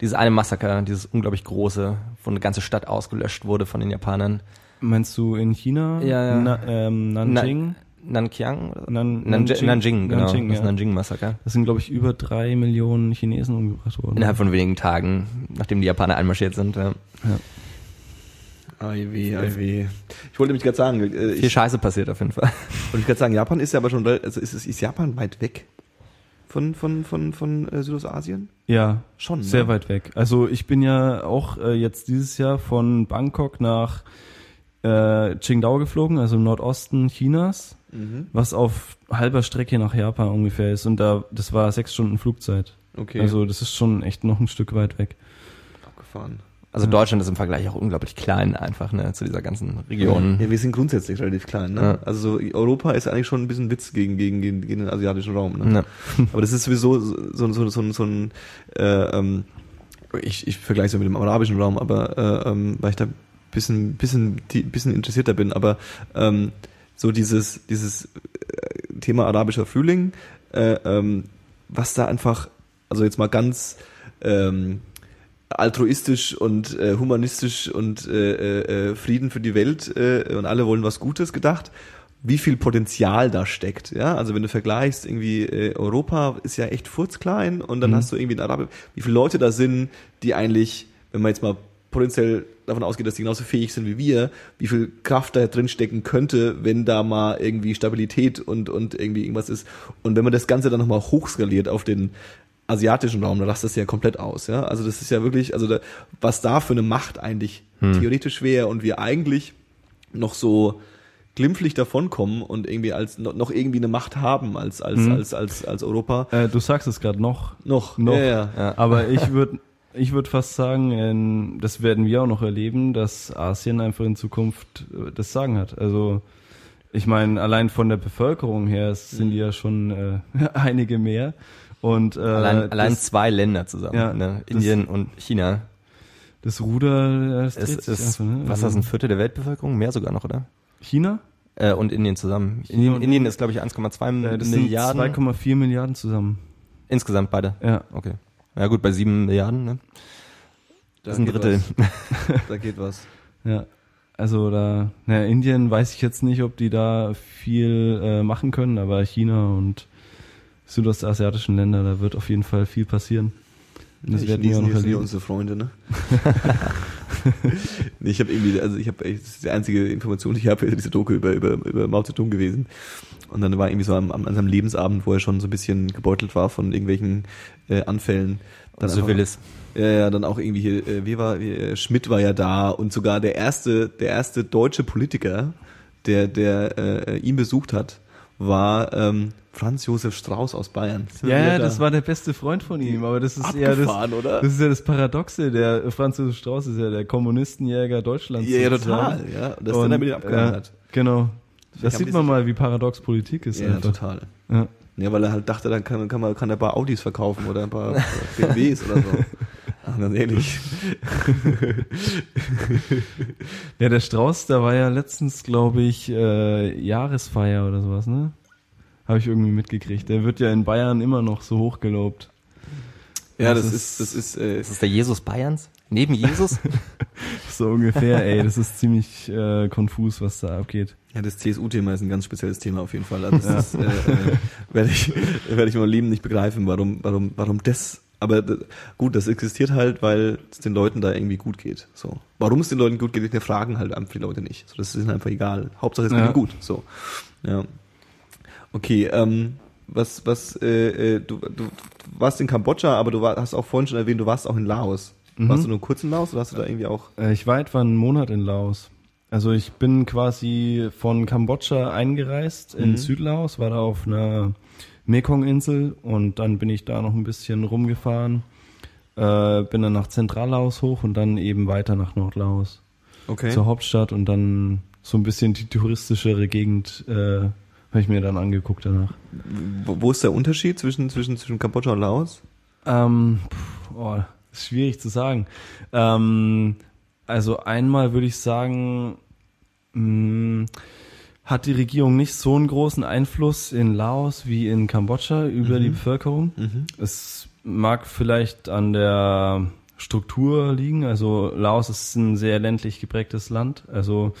dieses eine Massaker, dieses unglaublich große, wo eine ganze Stadt ausgelöscht wurde von den Japanern. Meinst du in China? Ja, ja. Na, ähm, Nanjing? Nankiang? Oder? Nan- Nanjing, Nanjing, genau. Nanjing, das ja. Nanjing-Massaker. Das sind, glaube ich, über drei Millionen Chinesen umgebracht worden. Innerhalb von wenigen Tagen, nachdem die Japaner einmarschiert sind. Ja. Ai weh, ai weh. Ich wollte mich gerade sagen, äh, Viel ich Scheiße passiert auf jeden Fall. wollte gerade sagen, Japan ist ja aber schon, also ist, es- ist Japan weit weg von, von, von, von äh, Südostasien? Ja, Schon, Sehr ne? weit weg. Also ich bin ja auch äh, jetzt dieses Jahr von Bangkok nach äh, Qingdao geflogen, also im Nordosten Chinas, Mhm. was auf halber Strecke nach Japan ungefähr ist. Und da das war sechs Stunden Flugzeit. Okay. Also das ist schon echt noch ein Stück weit weg. abgefahren. Also Deutschland ist im Vergleich auch unglaublich klein einfach, ne, zu dieser ganzen Region. Ja, wir sind grundsätzlich relativ klein, ne? Ja. Also so Europa ist eigentlich schon ein bisschen Witz gegen, gegen, gegen, gegen den asiatischen Raum, ne? Ne. Aber das ist sowieso so, so, so, so, so ein, äh, ähm, ich, ich vergleiche es ja mit dem arabischen Raum, aber äh, ähm, weil ich da bisschen, bisschen, bisschen interessierter bin, aber ähm, so dieses, dieses äh, Thema arabischer Frühling, äh, ähm, was da einfach, also jetzt mal ganz ähm, altruistisch und äh, humanistisch und äh, äh, Frieden für die Welt äh, und alle wollen was Gutes gedacht, wie viel Potenzial da steckt. Ja, also wenn du vergleichst, irgendwie äh, Europa ist ja echt furzklein und dann hast du irgendwie in Arabien, wie viele Leute da sind, die eigentlich, wenn man jetzt mal potenziell davon ausgeht, dass die genauso fähig sind wie wir, wie viel Kraft da drin stecken könnte, wenn da mal irgendwie Stabilität und, und irgendwie irgendwas ist. Und wenn man das Ganze dann nochmal hochskaliert auf den asiatischen Raum, dann lasst das ja komplett aus, ja. Also das ist ja wirklich, also da, was da für eine Macht eigentlich theoretisch wäre und wir eigentlich noch so glimpflich davonkommen und irgendwie als noch irgendwie eine Macht haben als als als als als Europa Äh, du sagst es gerade noch. noch Noch. Ja, ja. Ja. Aber ich würde ich würd fast sagen, ähm, das werden wir auch noch erleben, dass Asien einfach in Zukunft äh, das Sagen hat. Also ich meine, allein von der Bevölkerung her sind die ja schon äh, einige mehr. Und äh, Allein, allein das, zwei Länder zusammen, Ja, ne? das- Indien und China. das Ruder, das Es dreht sich ist, einfach, ne? was ist das, Also ein Viertel der Weltbevölkerung? Mehr sogar noch, oder? China? Äh, und Indien zusammen. China Indien, Indien ist, glaube ich, 1,2 Äh, das Milliarden. sind 2,4 Milliarden zusammen. Insgesamt beide. Ja. Okay. Ja gut, bei sieben Milliarden, ne? Da Das ist ein Drittel. Was. Da geht was. Ja. Also da, naja, Indien weiß ich jetzt nicht, ob die da viel äh, machen können, aber China und südostasiatischen Länder, da wird auf jeden Fall viel passieren. Und das Die werden wir auch noch ja erleben. unsere Freunde, ne? nee, ich habe irgendwie, also ich habe, das ist die einzige Information, die ich habe, diese Doku über, über, über Mao Zedong gewesen. Und dann war irgendwie so am, am, an seinem Lebensabend, wo er schon so ein bisschen gebeutelt war von irgendwelchen äh, Anfällen. Dann einfach- Syphilis. Ja, ja, dann auch irgendwie hier, äh, wie war, wie, äh, Schmidt war ja da und sogar der erste, der erste deutsche Politiker, der, der äh, ihn besucht hat, war ähm, Franz Josef Strauß aus Bayern. Ja, ja, da? das war der beste Freund von ihm, aber das ist ja das, Abgefahren, oder? das ist ja das Paradoxe. Der Franz Josef Strauß ist ja der Kommunistenjäger Deutschlands. Ja, ja, total, ja. Und das dann mit ihm abgehangen ja, hat. Genau. Vielleicht Das sieht man mal, wie paradox Politik ist. Ja, einfach. total. Ja. Ja, weil er halt dachte, dann kann, kann man kann er ein paar Audis verkaufen oder ein paar BMWs oder so. Ach, ganz ehrlich. ja, der Strauß, da war ja letztens, glaube ich, äh, Jahresfeier oder sowas, ne? Habe ich irgendwie mitgekriegt. Der wird ja in Bayern immer noch so hochgelobt. Ja, Das das, ist- ist, das ist, äh, Das ist der Jesus Bayerns? Neben Jesus? So ungefähr, ey. Das ist ziemlich äh, konfus, was da abgeht. ja, das CSU-Thema ist ein ganz spezielles Thema auf jeden Fall. Also das ist, äh, äh, werde ich, werde ich in meinem Leben nicht begreifen, warum, warum, warum das, aber gut, das existiert halt, weil es den Leuten da irgendwie gut geht. So. Warum es den Leuten gut geht, wir fragen halt einfach die Leute nicht. So, das ist ihnen einfach egal. Hauptsache es geht Ja. ihnen gut. So. Ja. Okay, ähm, was, was, äh, äh, du, du warst in Kambodscha, aber du war, hast auch vorhin schon erwähnt, du warst auch in Laos. Mhm. Warst du nur kurz in Laos oder hast du da irgendwie auch? Äh, ich war etwa einen Monat in Laos. Also ich bin quasi von Kambodscha eingereist in Mhm. Südlaos, war da auf einer Mekong-Insel und dann bin ich da noch ein bisschen rumgefahren, äh, bin dann nach Zentrallaos hoch und dann eben weiter nach Nordlaos Okay. zur Hauptstadt und dann so ein bisschen die touristischere Gegend äh, habe ich mir dann angeguckt danach. Wo, wo ist der Unterschied zwischen, zwischen, zwischen Kambodscha und Laos? Ähm, pff, oh, ist schwierig zu sagen. Ähm, also einmal würde ich sagen, mh, hat die Regierung nicht so einen großen Einfluss in Laos wie in Kambodscha über die Bevölkerung. Es mag vielleicht an der Struktur liegen. Also Laos ist ein sehr ländlich geprägtes Land. Also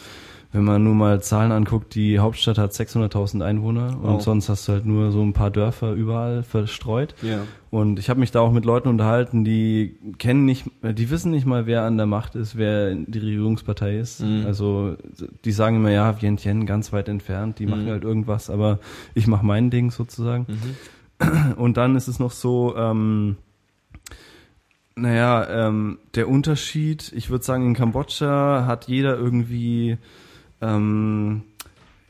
wenn man nur mal Zahlen anguckt, die Hauptstadt hat 600.000 Einwohner und Wow. sonst hast du halt nur so ein paar Dörfer überall verstreut. Ja. Und ich habe mich da auch mit Leuten unterhalten, die kennen nicht, die wissen nicht mal, wer an der Macht ist, wer die Regierungspartei ist. Mhm. Also die sagen immer, ja, Vientiane ganz weit entfernt, die machen Mhm. halt irgendwas, aber ich mache mein Ding sozusagen. Und dann ist es noch so, ähm, naja, ähm, der Unterschied, ich würde sagen, in Kambodscha hat jeder irgendwie, ähm,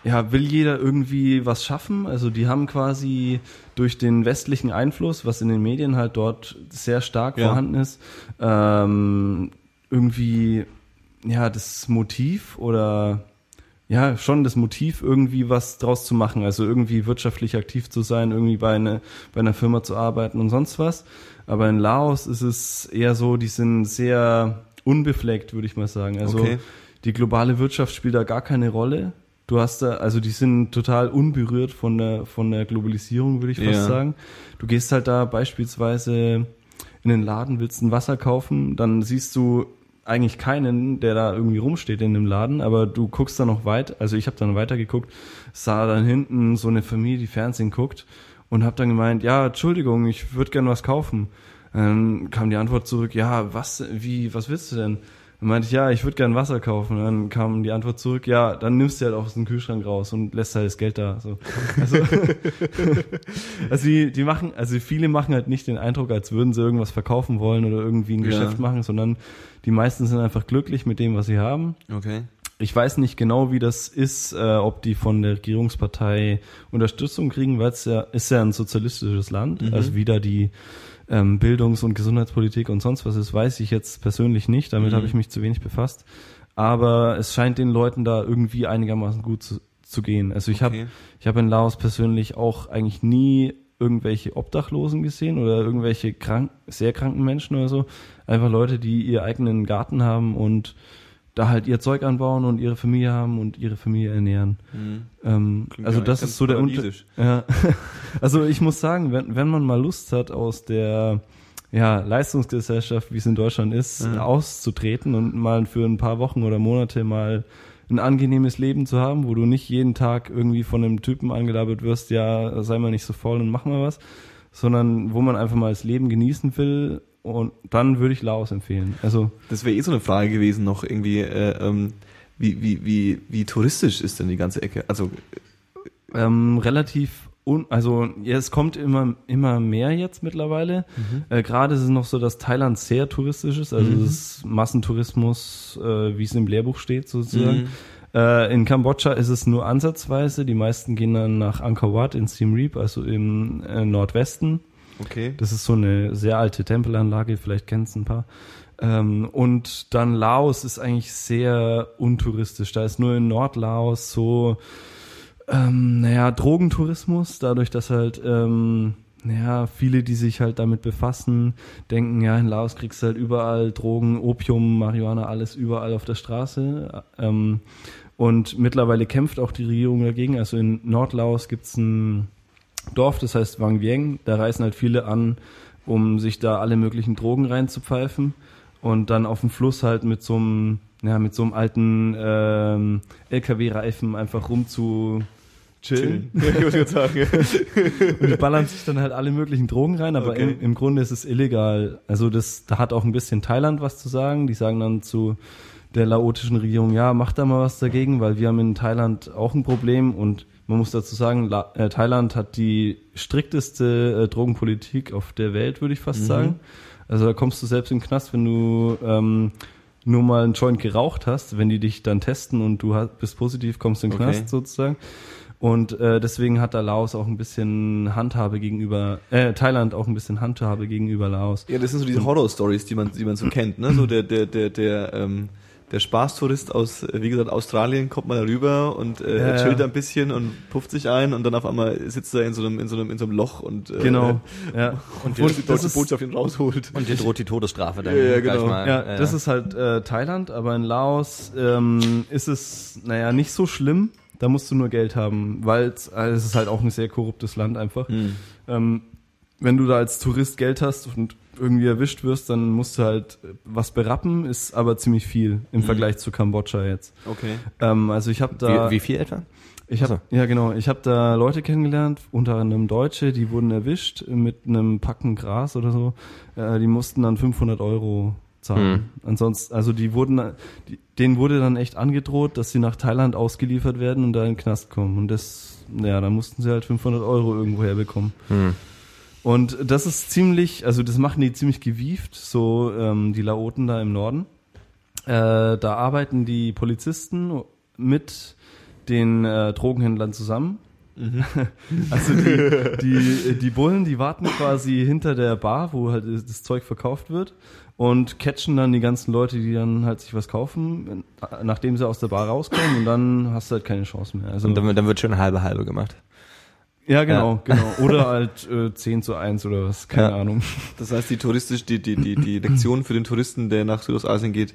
ja, will jeder irgendwie was schaffen. Also die haben quasi durch den westlichen Einfluss, was in den Medien halt dort sehr stark Ja. vorhanden ist, ähm, irgendwie, ja, das Motiv oder ja, schon das Motiv, irgendwie was draus zu machen, also irgendwie wirtschaftlich aktiv zu sein, irgendwie bei, eine, bei einer Firma zu arbeiten und sonst was. Aber in Laos ist es eher so, die sind sehr unbefleckt, würde ich mal sagen. Also Okay. Die globale Wirtschaft spielt da gar keine Rolle. Du hast da, also die sind total unberührt von der, von der Globalisierung, würde ich fast Ja. sagen. Du gehst halt da beispielsweise in den Laden, willst ein Wasser kaufen, dann siehst du eigentlich keinen, der da irgendwie rumsteht in dem Laden, aber du guckst da noch weit, also ich habe dann weitergeguckt, sah dann hinten so eine Familie, die Fernsehen guckt und habe dann gemeint, ja, Entschuldigung, ich würde gern was kaufen. Dann kam die Antwort zurück, ja, was, wie, was willst du denn? Dann meinte ich, ja, ich würde gern Wasser kaufen. Dann kam die Antwort zurück, ja, dann nimmst du halt aus dem Kühlschrank raus und lässt halt das Geld da. So. Also, also die, die machen, also viele machen halt nicht den Eindruck, als würden sie irgendwas verkaufen wollen oder irgendwie ein Ja. Geschäft machen, sondern die meisten sind einfach glücklich mit dem, was sie haben. Okay. Ich weiß nicht genau, wie das ist, äh, ob die von der Regierungspartei Unterstützung kriegen, weil es ja ist ja ein sozialistisches Land. Mhm. Also wieder die ähm, Bildungs- und Gesundheitspolitik und sonst was ist, weiß ich jetzt persönlich nicht. Damit Mhm. habe ich mich zu wenig befasst. Aber es scheint den Leuten da irgendwie einigermaßen gut zu, zu gehen. Also ich Okay. habe ich habe in Laos persönlich auch eigentlich nie irgendwelche Obdachlosen gesehen oder irgendwelche krank, sehr kranken Menschen oder so. Einfach Leute, die ihr eigenen Garten haben und da halt ihr Zeug anbauen und ihre Familie haben und ihre Familie ernähren. Ähm, Klingt also das ist so der Unter paradiesisch. ja. Also ich muss sagen, wenn, wenn man mal Lust hat, aus der ja, Leistungsgesellschaft, wie es in Deutschland ist, Ja. auszutreten und mal für ein paar Wochen oder Monate mal ein angenehmes Leben zu haben, wo du nicht jeden Tag irgendwie von einem Typen angelabert wirst, ja, sei mal nicht so voll und mach mal was, sondern wo man einfach mal das Leben genießen will und dann würde ich Laos empfehlen. Also Das wäre eh so eine Frage gewesen noch irgendwie, äh, ähm, wie, wie, wie, wie touristisch ist denn die ganze Ecke? Also, Ähm, relativ un also ja, es kommt immer immer mehr jetzt mittlerweile. Äh, Gerade ist es noch so, dass Thailand sehr touristisch ist, also es ist Massentourismus, äh, wie es im Lehrbuch steht sozusagen. Äh, in Kambodscha ist es nur ansatzweise. Die meisten gehen dann nach Angkor Wat in Siem Reap, also im äh, Nordwesten. Okay. Das ist so eine sehr alte Tempelanlage, vielleicht kennst du ein paar. Ähm, und dann Laos ist eigentlich sehr untouristisch. Da ist nur in Nordlaos so, ähm, naja, Drogentourismus, dadurch, dass halt, ähm, naja, viele, die sich halt damit befassen, denken, ja, in Laos kriegst du halt überall Drogen, Opium, Marihuana, alles überall auf der Straße. Ähm, und mittlerweile kämpft auch die Regierung dagegen. Also in Nordlaos gibt's ein Dorf, das heißt Wang Vieng. Da reisen halt viele an, um sich da alle möglichen Drogen reinzupfeifen und dann auf dem Fluss halt mit so einem, ja, mit so einem alten ähm, LKW-Reifen einfach rum zu chillen. gerade sagen. Und die ballern sich dann halt alle möglichen Drogen rein, aber Okay. im, im Grunde ist es illegal. Also das, da hat auch ein bisschen Thailand was zu sagen. Die sagen dann zu der laotischen Regierung, ja, macht da mal was dagegen, weil wir haben in Thailand auch ein Problem und Man muss dazu sagen, La äh, Thailand hat die strikteste äh, Drogenpolitik auf der Welt, würde ich fast sagen. Also da kommst du selbst in den Knast, wenn du ähm, nur mal einen Joint geraucht hast, wenn die dich dann testen und du hast, bist positiv, kommst du in den Okay. Knast sozusagen. Und äh, deswegen hat da Laos auch ein bisschen Handhabe gegenüber, äh, Thailand auch ein bisschen Handhabe gegenüber Laos. Ja, das sind so diese Horror-Stories, die man, die man so kennt, ne? So der, der, der, der, ähm, der Spaßtourist aus, äh, wie gesagt, Australien kommt mal rüber und äh, Ja, chillt ja. ein bisschen und pufft sich ein und dann auf einmal sitzt er in so einem, in so einem, in so einem Loch und äh, Genau, ja. und, Und die das deutsche Botschaft ihn rausholt. Und dir droht die Todesstrafe dann Ja, ja, genau. mal. Ja, äh, das ist halt äh, Thailand, aber in Laos ähm, ist es, naja, nicht so schlimm. Da musst du nur Geld haben, weil es äh, es ist halt auch ein sehr korruptes Land einfach. Hm. Ähm, wenn du da als Tourist Geld hast und irgendwie erwischt wirst, dann musst du halt äh, was berappen, ist aber ziemlich viel im Vergleich zu Kambodscha jetzt. Okay. Ähm, also ich habe da wie, wie viel etwa? ich habe ja genau, ich habe da Leute kennengelernt, unter anderem Deutsche, die wurden erwischt mit einem Packen Gras oder so. Äh, die mussten dann 500 Euro zahlen. Ansonsten, also die wurden, die, denen wurde dann echt angedroht, dass sie nach Thailand ausgeliefert werden und da in den Knast kommen. Und das, ja, da mussten sie halt 500 Euro irgendwo herbekommen. Hm. Und das ist ziemlich, also das machen die ziemlich gewieft, so ähm, die Laoten da im Norden. Äh, da arbeiten die Polizisten mit den äh, Drogenhändlern zusammen. also die, die, die Bullen, die warten quasi hinter der Bar, wo halt das Zeug verkauft wird und catchen dann die ganzen Leute, die dann halt sich was kaufen, nachdem sie aus der Bar rauskommen und dann hast du halt keine Chance mehr. Also Und dann, dann wird schon halbe halbe gemacht. Ja, genau, genau. Oder halt äh, 10 zu 1 oder was, keine Ja. Ahnung. Das heißt, die touristisch, die, die, die, die Lektion für den Touristen, der nach Südostasien geht,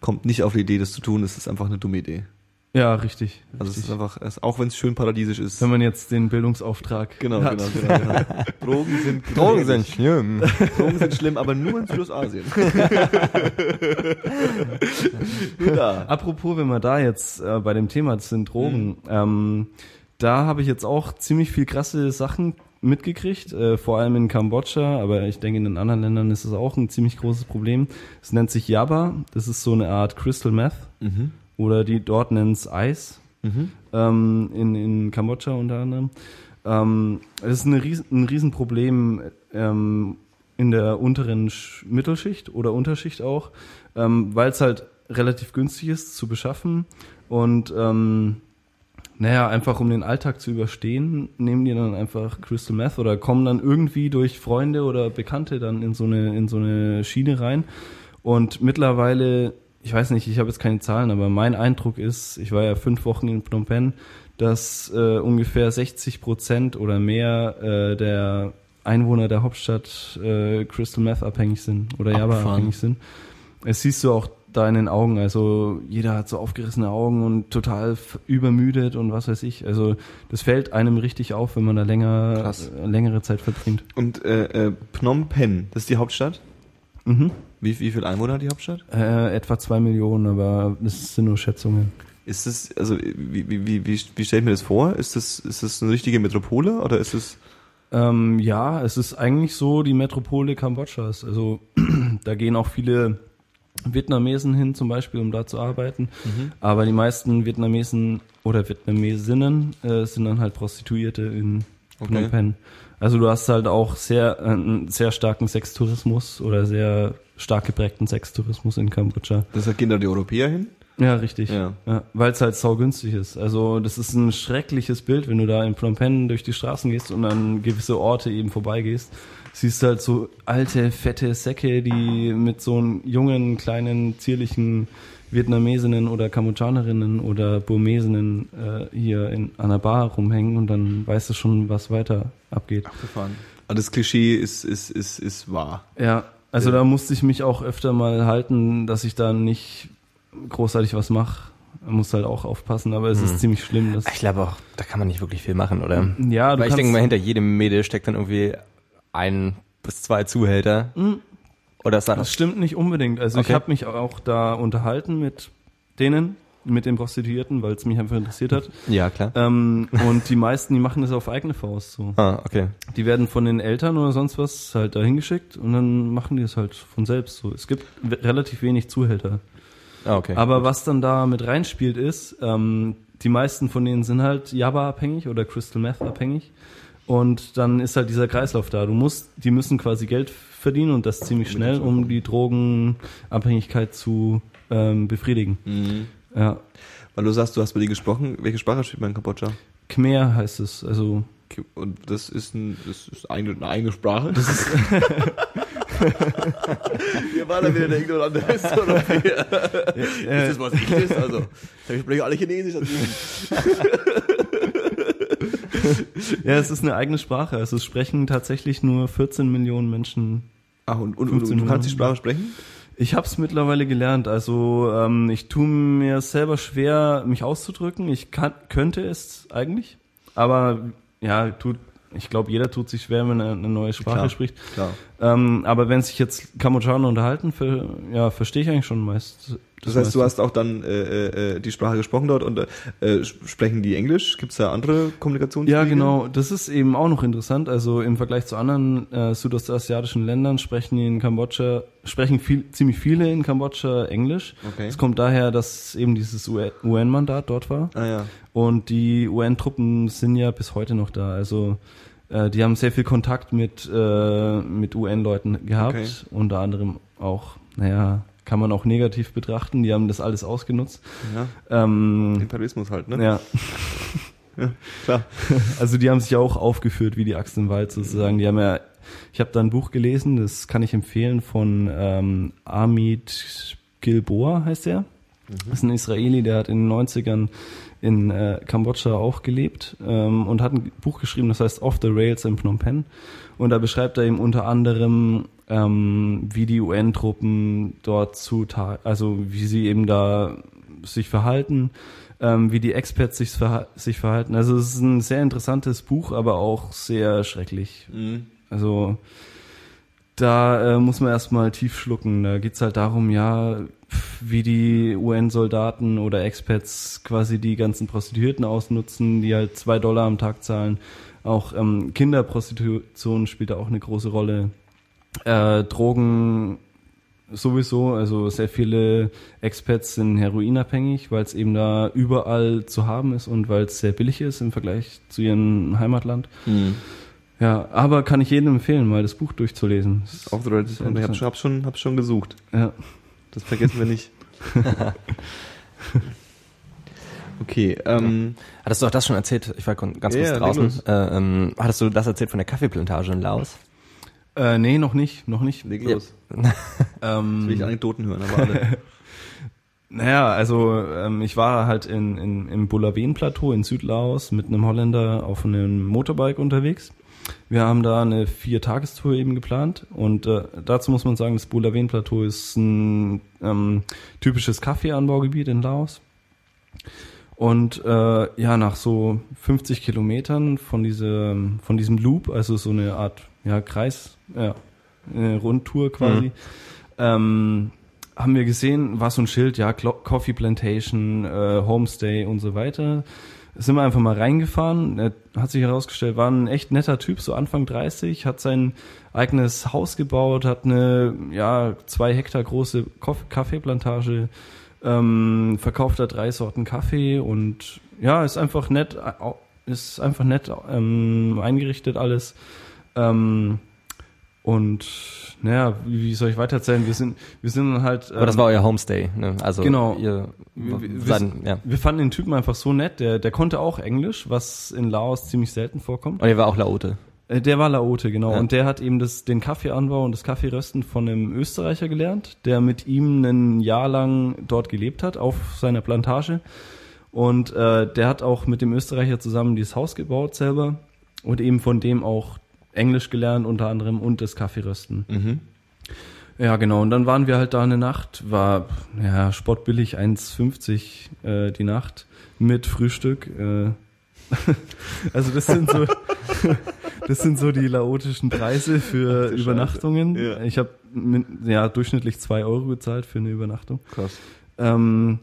kommt nicht auf die Idee, das zu tun. Das ist einfach eine dumme Idee. Ja, richtig. Also es richtig. ist einfach, es, auch wenn es schön paradiesisch ist. Wenn man jetzt den Bildungsauftrag Genau, hat. genau, genau, genau. Drogen sind Drogen sind schlimm. Drogen sind schlimm, aber nur in Südostasien. nur da. Apropos, wenn wir da jetzt äh, bei dem Thema sind Mhm. Drogen, ähm, da habe ich jetzt auch ziemlich viel krasse Sachen mitgekriegt, äh, vor allem in Kambodscha, aber ich denke in den anderen Ländern ist es auch ein ziemlich großes Problem. Es nennt sich Yaba, das ist so eine Art Crystal Meth Mhm. oder die dort nennen es Eis. ähm, in, in Kambodscha unter anderem. Ähm, das ist eine riesen, ein Riesenproblem ähm, in der unteren Sch Mittelschicht oder Unterschicht auch, ähm, weil es halt relativ günstig ist zu beschaffen und ähm, naja, einfach um den Alltag zu überstehen, nehmen die dann einfach Crystal Meth oder kommen dann irgendwie durch Freunde oder Bekannte dann in so eine, in so eine Schiene rein. Und mittlerweile, ich weiß nicht, ich habe jetzt keine Zahlen, aber mein Eindruck ist, ich war ja fünf Wochen in Phnom Penh, dass äh, ungefähr 60 Prozent oder mehr äh, der Einwohner der Hauptstadt äh, Crystal Meth abhängig sind oder Java abhängig sind. Es siehst du auch da in den Augen, also jeder hat so aufgerissene Augen und total übermüdet und was weiß ich. Also das fällt einem richtig auf, wenn man da länger Krass. längere Zeit verbringt. Und äh, äh, Phnom Penh, das ist die Hauptstadt? Mhm. Wie, wie viel Einwohner hat die Hauptstadt? Äh, etwa zwei Millionen, aber das sind nur Schätzungen. Ist das, also wie, wie, wie, wie, wie stelle ich mir das vor? Ist das, ist das eine richtige Metropole oder ist es Ähm, ja, es ist eigentlich so die Metropole Kambodschas. Also da gehen auch viele Vietnamesen hin, zum Beispiel, um da zu arbeiten. Aber die meisten Vietnamesen oder Vietnamesinnen äh, sind dann halt Prostituierte in Okay. Phnom Penh. Also du hast halt auch sehr äh, einen sehr starken Sextourismus oder sehr stark geprägten Sextourismus in Kambodscha. deshalb gehen da die Europäer hin? Ja, richtig. Ja. Ja, Weil es halt saugünstig ist. Also das ist ein schreckliches Bild, wenn du da in Phnom Penh durch die Straßen gehst und an gewisse Orte eben vorbeigehst. Siehst halt so alte, fette Säcke, die mit so jungen, kleinen, zierlichen Vietnamesinnen oder Kambodschanerinnen oder Burmesinnen äh, hier in einer Bar rumhängen und dann weißt du schon, was weiter abgeht. Abgefahren. Aber das Klischee ist, ist, ist, ist wahr. Ja, also da musste ich mich auch öfter mal halten, dass ich da nicht großartig was mache. Man muss halt auch aufpassen, aber es ist ziemlich schlimm. Dass, Ich glaube auch, da kann man nicht wirklich viel machen, oder? ja, du Weil ich denke mal, hinter jedem Mädel steckt dann irgendwie ein bis zwei Zuhälter. Oder ist das das? stimmt nicht unbedingt. Also ich Okay. habe mich auch da unterhalten mit denen, mit den Prostituierten, weil es mich einfach interessiert hat. Ja, klar. ähm, und die meisten, die machen das auf eigene Faust so. Ah, okay. Die werden von den Eltern oder sonst was halt dahin geschickt und dann machen die es halt von selbst so. Es gibt relativ wenig Zuhälter. Ah, okay. Aber was dann da mit reinspielt ist, ähm, die meisten von denen sind halt Java abhängig oder Crystal Meth abhängig. Und dann ist halt dieser Kreislauf da. Du musst, die müssen quasi Geld verdienen und das ziemlich schnell, um die Drogenabhängigkeit zu ähm, befriedigen. Mhm. Ja. Weil du sagst, du hast bei dir gesprochen. Welche Sprache spricht man in Kambodscha? Khmer heißt es. Also Und das ist, ein, das ist eine, eine eigene Sprache. Das ist Hier war da wieder der Ignorante ist, oder? Ist das was ich ist? Also, ich spreche alle Chinesisch. Also. ja, es ist eine eigene Sprache. Also es sprechen tatsächlich nur 14 Millionen Menschen. Ach, und, und, und du kannst die Sprache sprechen? Ich habe es mittlerweile gelernt. Also ähm, ich tue mir selber schwer, mich auszudrücken. Ich kann, könnte es eigentlich, aber ja, tut. Ich glaube, jeder tut sich schwer, wenn er eine neue Sprache Klar, spricht. klar. Ähm, aber wenn sich jetzt Kambodschaner unterhalten, für, ja, verstehe ich eigentlich schon meist. Das heißt, du hast auch dann äh, äh, die Sprache gesprochen dort und äh, sprechen die Englisch? Gibt es da andere Kommunikationswege? Ja, genau. Das ist eben auch noch interessant. Also im Vergleich zu anderen äh, südostasiatischen Ländern sprechen die in Kambodscha, sprechen viel, ziemlich viele in Kambodscha Englisch. Okay. Es kommt daher, dass eben dieses UN-Mandat dort war. Ah ja. Und die UN-Truppen sind ja bis heute noch da. Also äh, die haben sehr viel Kontakt mit, äh, mit UN-Leuten gehabt. Okay. Unter anderem auch, naja, kann man auch negativ betrachten. Die haben das alles ausgenutzt. ja. Ähm, Imperialismus halt, ne? ja. Klar. Also die haben sich ja auch aufgeführt wie die Axt im Wald sozusagen. Die haben ja, ich habe da ein Buch gelesen, das kann ich empfehlen von ähm, Amit Gilboa heißt er. Das ist ein Israeli, der hat in den 90ern in äh, Kambodscha auch gelebt ähm, und hat ein Buch geschrieben, das heißt Off the Rails in Phnom Penh. Und da beschreibt er eben unter anderem, ähm, wie die UN-Truppen dort zu, also wie sie eben da sich verhalten, ähm, wie die Experts sich, verha sich verhalten. Also es ist ein sehr interessantes Buch, aber auch sehr schrecklich. Mhm. Also da äh, muss man erstmal tief schlucken. Da geht's halt darum, ja, wie die UN-Soldaten oder Experts quasi die ganzen Prostituierten ausnutzen, die halt zwei Dollar am Tag zahlen. Auch ähm, Kinderprostitution spielt da auch eine große Rolle. Äh, Drogen sowieso, also sehr viele Experts sind heroinabhängig, weil es eben da überall zu haben ist und weil es sehr billig ist im Vergleich zu ihrem Heimatland. Mhm. Ja, aber kann ich jedem empfehlen, mal das Buch durchzulesen. Das Auf the Und ich habe schon, hab schon, hab schon gesucht. Ja. Das vergessen wir nicht. okay, ähm, Hattest du auch das schon erzählt? Ich war ganz kurz leg draußen. Äh, ähm, hattest du das erzählt von der Kaffeeplantage in Laos? Äh, nee, noch nicht, noch nicht. leg Ja. los. Jetzt will ich Ähm, Anekdoten hören, aber alle. naja, also ähm, ich war halt in, in, im Bulawen-Plateau in Südlaos mit einem Holländer auf einem Motorbike unterwegs. Wir haben da eine Vier-Tagestour eben geplant und äh, dazu muss man sagen, das Bulawen-Plateau ist ein ähm, typisches Kaffeeanbaugebiet in Laos. Und äh, ja, nach so 50 Kilometern von diesem, von diesem Loop, also so eine Art ja, Kreis, ja, eine Rundtour quasi, ähm, haben wir gesehen, war so ein Schild, ja, Coffee Plantation, äh, Homestay und so weiter. Sind wir einfach mal reingefahren. Er hat sich herausgestellt, war ein echt netter Typ, so Anfang 30, hat sein eigenes Haus gebaut, hat eine, ja, zwei Hektar große Kaffeeplantage, ähm, verkauft da drei Sorten Kaffee und ja, ist einfach nett, ist einfach nett ähm, eingerichtet alles. Ähm, und naja, wie, soll ich weitererzählen? Wir sind, wir sind dann halt. Aber das ähm, war euer Homestay, ne? Also Genau. ihr wir, wir, seid, ja. wir fanden den Typen einfach so nett. Der, der konnte auch Englisch, was in Laos ziemlich selten vorkommt. Und ihr war auch Laote. Äh, Der war Laote, genau. Ja. Und der hat eben das, den Kaffeeanbau und das Kaffeerösten von einem Österreicher gelernt, der mit ihm ein Jahr lang dort gelebt hat, auf seiner Plantage. Und äh, der hat auch mit dem Österreicher zusammen dieses Haus gebaut selber und eben von dem auch Englisch gelernt unter anderem und das Kaffeerösten. Mhm. Ja, genau. Und dann waren wir halt da eine Nacht, war ja spottbillig 1,50 äh, die Nacht mit Frühstück. Äh, also das sind so, das sind so die laotischen Preise für Ach Übernachtungen. Ja. Ich habe ja durchschnittlich zwei Euro bezahlt für eine Übernachtung. Krass. Ähm,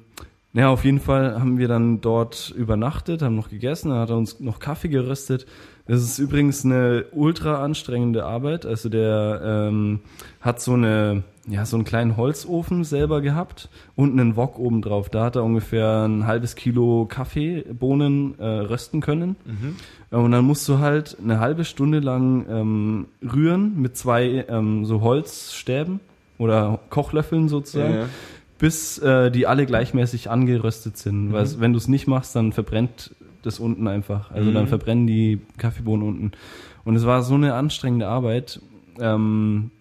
ja, auf jeden Fall haben wir dann dort übernachtet, haben noch gegessen, dann hat er uns noch Kaffee geröstet. Das ist übrigens eine ultra anstrengende Arbeit. Also der ähm, hat so eine, ja, so einen kleinen Holzofen selber gehabt und einen Wok oben drauf. Da hat er ungefähr ein halbes Kilo Kaffeebohnen äh, rösten können. Äh, Und dann musst du halt eine halbe Stunde lang ähm, rühren mit zwei ähm, so Holzstäben oder Kochlöffeln sozusagen, Ja, ja. bis äh, die alle gleichmäßig angeröstet sind. Weil wenn du es nicht machst, dann verbrennt das unten einfach. Also dann verbrennen die Kaffeebohnen unten. Und es war so eine anstrengende Arbeit. Ähm,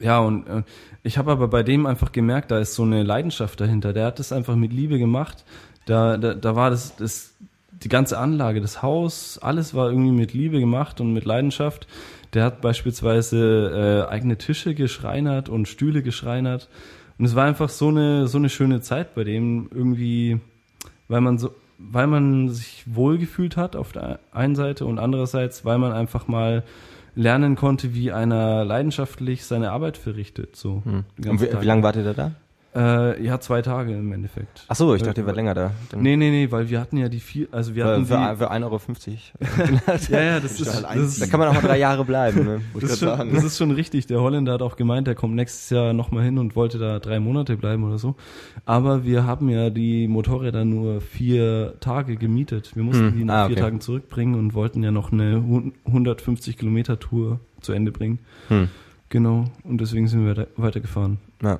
ja, und äh, ich habe aber bei dem einfach gemerkt, da ist so eine Leidenschaft dahinter. Der hat das einfach mit Liebe gemacht. Da, da, da war das, das, die ganze Anlage, das Haus, alles war irgendwie mit Liebe gemacht und mit Leidenschaft. Der hat beispielsweise äh, eigene Tische geschreinert und Stühle geschreinert. Und es war einfach so eine, so eine schöne Zeit bei dem irgendwie, weil man so, weil man sich wohlgefühlt hat auf der einen Seite und andererseits, weil man einfach mal lernen konnte, wie einer leidenschaftlich seine Arbeit verrichtet. So. den Und wie, wie lange wart ihr da da? Äh, ja, zwei Tage im Endeffekt. Ach so, ich dachte, ihr wart länger da. Dann- Nee, nee, nee, weil wir hatten ja die vier, also wir hatten für, die, für 1,50 Euro. ja, ja, das ist, das, einziehen. Da ist, kann man auch mal drei Jahre bleiben. Ne? Das, ist schon, sagen. das ist schon richtig. Der Holländer hat auch gemeint, er kommt nächstes Jahr nochmal hin und wollte da drei Monate bleiben oder so. Aber wir haben ja die Motorräder nur vier Tage gemietet. Wir mussten Hm, die nach ah, vier okay. Tagen zurückbringen und wollten ja noch eine hun- 150 Kilometer Tour zu Ende bringen. Hm. Genau. Und deswegen sind wir weiter- weitergefahren. Ja.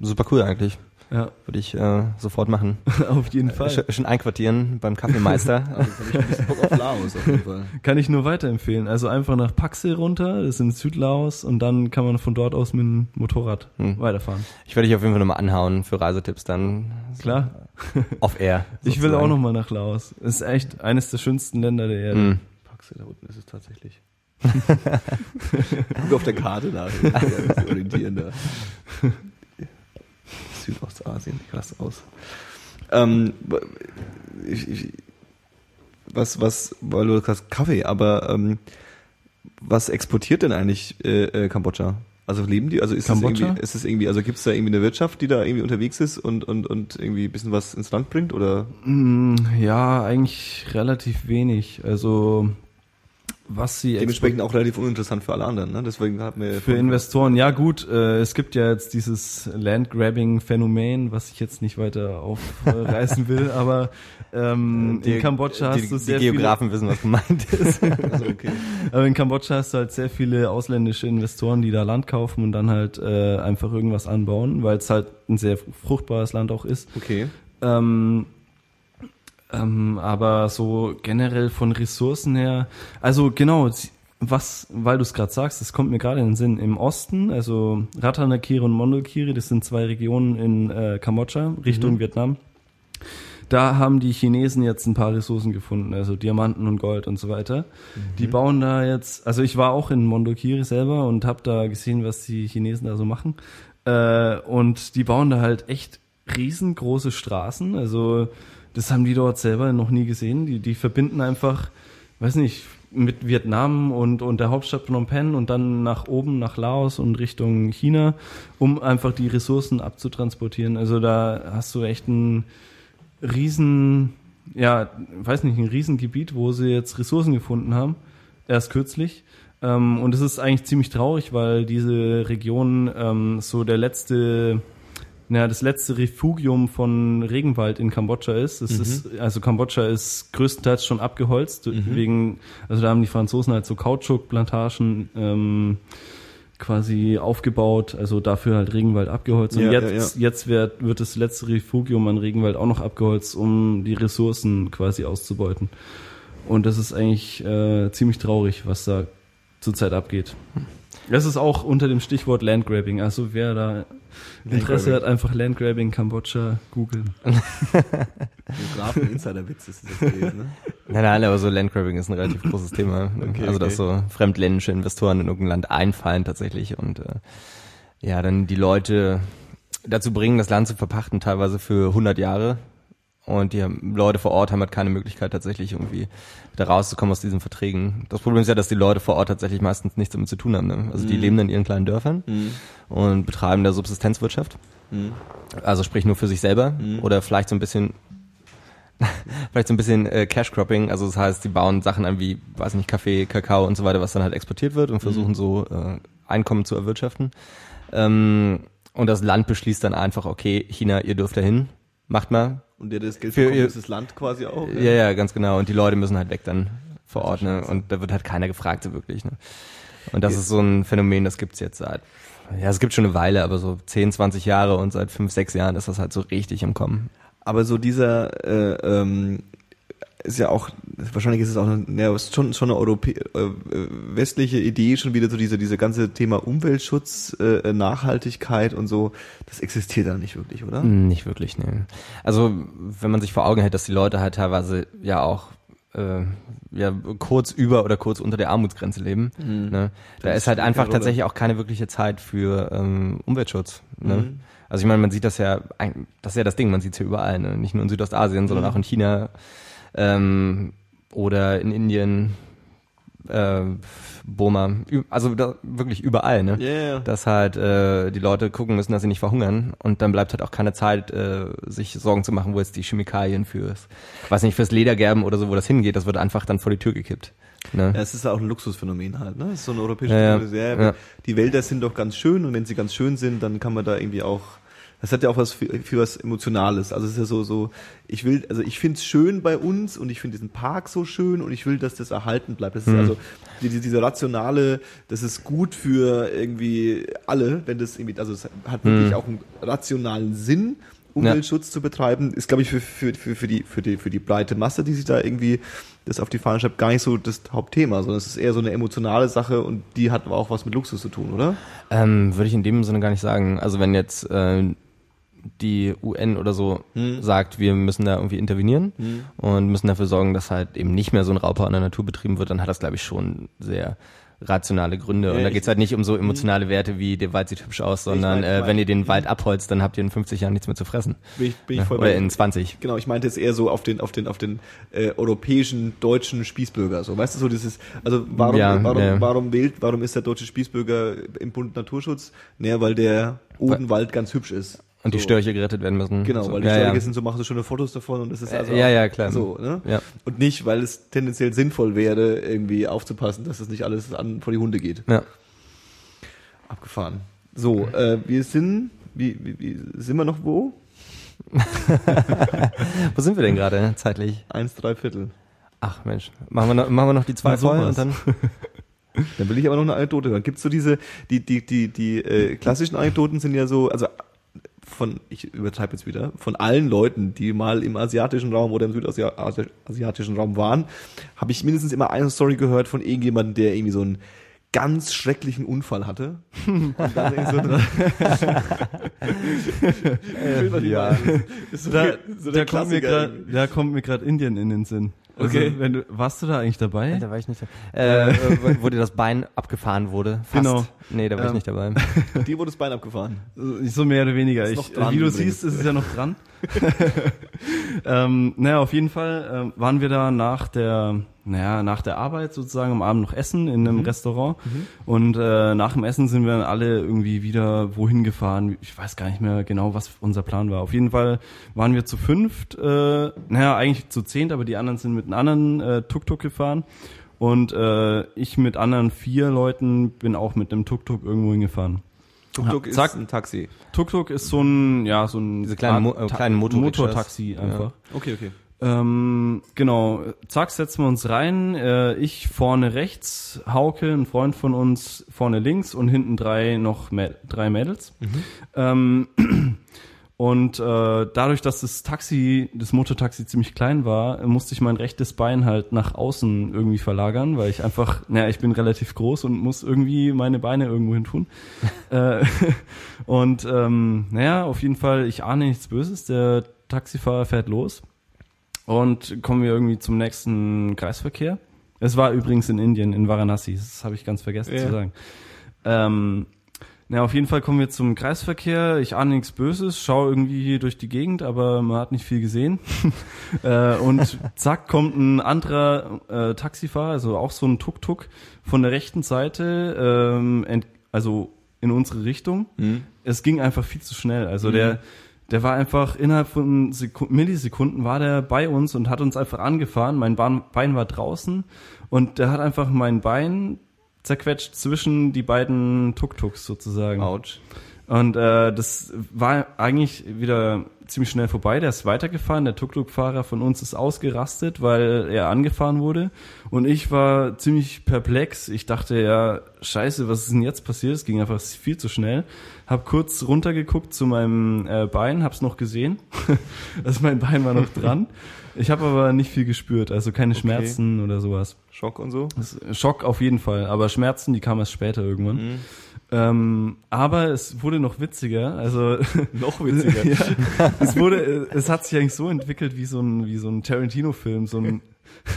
Super cool eigentlich. Ja, Würde ich äh, sofort machen. auf jeden Fall. Sch schon einquartieren beim Kaffeemeister. Also, ich ein bisschen Bock auf Laos auf jeden Fall. Kann ich nur weiterempfehlen. Also einfach nach Paxe runter, das ist in Südlaos und dann kann man von dort aus mit dem Motorrad Hm. weiterfahren. ich werde dich auf jeden Fall nochmal anhauen für Reisetipps dann. Klar. Off air. Ich will auch nochmal nach Laos. Es ist echt eines der schönsten Länder der Erde. Hm. Paxe, da unten ist es tatsächlich. Guck auf der Karte nach, orientieren da. Südostasien, krass aus. Ähm, ich, ich, was, was, weil du hast Kaffee, aber ähm, was exportiert denn eigentlich äh, äh, Kambodscha? Also leben die, also ist es irgendwie, ist es irgendwie, also gibt es da irgendwie eine Wirtschaft, die da irgendwie unterwegs ist und, und, und irgendwie ein bisschen was ins Land bringt oder? Mm, Ja, eigentlich relativ wenig. Also was sie Dementsprechend auch relativ uninteressant für alle anderen, ne? Deswegen hat mir Für Investoren, ja gut, äh, es gibt ja jetzt dieses Landgrabbing-Phänomen, was ich jetzt nicht weiter aufreißen will, aber ähm, in Kambodscha die, hast du die sehr Geografen wissen, was gemeint ist. also okay. viele, aber in Kambodscha hast du halt sehr viele ausländische Investoren, die da Land kaufen und dann halt äh, einfach irgendwas anbauen, weil es halt ein sehr fruchtbares Land auch ist. Okay. Ähm, ähm, aber so generell von Ressourcen her, also genau, was, weil du es gerade sagst, das kommt mir gerade in den Sinn. Im Osten, also Ratanakiri und Mondulkiri, das sind zwei Regionen in äh, Kambodscha, Richtung Vietnam. Da haben die Chinesen jetzt ein paar Ressourcen gefunden, also Diamanten und Gold und so weiter. Die bauen da jetzt, also ich war auch in Mondulkiri selber und habe da gesehen, was die Chinesen da so machen. Äh, und die bauen da halt echt riesengroße Straßen. Also das haben die dort selber noch nie gesehen. Die, die verbinden einfach, weiß nicht, mit Vietnam und, und der Hauptstadt Phnom Penh und dann nach oben, nach Laos und Richtung China, um einfach die Ressourcen abzutransportieren. Also da hast du echt ein riesen, ja, weiß nicht, ein Riesengebiet, wo sie jetzt Ressourcen gefunden haben, erst kürzlich. Ähm, und es ist eigentlich ziemlich traurig, weil diese Region ähm, so der letzte, ja, das letzte Refugium von Regenwald in Kambodscha ist. Es ist also Kambodscha ist größtenteils schon abgeholzt, wegen, also da haben die Franzosen halt so Kautschukplantagen ähm, quasi aufgebaut, also dafür halt Regenwald abgeholzt. Und Ja, jetzt, ja, jetzt wird, wird das letzte Refugium an Regenwald auch noch abgeholzt, um die Ressourcen quasi auszubeuten. Und das ist eigentlich äh, ziemlich traurig, was da zurzeit abgeht. Das ist auch unter dem Stichwort Landgrabbing. Also wer da Interesse hat, einfach Landgrabbing Kambodscha googeln. Geografen Insiderwitz ist das gewesen, ne? Nein, nein, aber so Landgrabbing ist ein relativ großes Thema. Okay, also, dass so fremdländische Investoren in irgendein Land einfallen tatsächlich und äh, ja, dann die Leute dazu bringen, das Land zu verpachten, teilweise für 100 Jahre. Und die Leute vor Ort haben halt keine Möglichkeit, tatsächlich irgendwie da rauszukommen aus diesen Verträgen. Das Problem ist ja, dass die Leute vor Ort tatsächlich meistens nichts damit zu tun haben. Ne? Also die leben in ihren kleinen Dörfern und betreiben da Subsistenzwirtschaft. Also sprich nur für sich selber oder vielleicht so ein bisschen vielleicht so ein bisschen äh, Cash-Cropping, also das heißt, die bauen Sachen an wie, weiß nicht, Kaffee, Kakao und so weiter, was dann halt exportiert wird und versuchen so äh, Einkommen zu erwirtschaften. Ähm, und das Land beschließt dann einfach, okay, China, ihr dürft dahin, macht mal. Und der das Geld Für bekommt, ihr- ist das Land quasi auch. Ja, ja, ganz genau. Und die Leute müssen halt weg dann vor Ort, ne? Und da wird halt keiner gefragt, so wirklich, ne? Und das ist so ein Phänomen, das gibt's jetzt seit, ja, es gibt schon eine Weile, aber so 10, 20 Jahre und seit 5, 6 Jahren ist das halt so richtig im Kommen. Aber so dieser äh, ähm, ist ja auch, wahrscheinlich ist es auch eine, ja, schon, schon eine Europä äh, äh, westliche Idee, schon wieder so diese, diese ganze Thema Umweltschutz, äh, Nachhaltigkeit und so, das existiert da nicht wirklich, oder? Nicht wirklich, ne. Also, wenn man sich vor Augen hält, dass die Leute halt teilweise ja auch äh, ja, kurz über oder kurz unter der Armutsgrenze leben. Ne? Da Das ist halt einfach tatsächlich auch keine wirkliche Zeit für ähm, Umweltschutz. Ne? Mhm. Also ich meine, man sieht das ja, das ist ja das Ding, man sieht es ja überall, ne? nicht nur in Südostasien, sondern Mhm. auch in China ähm, oder in Indien, äh, Burma, also da, wirklich überall. Ne? Ja. dass halt äh, die Leute gucken müssen, dass sie nicht verhungern und dann bleibt halt auch keine Zeit, äh, sich Sorgen zu machen, wo jetzt die Chemikalien fürs, weiß nicht, fürs Ledergerben oder so, wo das hingeht, das wird einfach dann vor die Tür gekippt. Ne? Ja, es ist ja auch ein Luxusphänomen halt, ne? Es ist so ein europäisches Ja. Ja, Ja. Die Wälder sind doch ganz schön und wenn sie ganz schön sind, dann kann man da irgendwie auch das hat ja auch was für, für was Emotionales. Also es ist ja so, so, ich will, also ich finde es schön bei uns und ich finde diesen Park so schön und ich will, dass das erhalten bleibt. Das ist Mhm. also die, die, diese rationale, das ist gut für irgendwie alle, wenn das irgendwie, also es hat wirklich Mhm. auch einen rationalen Sinn, Umweltschutz zu betreiben, ist, glaube ich, für, für, für, für, die, für, die, für die breite Masse, die sich da irgendwie das auf die Fahne schreibt, gar nicht so das Hauptthema, sondern es ist eher so eine emotionale Sache und die hat aber auch was mit Luxus zu tun, oder? Ähm, Würde ich in dem Sinne gar nicht sagen. Also wenn jetzt äh, die UN oder so Hm. sagt, wir müssen da irgendwie intervenieren und müssen dafür sorgen, dass halt eben nicht mehr so ein Raubbau an der Natur betrieben wird, dann hat das, glaube ich, schon sehr rationale Gründe. Ja, und da ich- geht's halt nicht um so emotionale Werte wie, der Wald sieht hübsch aus, sondern mein- ich äh, mein- wenn ihr den Wald abholzt, dann habt ihr in 50 Jahren nichts mehr zu fressen. Bin ich, bin ich voll oder in 20. Genau, ich meinte jetzt eher so auf den, auf den, auf den äh, europäischen deutschen Spießbürger. So, weißt du, so dieses, also warum, Ja, warum, ja. warum wählt, warum ist der deutsche Spießbürger im Bund Naturschutz? Naja, weil der Odenwald ganz hübsch ist. Und die So. Störche gerettet werden müssen. Genau, so, weil die ja, Störche ja. sind so, machen so schöne Fotos davon und das ist also Äh, ja, ja, klar. so, ne? Ja. Und nicht, weil es tendenziell sinnvoll wäre, irgendwie aufzupassen, dass das nicht alles an vor die Hunde geht. Ja. Abgefahren. So, äh, wir sind, wie, wie, wie, sind wir noch wo? Wo sind wir denn gerade zeitlich? Eins, drei Viertel. Ach Mensch, machen wir noch, machen wir noch die zwei voll und dann. Dann will ich aber noch eine Anekdote hören. Gibt's so diese, die, die, die, die äh, klassischen Anekdoten sind ja so, also von, ich übertreibe jetzt wieder, von allen Leuten, die mal im asiatischen Raum oder im südasiatischen Raum waren, habe ich mindestens immer eine Story gehört von irgendjemandem, der irgendwie so einen ganz schrecklichen Unfall hatte. Und dann so ja. so, Da, so der grad, irgendwie. da kommt mir gerade Indien in den Sinn. Also, Okay. Wenn du, warst du da eigentlich dabei? Da war ich nicht dabei. Äh, äh, wo dir das Bein abgefahren wurde. Fast. Genau. Nee, da war ich Ähm, nicht dabei. Die wurde das Bein abgefahren. So mehr oder weniger. Ich, wie du übrigens. siehst, ist es ja noch dran. ähm, naja, auf jeden Fall ähm, waren wir da nach der, naja, nach der Arbeit sozusagen am Abend noch essen in Mhm. einem Restaurant. Und äh, nach dem Essen sind wir dann alle irgendwie wieder wohin gefahren. Ich weiß gar nicht mehr genau, was unser Plan war. Auf jeden Fall waren wir zu fünft, äh, naja, eigentlich zu zehnt, aber die anderen sind mit einem anderen äh, Tuk-Tuk gefahren. Und äh, ich mit anderen vier Leuten bin auch mit einem Tuk-Tuk irgendwo hingefahren. Tuk-Tuk Ja, ist zack. ein Taxi. Tuk-Tuk ist so ein, ja, so ein Diese kleinen Mo- äh, Ta- kleinen Motorricks. Motortaxi einfach. Okay, okay. Ähm, genau, zack, setzen wir uns rein. Äh, ich vorne rechts, Hauke, ein Freund von uns, vorne links und hinten drei noch Mä- drei Mädels. Ähm, und äh, dadurch, dass das Taxi, das Motortaxi ziemlich klein war, musste ich mein rechtes Bein halt nach außen irgendwie verlagern, weil ich einfach, naja, ich bin relativ groß und muss irgendwie meine Beine irgendwo hin tun. äh, und ähm, naja, auf jeden Fall, ich ahne nichts Böses. Der Taxifahrer fährt los und kommen wir irgendwie zum nächsten Kreisverkehr. Es war übrigens in Indien, in Varanasi, das habe ich ganz vergessen Ja. zu sagen. Ähm, na, auf jeden Fall kommen wir zum Kreisverkehr. Ich ahne nichts Böses, schaue irgendwie durch die Gegend, aber man hat nicht viel gesehen. äh, und zack, kommt ein anderer äh, Taxifahrer, also auch so ein Tuk-Tuk von der rechten Seite, ähm, also in unsere Richtung. Es ging einfach viel zu schnell. Also der, der war einfach innerhalb von Seku Millisekunden war der bei uns und hat uns einfach angefahren. Mein Bein war draußen und der hat einfach mein Bein zerquetscht zwischen die beiden Tuk-Tuks sozusagen. Autsch. Und äh, das war eigentlich wieder ziemlich schnell vorbei. Der ist weitergefahren. Der Tuk-Tuk-Fahrer von uns ist ausgerastet, weil er angefahren wurde. Und ich war ziemlich perplex. Ich dachte, ja, scheiße, was ist denn jetzt passiert? Es ging einfach viel zu schnell. Hab kurz runtergeguckt zu meinem äh, Bein, hab's noch gesehen. also mein Bein war noch dran. Ich habe aber nicht viel gespürt, also keine Schmerzen oder sowas. Schock und so? Schock auf jeden Fall, aber Schmerzen, die kamen erst später irgendwann. Ähm, aber es wurde noch witziger, also Noch witziger. ja, es wurde, es hat sich eigentlich so entwickelt wie so ein, wie so ein Tarantino-Film, so ein,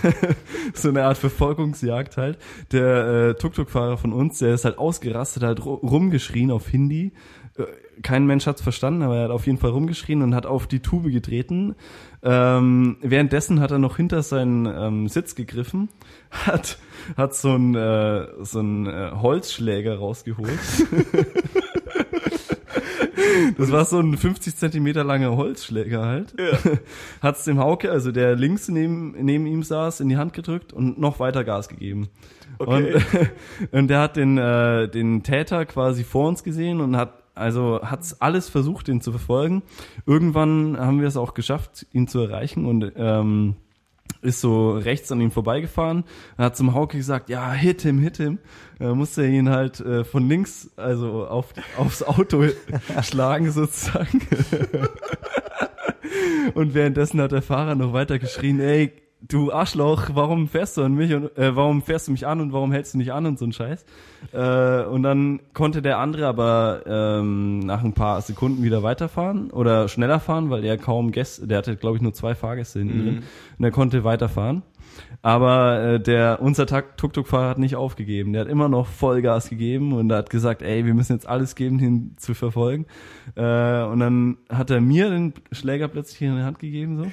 so eine Art Verfolgungsjagd halt. Der äh, Tuk-Tuk-Fahrer von uns, der ist halt ausgerastet, hat ru- rumgeschrien auf Hindi. Kein Mensch hat's verstanden, aber er hat auf jeden Fall rumgeschrien und hat auf die Tube getreten. Ähm, währenddessen hat er noch hinter seinen ähm, Sitz gegriffen, hat, hat so einen äh, so einen, äh, Holzschläger rausgeholt. Das war so ein 50 Zentimeter langer Holzschläger halt. Hat's dem Hauke, also der links neben, neben ihm saß, in die Hand gedrückt und noch weiter Gas gegeben. Okay. Und, und der hat den, äh, den Täter quasi vor uns gesehen und hat also hat's alles versucht, ihn zu verfolgen. Irgendwann haben wir es auch geschafft, ihn zu erreichen und ähm, ist so rechts an ihm vorbeigefahren, hat zum Hauke gesagt, ja, hit him, hit him. Da musste er ihn halt äh, von links, also auf, aufs Auto schlagen sozusagen. und währenddessen hat der Fahrer noch weiter geschrien, ey, du Arschloch, warum fährst du an mich und äh, warum fährst du mich an und warum hältst du nicht an und so ein Scheiß. Äh, und dann konnte der andere aber ähm, nach ein paar Sekunden wieder weiterfahren oder schneller fahren, weil er kaum Gäste, der hatte glaube ich nur zwei Fahrgäste hinten drin und er konnte weiterfahren. Aber äh, der unser Tuk-Tuk-Fahrer hat nicht aufgegeben. Der hat immer noch Vollgas gegeben und hat gesagt, ey, wir müssen jetzt alles geben, ihn zu verfolgen. Äh, und dann hat er mir den Schläger plötzlich in die Hand gegeben so.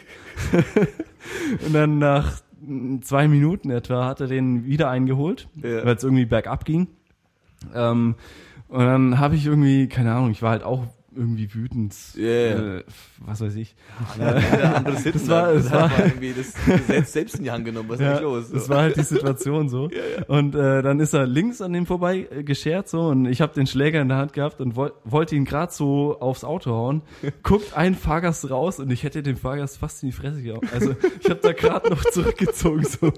und dann nach mm, zwei Minuten etwa hat er den wieder eingeholt, Ja. weil es irgendwie bergab ging. Ähm, und dann habe ich irgendwie, keine Ahnung, ich war halt auch irgendwie wütend. Ja, ja. Äh, was weiß ich. Andere Sitzen, Das war- das das war- irgendwie das Gesetz selbst in die Hand genommen. Was ist Ja, denn los? das war halt die Situation so. Und äh, dann ist er links an dem vorbei äh, geschert so und ich habe den Schläger in der Hand gehabt und woll, wollte ihn gerade so aufs Auto hauen. Guckt ein Fahrgast raus und ich hätte den Fahrgast fast in die Fresse gehauen. Also ich habe da gerade noch zurückgezogen so.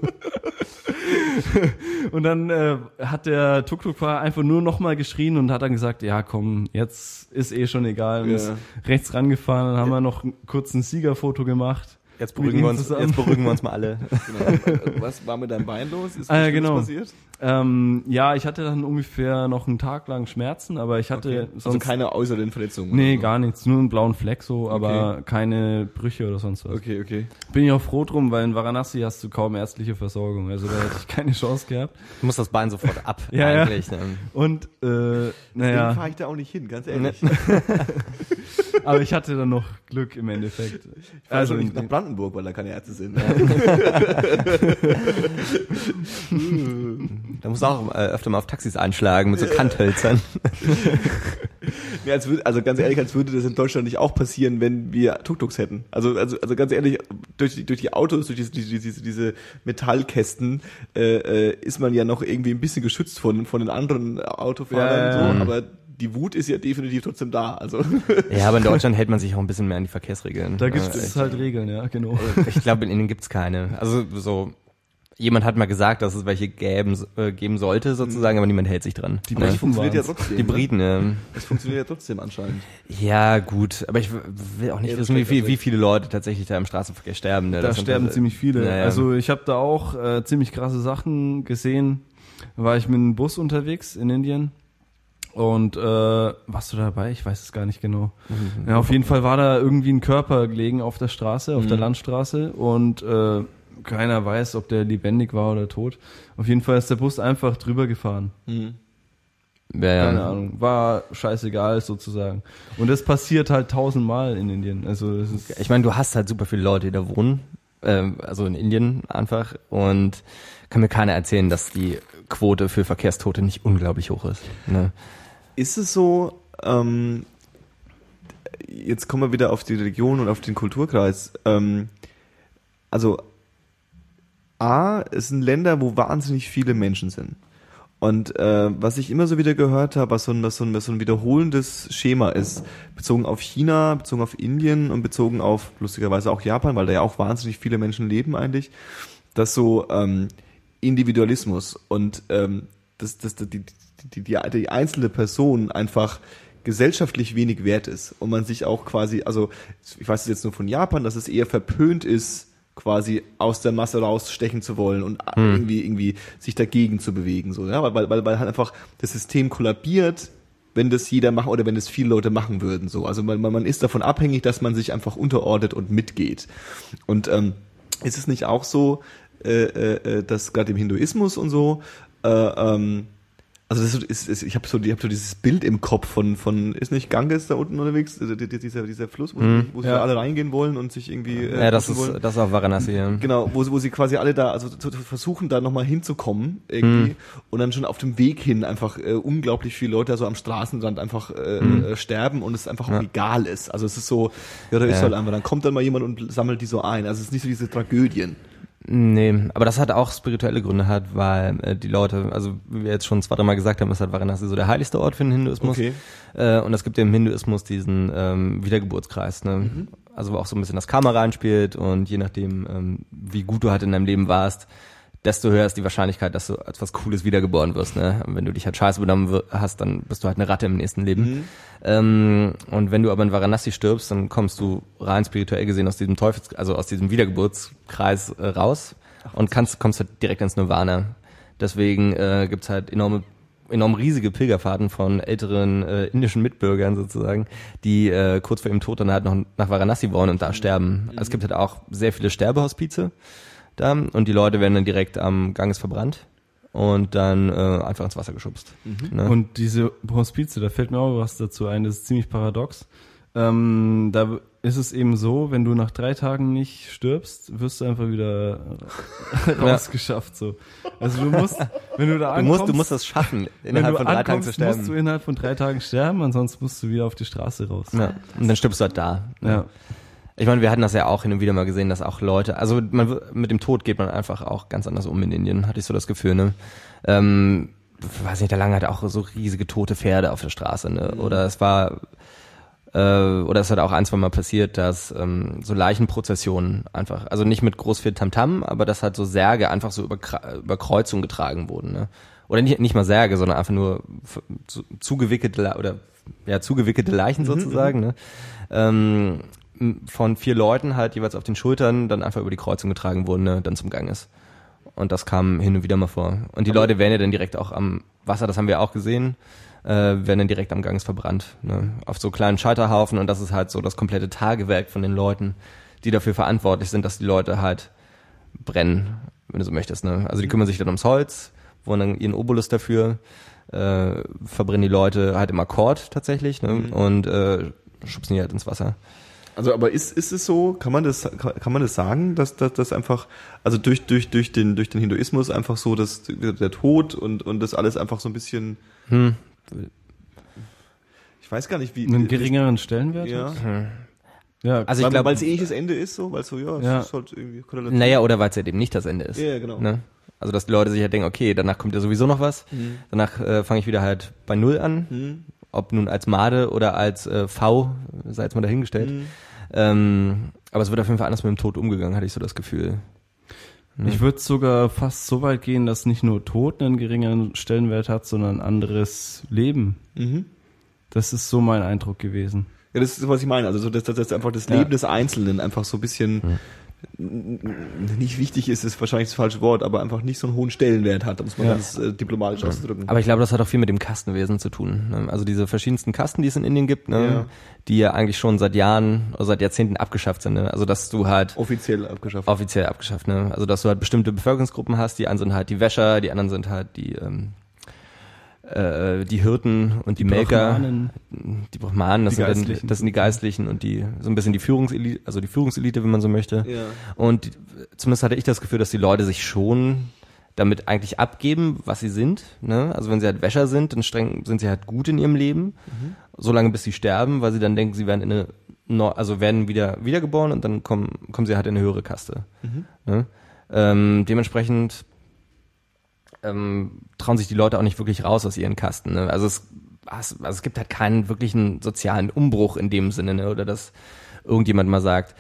Und dann äh, hat der Tuk-Tuk-Fahrer einfach nur nochmal geschrien und hat dann gesagt, ja komm, jetzt ist eh schon egal. Und Ja. ist rechts rangefahren, dann haben wir noch kurz ein Siegerfoto gemacht. Jetzt beruhigen, wir uns, jetzt beruhigen wir uns mal alle. Genau. Was war mit deinem Bein los? Ist Ah, ja, was genau. passiert? Ähm, ja, ich hatte dann ungefähr noch einen Tag lang Schmerzen, aber ich hatte Okay. sonst Also keine äußeren Verletzungen? nee oder gar nichts, nur einen blauen Fleck so, aber keine Brüche oder sonst was. so? Okay, okay. Bin ich auch froh drum, weil in Varanasi hast du kaum ärztliche Versorgung, also da hätte ich keine Chance gehabt. Du musst das Bein sofort ab, Ja, ja. eigentlich. Ne? Und äh, Deswegen naja, fahre ich da auch nicht hin, ganz ehrlich. aber ich hatte dann noch Glück im Endeffekt. Also Also nicht nach Brandenburg, weil da keine Ärzte sind. Da musst du auch äh, öfter mal auf Taxis einschlagen mit so Kanthölzern. Nee, als würd, also ganz ehrlich, als würde das in Deutschland nicht auch passieren, wenn wir Tuk-Tuks hätten. Also, also, also ganz ehrlich, durch die, durch die Autos, durch diese, diese, diese, Metallkästen äh, äh, ist man ja noch irgendwie ein bisschen geschützt von, von den anderen Autofahrern. Ja, ja, so, ja. aber die Wut ist ja definitiv trotzdem da. Also Ja, aber in Deutschland hält man sich auch ein bisschen mehr an die Verkehrsregeln. da gibt Äh, es halt Regeln, ja, genau. Ich glaube, in Ihnen gibt's keine. Also so, jemand hat mal gesagt, dass es welche geben, äh, geben sollte sozusagen, aber niemand hält sich dran. Die es funktioniert ja trotzdem. Die ne? Briten, ähm, Es funktioniert ja trotzdem anscheinend. ja gut, aber ich will auch nicht Ja, wissen, wie, viel, wie viele Leute tatsächlich da im Straßenverkehr sterben. Ne? Da Das sind sterben halt- ziemlich viele. Ja, ja. Also ich habe da auch äh, ziemlich krasse Sachen gesehen. War ich mit einem Bus unterwegs in Indien und äh, warst du dabei? Ich weiß es gar nicht genau. Mhm. Ja, auf jeden Fall war da irgendwie ein Körper gelegen auf der Straße, auf der Mhm. Landstraße und äh, keiner weiß, ob der lebendig war oder tot. Auf jeden Fall ist der Bus einfach drüber gefahren. ja, Keine ja. Ahnung. War scheißegal sozusagen. Und das passiert halt tausendmal in Indien. Also es ist Ich meine, du hast halt super viele Leute, die da wohnen, ähm, also in Indien einfach, und kann mir keiner erzählen, dass die Quote für Verkehrstote nicht unglaublich hoch ist. Ne? Ist es so, ähm, jetzt kommen wir wieder auf die Region und auf den Kulturkreis. Ähm, also A, es sind Länder, wo wahnsinnig viele Menschen sind. Und äh, was ich immer so wieder gehört habe, was so ein, was so ein, was so ein wiederholendes Schema ist, bezogen auf China, bezogen auf Indien und bezogen auf lustigerweise auch Japan, weil da ja auch wahnsinnig viele Menschen leben eigentlich, dass so ähm, Individualismus und ähm, dass, dass die, die, die, die, einzelne Person einfach gesellschaftlich wenig wert ist und man sich auch quasi, also ich weiß es jetzt nur von Japan, dass es eher verpönt ist, quasi aus der Masse rausstechen zu wollen und Hm. irgendwie irgendwie sich dagegen zu bewegen so ja weil weil weil halt einfach das System kollabiert wenn das jeder macht oder wenn das viele Leute machen würden so also man, man man ist davon abhängig dass man sich einfach unterordnet und mitgeht und ähm, ist es nicht auch so äh, äh, äh, dass gerade im Hinduismus und so äh, ähm, also das ist, ist ich habe so, ich hab so dieses Bild im Kopf von, von ist nicht Ganges da unten unterwegs, die- dieser, dieser Fluss, wo, sie, wo sie Ja. alle reingehen wollen und sich irgendwie äh, Ja, das duschen wollen. ist, das ist auch Varanasi. Ja. Genau, wo, sie- wo sie quasi alle da, also versuchen da nochmal hinzukommen irgendwie Hm. und dann schon auf dem Weg hin einfach äh, unglaublich viele Leute da so am Straßenrand einfach äh, Hm. äh, sterben und es einfach auch egal ist. Also es ist so, ja, da ist halt einfach, dann kommt dann mal jemand und sammelt die so ein. Also es ist nicht so diese Tragödien. Nee, aber das hat auch spirituelle Gründe hat, weil äh, die Leute, also wie wir jetzt schon zwei, dreimal gesagt haben, ist halt Varanasi so der heiligste Ort für den Hinduismus. Okay. Äh, und es gibt ja im Hinduismus diesen ähm, Wiedergeburtskreis, ne? Mhm. Also wo auch so ein bisschen das Karma reinspielt und je nachdem, ähm, wie gut du halt in deinem Leben warst, desto höher ist die Wahrscheinlichkeit, dass du als was Cooles wiedergeboren wirst. Ne? Wenn du dich halt scheiße benommen hast, dann bist du halt eine Ratte im nächsten Leben. Mhm. Ähm, und wenn du aber in Varanasi stirbst, dann kommst du rein spirituell gesehen aus diesem Teufels, also aus diesem Wiedergeburtskreis äh, raus und kannst, kommst halt direkt ins Nirvana. Deswegen äh, gibt's halt enorme enorm riesige Pilgerfahrten von älteren äh, indischen Mitbürgern sozusagen, die äh, kurz vor ihrem Tod dann halt noch nach Varanasi wollen und da sterben. Also es gibt halt auch sehr viele Sterbehospize da und die Leute werden dann direkt am Ganges verbrannt und dann äh, einfach ins Wasser geschubst. Ne? Und diese Hospize, da fällt mir auch was dazu ein, das ist ziemlich paradox. Ähm, da ist es eben so, wenn du nach drei Tagen nicht stirbst, wirst du einfach wieder rausgeschafft. So. Also du musst, wenn du da du ankommst, musst, du musst das schaffen, wenn innerhalb du von drei Tagen ankommst, zu sterben. musst du innerhalb von drei Tagen sterben, ansonsten musst du wieder auf die Straße raus. ja. Und dann stirbst du halt da. ne? Ja. Ich meine, wir hatten das ja auch hin und wieder mal gesehen, dass auch Leute, also man, mit dem Tod geht man einfach auch ganz anders um in Indien, hatte ich so das Gefühl, ne? Ähm, weiß nicht, der Lange hatte auch so riesige tote Pferde auf der Straße, ne? Oder es war, äh, oder es hat auch ein, zwei Mal passiert, dass ähm, so Leichenprozessionen einfach, also nicht mit groß viel Tamtam, aber dass halt so Särge einfach so über, über Kreuzung getragen wurden, ne? Oder nicht, nicht mal Särge, sondern einfach nur zu, zugewickelte oder ja, zugewickelte Leichen sozusagen, ne? Ähm, von vier Leuten halt jeweils auf den Schultern dann einfach über die Kreuzung getragen wurden, ne, dann zum Ganges. Und das kam hin und wieder mal vor. Und die Leute werden ja dann direkt auch am Wasser, das haben wir auch gesehen, äh, werden dann direkt am Ganges verbrannt. Ne? Auf so kleinen Scheiterhaufen und das ist halt so das komplette Tagewerk von den Leuten, die dafür verantwortlich sind, dass die Leute halt brennen, wenn du so möchtest. Ne? Also die kümmern sich dann ums Holz, wollen dann ihren Obolus dafür, äh, verbrennen die Leute halt im Akkord tatsächlich ne? und äh, schubsen die halt ins Wasser. Also, aber ist, ist es so, kann man das, kann, kann man das sagen, dass, dass, dass einfach, also durch, durch, durch den, durch den Hinduismus einfach so, dass der Tod und, und das alles einfach so ein bisschen, Hm. ich weiß gar nicht, wie, Einen geringeren Stellenwert ja. hat? Ja, Also ich weil, glaube, weil es eh nicht das Ende ist, so, weil es so, ja, es Ja. ist halt irgendwie Korrelation. naja, oder weil es halt eben nicht das Ende ist. Ja, ja, genau. Ne? Also dass die Leute sich halt denken, okay, danach kommt ja sowieso noch was. Mhm. Danach äh, fange ich wieder halt bei Null an. Ob nun als Made oder als äh, V, sei jetzt mal dahingestellt. Mhm. Ähm, aber es wird auf jeden Fall anders mit dem Tod umgegangen, hatte ich so das Gefühl. Ich würde sogar fast so weit gehen, dass nicht nur Tod einen geringeren Stellenwert hat, sondern ein anderes Leben. Mhm. Das ist so mein Eindruck gewesen. Ja, das ist, was ich meine. Also, so, dass, dass dass einfach das Ja. Leben des Einzelnen einfach so ein bisschen nicht wichtig ist, ist wahrscheinlich das falsche Wort, aber einfach nicht so einen hohen Stellenwert hat, um es mal Ja. ganz äh, diplomatisch auszudrücken. Aber ich glaube, das hat auch viel mit dem Kastenwesen zu tun. Ne? Also diese verschiedensten Kasten, die es in Indien gibt, ne? Ja. die ja eigentlich schon seit Jahren oder seit Jahrzehnten abgeschafft sind. Ne? Also dass du halt Offiziell abgeschafft. offiziell abgeschafft, ne? Also dass du halt bestimmte Bevölkerungsgruppen hast, die einen sind halt die Wäscher, die anderen sind halt die ähm, äh, die Hirten und die, Melker, Brahmanen. die Brahmanen, das, Die sind dann, das sind die Geistlichen und die so ein bisschen die Führungselite, also die Führungselite, wenn man so möchte. Ja. Und die, zumindest hatte ich das Gefühl, dass die Leute sich schon damit eigentlich abgeben, was sie sind. Ne? Also wenn sie halt Wäscher sind, dann streng, sind sie halt gut in ihrem Leben, solange bis sie sterben, weil sie dann denken, sie werden in eine, also werden wieder wiedergeboren und dann kommen, kommen sie halt in eine höhere Kaste. Ne? Ähm, dementsprechend ähm, trauen sich die Leute auch nicht wirklich raus aus ihren Kasten. Ne? Also es also es gibt halt keinen wirklichen sozialen Umbruch in dem Sinne, ne? oder dass irgendjemand mal sagt,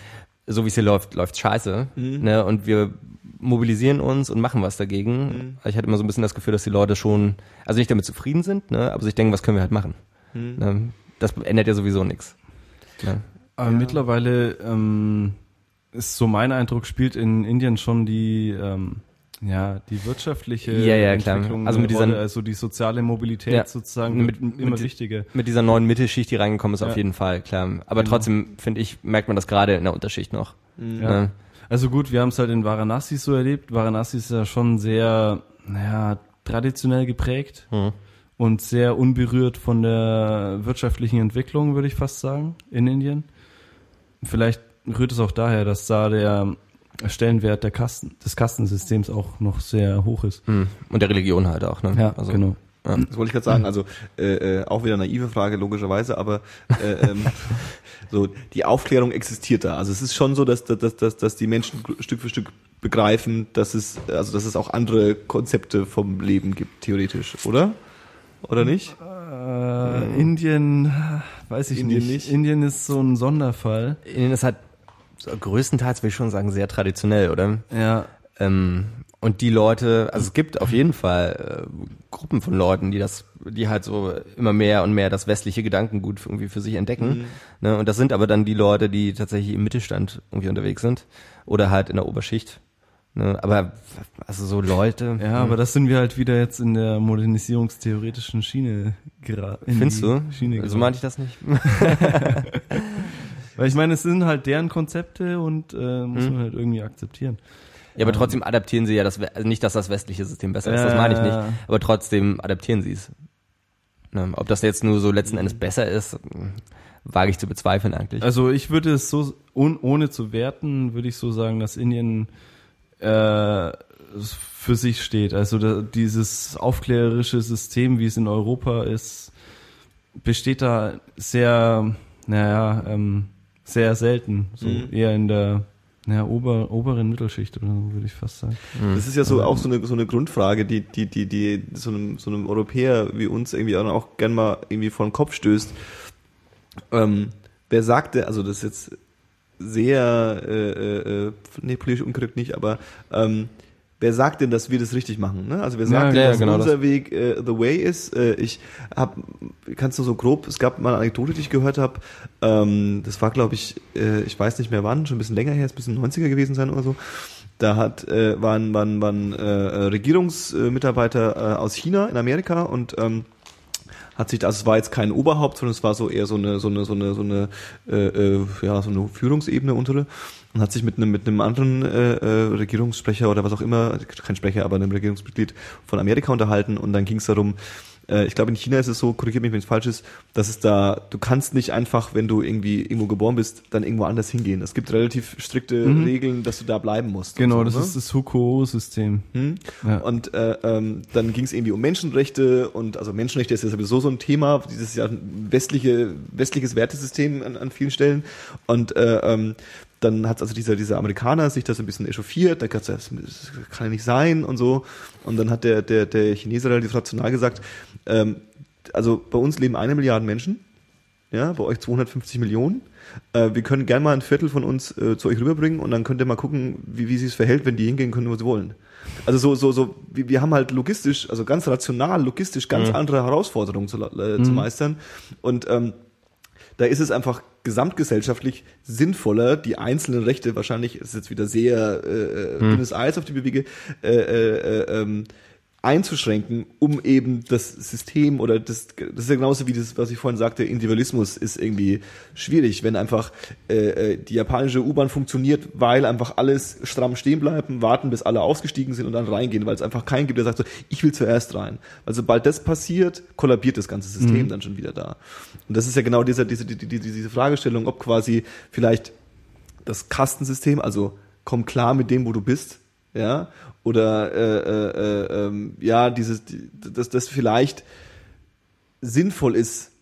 so wie es hier läuft, läuft scheiße, mhm. ne? und wir mobilisieren uns und machen was dagegen. Mhm. Ich hatte immer so ein bisschen das Gefühl, dass die Leute schon, also nicht damit zufrieden sind, ne? aber sich denken, was können wir halt machen. Mhm. Ne? Das ändert ja sowieso nichts. Ne? Aber ja. mittlerweile ähm, ist so mein Eindruck, spielt in Indien schon die ähm, ja, die wirtschaftliche ja, ja, Entwicklung, also mit dieser, also die soziale Mobilität ja, sozusagen mit, immer mit, wichtiger. Mit dieser neuen Mittelschicht, die reingekommen ist, auf jeden Fall, klar. Aber genau. trotzdem, finde ich, merkt man das gerade in der Unterschicht noch. Mhm. Ne? Also gut, wir haben es halt in Varanasi so erlebt. Varanasi ist ja schon sehr, naja, traditionell geprägt mhm. und sehr unberührt von der wirtschaftlichen Entwicklung, würde ich fast sagen, in Indien. Vielleicht rührt es auch daher, dass da der Stellenwert der Kasten, des Kastensystems auch noch sehr hoch ist. Hm. Und der Religion halt auch, ne? Ja, also, genau. Ja. Das wollte ich gerade sagen, also äh, äh, auch wieder naive Frage, logischerweise, aber äh, ähm, so die Aufklärung existiert da. Also es ist schon so, dass, dass, dass, dass die Menschen Stück für Stück begreifen, dass es, also dass es auch andere Konzepte vom Leben gibt, theoretisch, oder? Oder nicht? Äh, Indien, weiß ich Indien nicht. nicht. Indien ist so ein Sonderfall. Indien ist halt größtenteils will ich schon sagen, sehr traditionell, oder? Ja. Ähm, und die Leute, also es gibt auf jeden Fall äh, Gruppen von Leuten, die das, die halt so immer mehr und mehr das westliche Gedankengut irgendwie für sich entdecken. Mhm. Ne? Und das sind aber dann die Leute, die tatsächlich im Mittelstand irgendwie unterwegs sind oder halt in der Oberschicht. Ne? Aber also so Leute. Ja, aber das sind wir halt wieder jetzt in der modernisierungstheoretischen Schiene geraten. Findest du? Schiene so meinte ich das nicht. Weil ich meine, es sind halt deren Konzepte und äh, muss hm. man halt irgendwie akzeptieren. Ja, aber ähm. trotzdem adaptieren sie ja das, also nicht, dass das westliche System besser ist, das meine ich nicht, aber trotzdem adaptieren sie es. Ne? Ob das jetzt nur so letzten Endes besser ist, wage ich zu bezweifeln eigentlich. Also ich würde es so, un, ohne zu werten, würde ich so sagen, dass Indien äh, für sich steht. Also da, dieses aufklärerische System, wie es in Europa ist, besteht da sehr, naja, ähm, sehr selten. So mhm. eher in der ja, ober, oberen Mittelschicht oder so, würde ich fast sagen. Mhm. Das ist ja so auch so eine, so eine Grundfrage, die, die, die, die so einem, so einem Europäer wie uns irgendwie auch, auch gern mal irgendwie vor den Kopf stößt. Ähm, wer sagte, also das ist jetzt sehr, äh, äh, äh nee, politisch unkorrekt nicht, aber ähm, wer sagt denn, dass wir das richtig machen? Ne? Also wer sagt ja, denn, ja, dass genau unser das. Weg äh, the way ist? Äh, ich habe, kannst du so grob, es gab mal eine Anekdote, die ich gehört habe, ähm, das war glaube ich, äh, ich weiß nicht mehr wann, schon ein bisschen länger her, ist ein bisschen 90er gewesen sein oder so. Da hat, äh, waren, waren, waren äh, Regierungsmitarbeiter äh, aus China in Amerika und ähm, hat sich, also es war jetzt kein Oberhaupt, sondern es war so eher so eine, so eine, so eine, so eine, äh, äh, ja, so eine Führungsebene untere und hat sich mit einem, mit einem anderen äh, äh, Regierungssprecher oder was auch immer, kein Sprecher, aber einem Regierungsmitglied von Amerika unterhalten und dann ging es darum, äh, ich glaube, in China ist es so, korrigiert mich, wenn es falsch ist, dass es da, du kannst nicht einfach, wenn du irgendwie irgendwo geboren bist, dann irgendwo anders hingehen. Es gibt relativ strikte mhm. Regeln, dass du da bleiben musst. Genau, so, das ne? ist das Huko-System. Hm? Ja. Und äh, ähm, dann ging es irgendwie um Menschenrechte und also Menschenrechte ist ja sowieso so ein Thema, dieses ja westliche, westliches Wertesystem an, an vielen Stellen. Und äh, ähm, dann hat also dieser, dieser Amerikaner sich das ein bisschen echauffiert, da das, das kann ja nicht sein und so. Und dann hat der, der, der Chinese relativ rational gesagt, ähm, also bei uns leben eine Milliarde Menschen, ja, bei euch 250 Millionen. Äh, wir können gerne mal ein Viertel von uns äh, zu euch rüberbringen und dann könnt ihr mal gucken, wie, wie sie es verhält, wenn die hingehen können, wo sie wollen. Also so, so, so, wir, wir haben halt logistisch, also ganz rational, logistisch ganz mhm. andere Herausforderungen zu, äh, mhm. zu meistern. Und ähm, da ist es einfach gesamtgesellschaftlich sinnvoller, die einzelnen Rechte wahrscheinlich, ist jetzt wieder sehr äh, hm. dünnes Eis auf die Bewege, äh, äh, äh, ähm, einzuschränken, um eben das System oder das, das ist ja genauso wie das, was ich vorhin sagte, Individualismus ist irgendwie schwierig, wenn einfach äh, äh die japanische U-Bahn funktioniert, weil einfach alles stramm stehen bleiben, warten, bis alle ausgestiegen sind und dann reingehen, weil es einfach keinen gibt, der sagt so, ich will zuerst rein. Weil sobald das passiert, kollabiert das ganze System mhm. dann schon wieder da. Und das ist ja genau diese, diese, diese, diese Fragestellung, ob quasi vielleicht das Kastensystem, also komm klar mit dem, wo du bist, ja, oder äh, äh, äh, ähm, ja, dieses, dass das vielleicht sinnvoll ist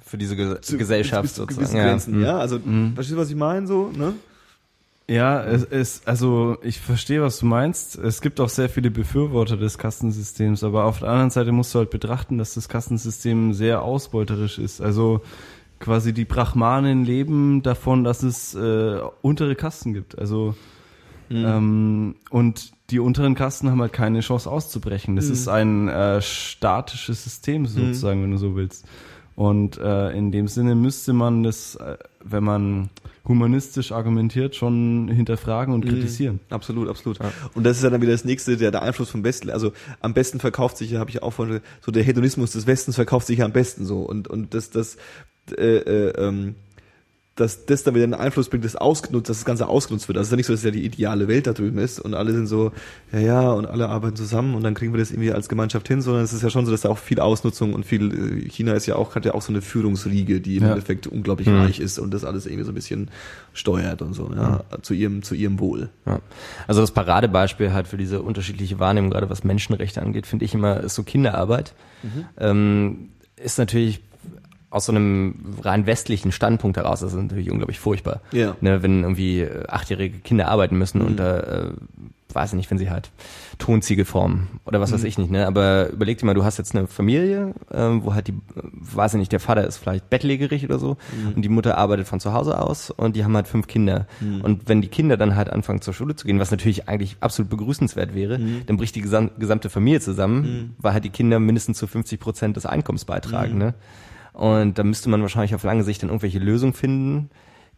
für diese Ge zu, Gesellschaft bis, bis sozusagen. Grenzen, ja. ja. Also mhm. verstehst du, was ich meine so, ne? Ja, es ist, also ich verstehe, was du meinst. Es gibt auch sehr viele Befürworter des Kastensystems, aber auf der anderen Seite musst du halt betrachten, dass das Kastensystem sehr ausbeuterisch ist. Also quasi die Brahmanen leben davon, dass es äh, untere Kasten gibt. Also ähm, und die unteren Kasten haben halt keine Chance auszubrechen. Das ist ein äh, statisches System sozusagen, wenn du so willst. Und äh, in dem Sinne müsste man das, äh, wenn man humanistisch argumentiert, schon hinterfragen und kritisieren. Absolut, absolut. Und das ist ja dann wieder das nächste, der, der Einfluss vom Westen. Also am besten verkauft sich ja, habe ich auch vorhin, so der Hedonismus des Westens verkauft sich ja am besten so. Und, und das, das, äh, äh, ähm, dass das dann wieder einen Einfluss bringt, das ausgenutzt, dass das Ganze ausgenutzt wird. Also es ist ja nicht so, dass es ja die ideale Welt da drüben ist und alle sind so, ja, ja, und alle arbeiten zusammen und dann kriegen wir das irgendwie als Gemeinschaft hin, sondern es ist ja schon so, dass da auch viel Ausnutzung und viel, äh, China ist ja auch, hat ja auch so eine Führungsriege, die im Ja. Endeffekt unglaublich reich ist und das alles irgendwie so ein bisschen steuert und so, ja, zu ihrem, zu ihrem Wohl. Ja. Also das Paradebeispiel halt für diese unterschiedliche Wahrnehmung, gerade was Menschenrechte angeht, finde ich immer, ist so Kinderarbeit. Ähm, ist natürlich aus so einem rein westlichen Standpunkt heraus, das ist natürlich unglaublich furchtbar. Ja. Ne, wenn irgendwie äh, achtjährige Kinder arbeiten müssen und da, äh, weiß ich nicht, wenn sie halt Tonziegel formen oder was weiß ich nicht, ne? Aber überleg dir mal, du hast jetzt eine Familie, ähm, wo halt die, äh, weiß ich nicht, der Vater ist vielleicht bettlägerig oder so und die Mutter arbeitet von zu Hause aus und die haben halt fünf Kinder. Und wenn die Kinder dann halt anfangen zur Schule zu gehen, was natürlich eigentlich absolut begrüßenswert wäre, dann bricht die gesam gesamte Familie zusammen, weil halt die Kinder mindestens zu 50 Prozent des Einkommens beitragen, ne? Und da müsste man wahrscheinlich auf lange Sicht dann irgendwelche Lösungen finden,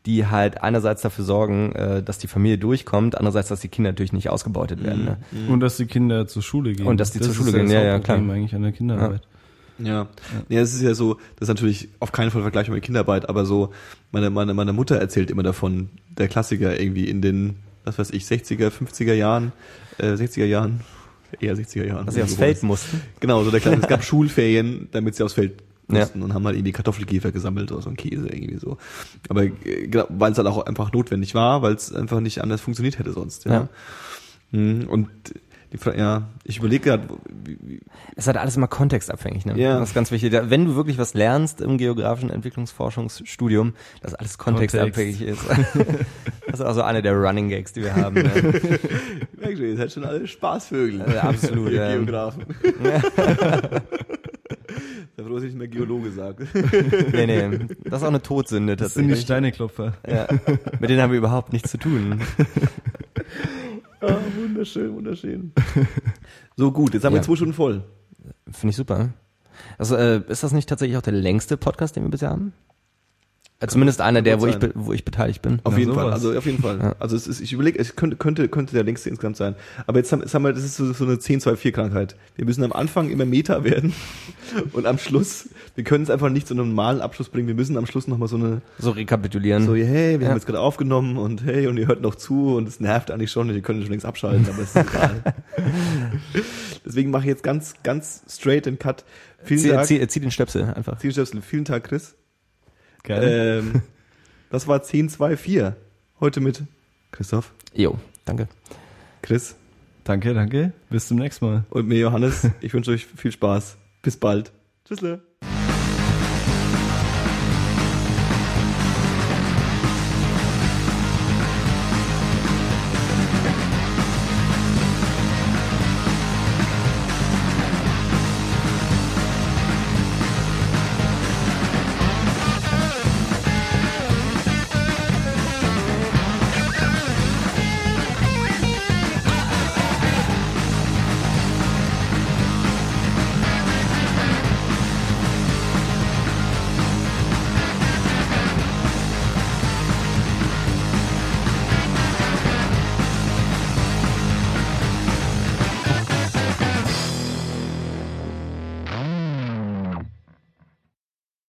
die halt einerseits dafür sorgen, äh, dass die Familie durchkommt, andererseits, dass die Kinder natürlich nicht ausgebeutet werden. Ne? Und dass die Kinder zur Schule gehen. Und dass die das zur Schule ist gehen, das ja, ja, Hauptproblem klar. eigentlich an der Kinderarbeit. Ja. ja, es ist ja so, das ist natürlich auf keinen Fall vergleichbar mit Kinderarbeit, aber so, meine, meine, meine Mutter erzählt immer davon, der Klassiker irgendwie in den, was weiß ich, 60er, 50er Jahren, äh, 60er Jahren, eher 60er Jahren. Dass sie aufs Feld mussten. Genau, so der kleine, es gab Schulferien, damit sie aufs Feld Ja. mussten und haben halt irgendwie Kartoffelkäfer gesammelt oder so ein Käse irgendwie so. Aber äh, genau, weil es halt auch einfach notwendig war, weil es einfach nicht anders funktioniert hätte sonst. Ja. Ja. Mhm, Und die Frage, ja, ich überlege gerade, Es halt alles immer kontextabhängig, ne? Ja. Das ist ganz wichtig. Wenn du wirklich was lernst im geografischen Entwicklungsforschungsstudium, dass alles kontextabhängig ist. Das ist also eine der Running Gags, die wir haben. Ne? merkst du, ihr seid schon alle Spaßvögel. Äh, absolut, ja. Geografen. Sei froh, dass ich nicht mehr Geologe sage. Nee, nee, das ist auch eine Todsünde Das sind die tatsächlich. Steineklopfer. Ja, mit denen haben wir überhaupt nichts zu tun. Ah, wunderschön, wunderschön. So gut, jetzt haben wir Ja. zwei Stunden voll. Finde ich super. Also, äh, ist das nicht tatsächlich auch der längste Podcast, den wir bisher haben? Zumindest einer der, wo ich, wo ich beteiligt bin. Auf Na, jeden sowas. Fall, also auf jeden Fall. Also es ist, ich überlege, es könnte, könnte, könnte der längste insgesamt sein. Aber jetzt haben, jetzt haben wir, das ist so, so eine 10-2-4-Krankheit. Wir müssen am Anfang immer Meta werden und am Schluss, wir können es einfach nicht zu einem normalen Abschluss bringen. Wir müssen am Schluss nochmal so eine, So rekapitulieren. so, hey, wir Ja. haben jetzt gerade aufgenommen und hey, und ihr hört noch zu und es nervt eigentlich schon und ihr könnt schon längst abschalten, aber es ist egal. Deswegen mache ich jetzt ganz, ganz straight den Cut. Vielen zieh, Dank. zieh, zieh den Stöpsel einfach. Vielen Stöpsel. Vielen Dank, Chris. Geil. Ähm, das war 10-2-4. Heute mit Christoph, Jo, danke. Chris Danke, danke. Bis zum nächsten Mal. und mir Johannes. Ich wünsche euch viel Spaß. Bis bald. Tschüssle.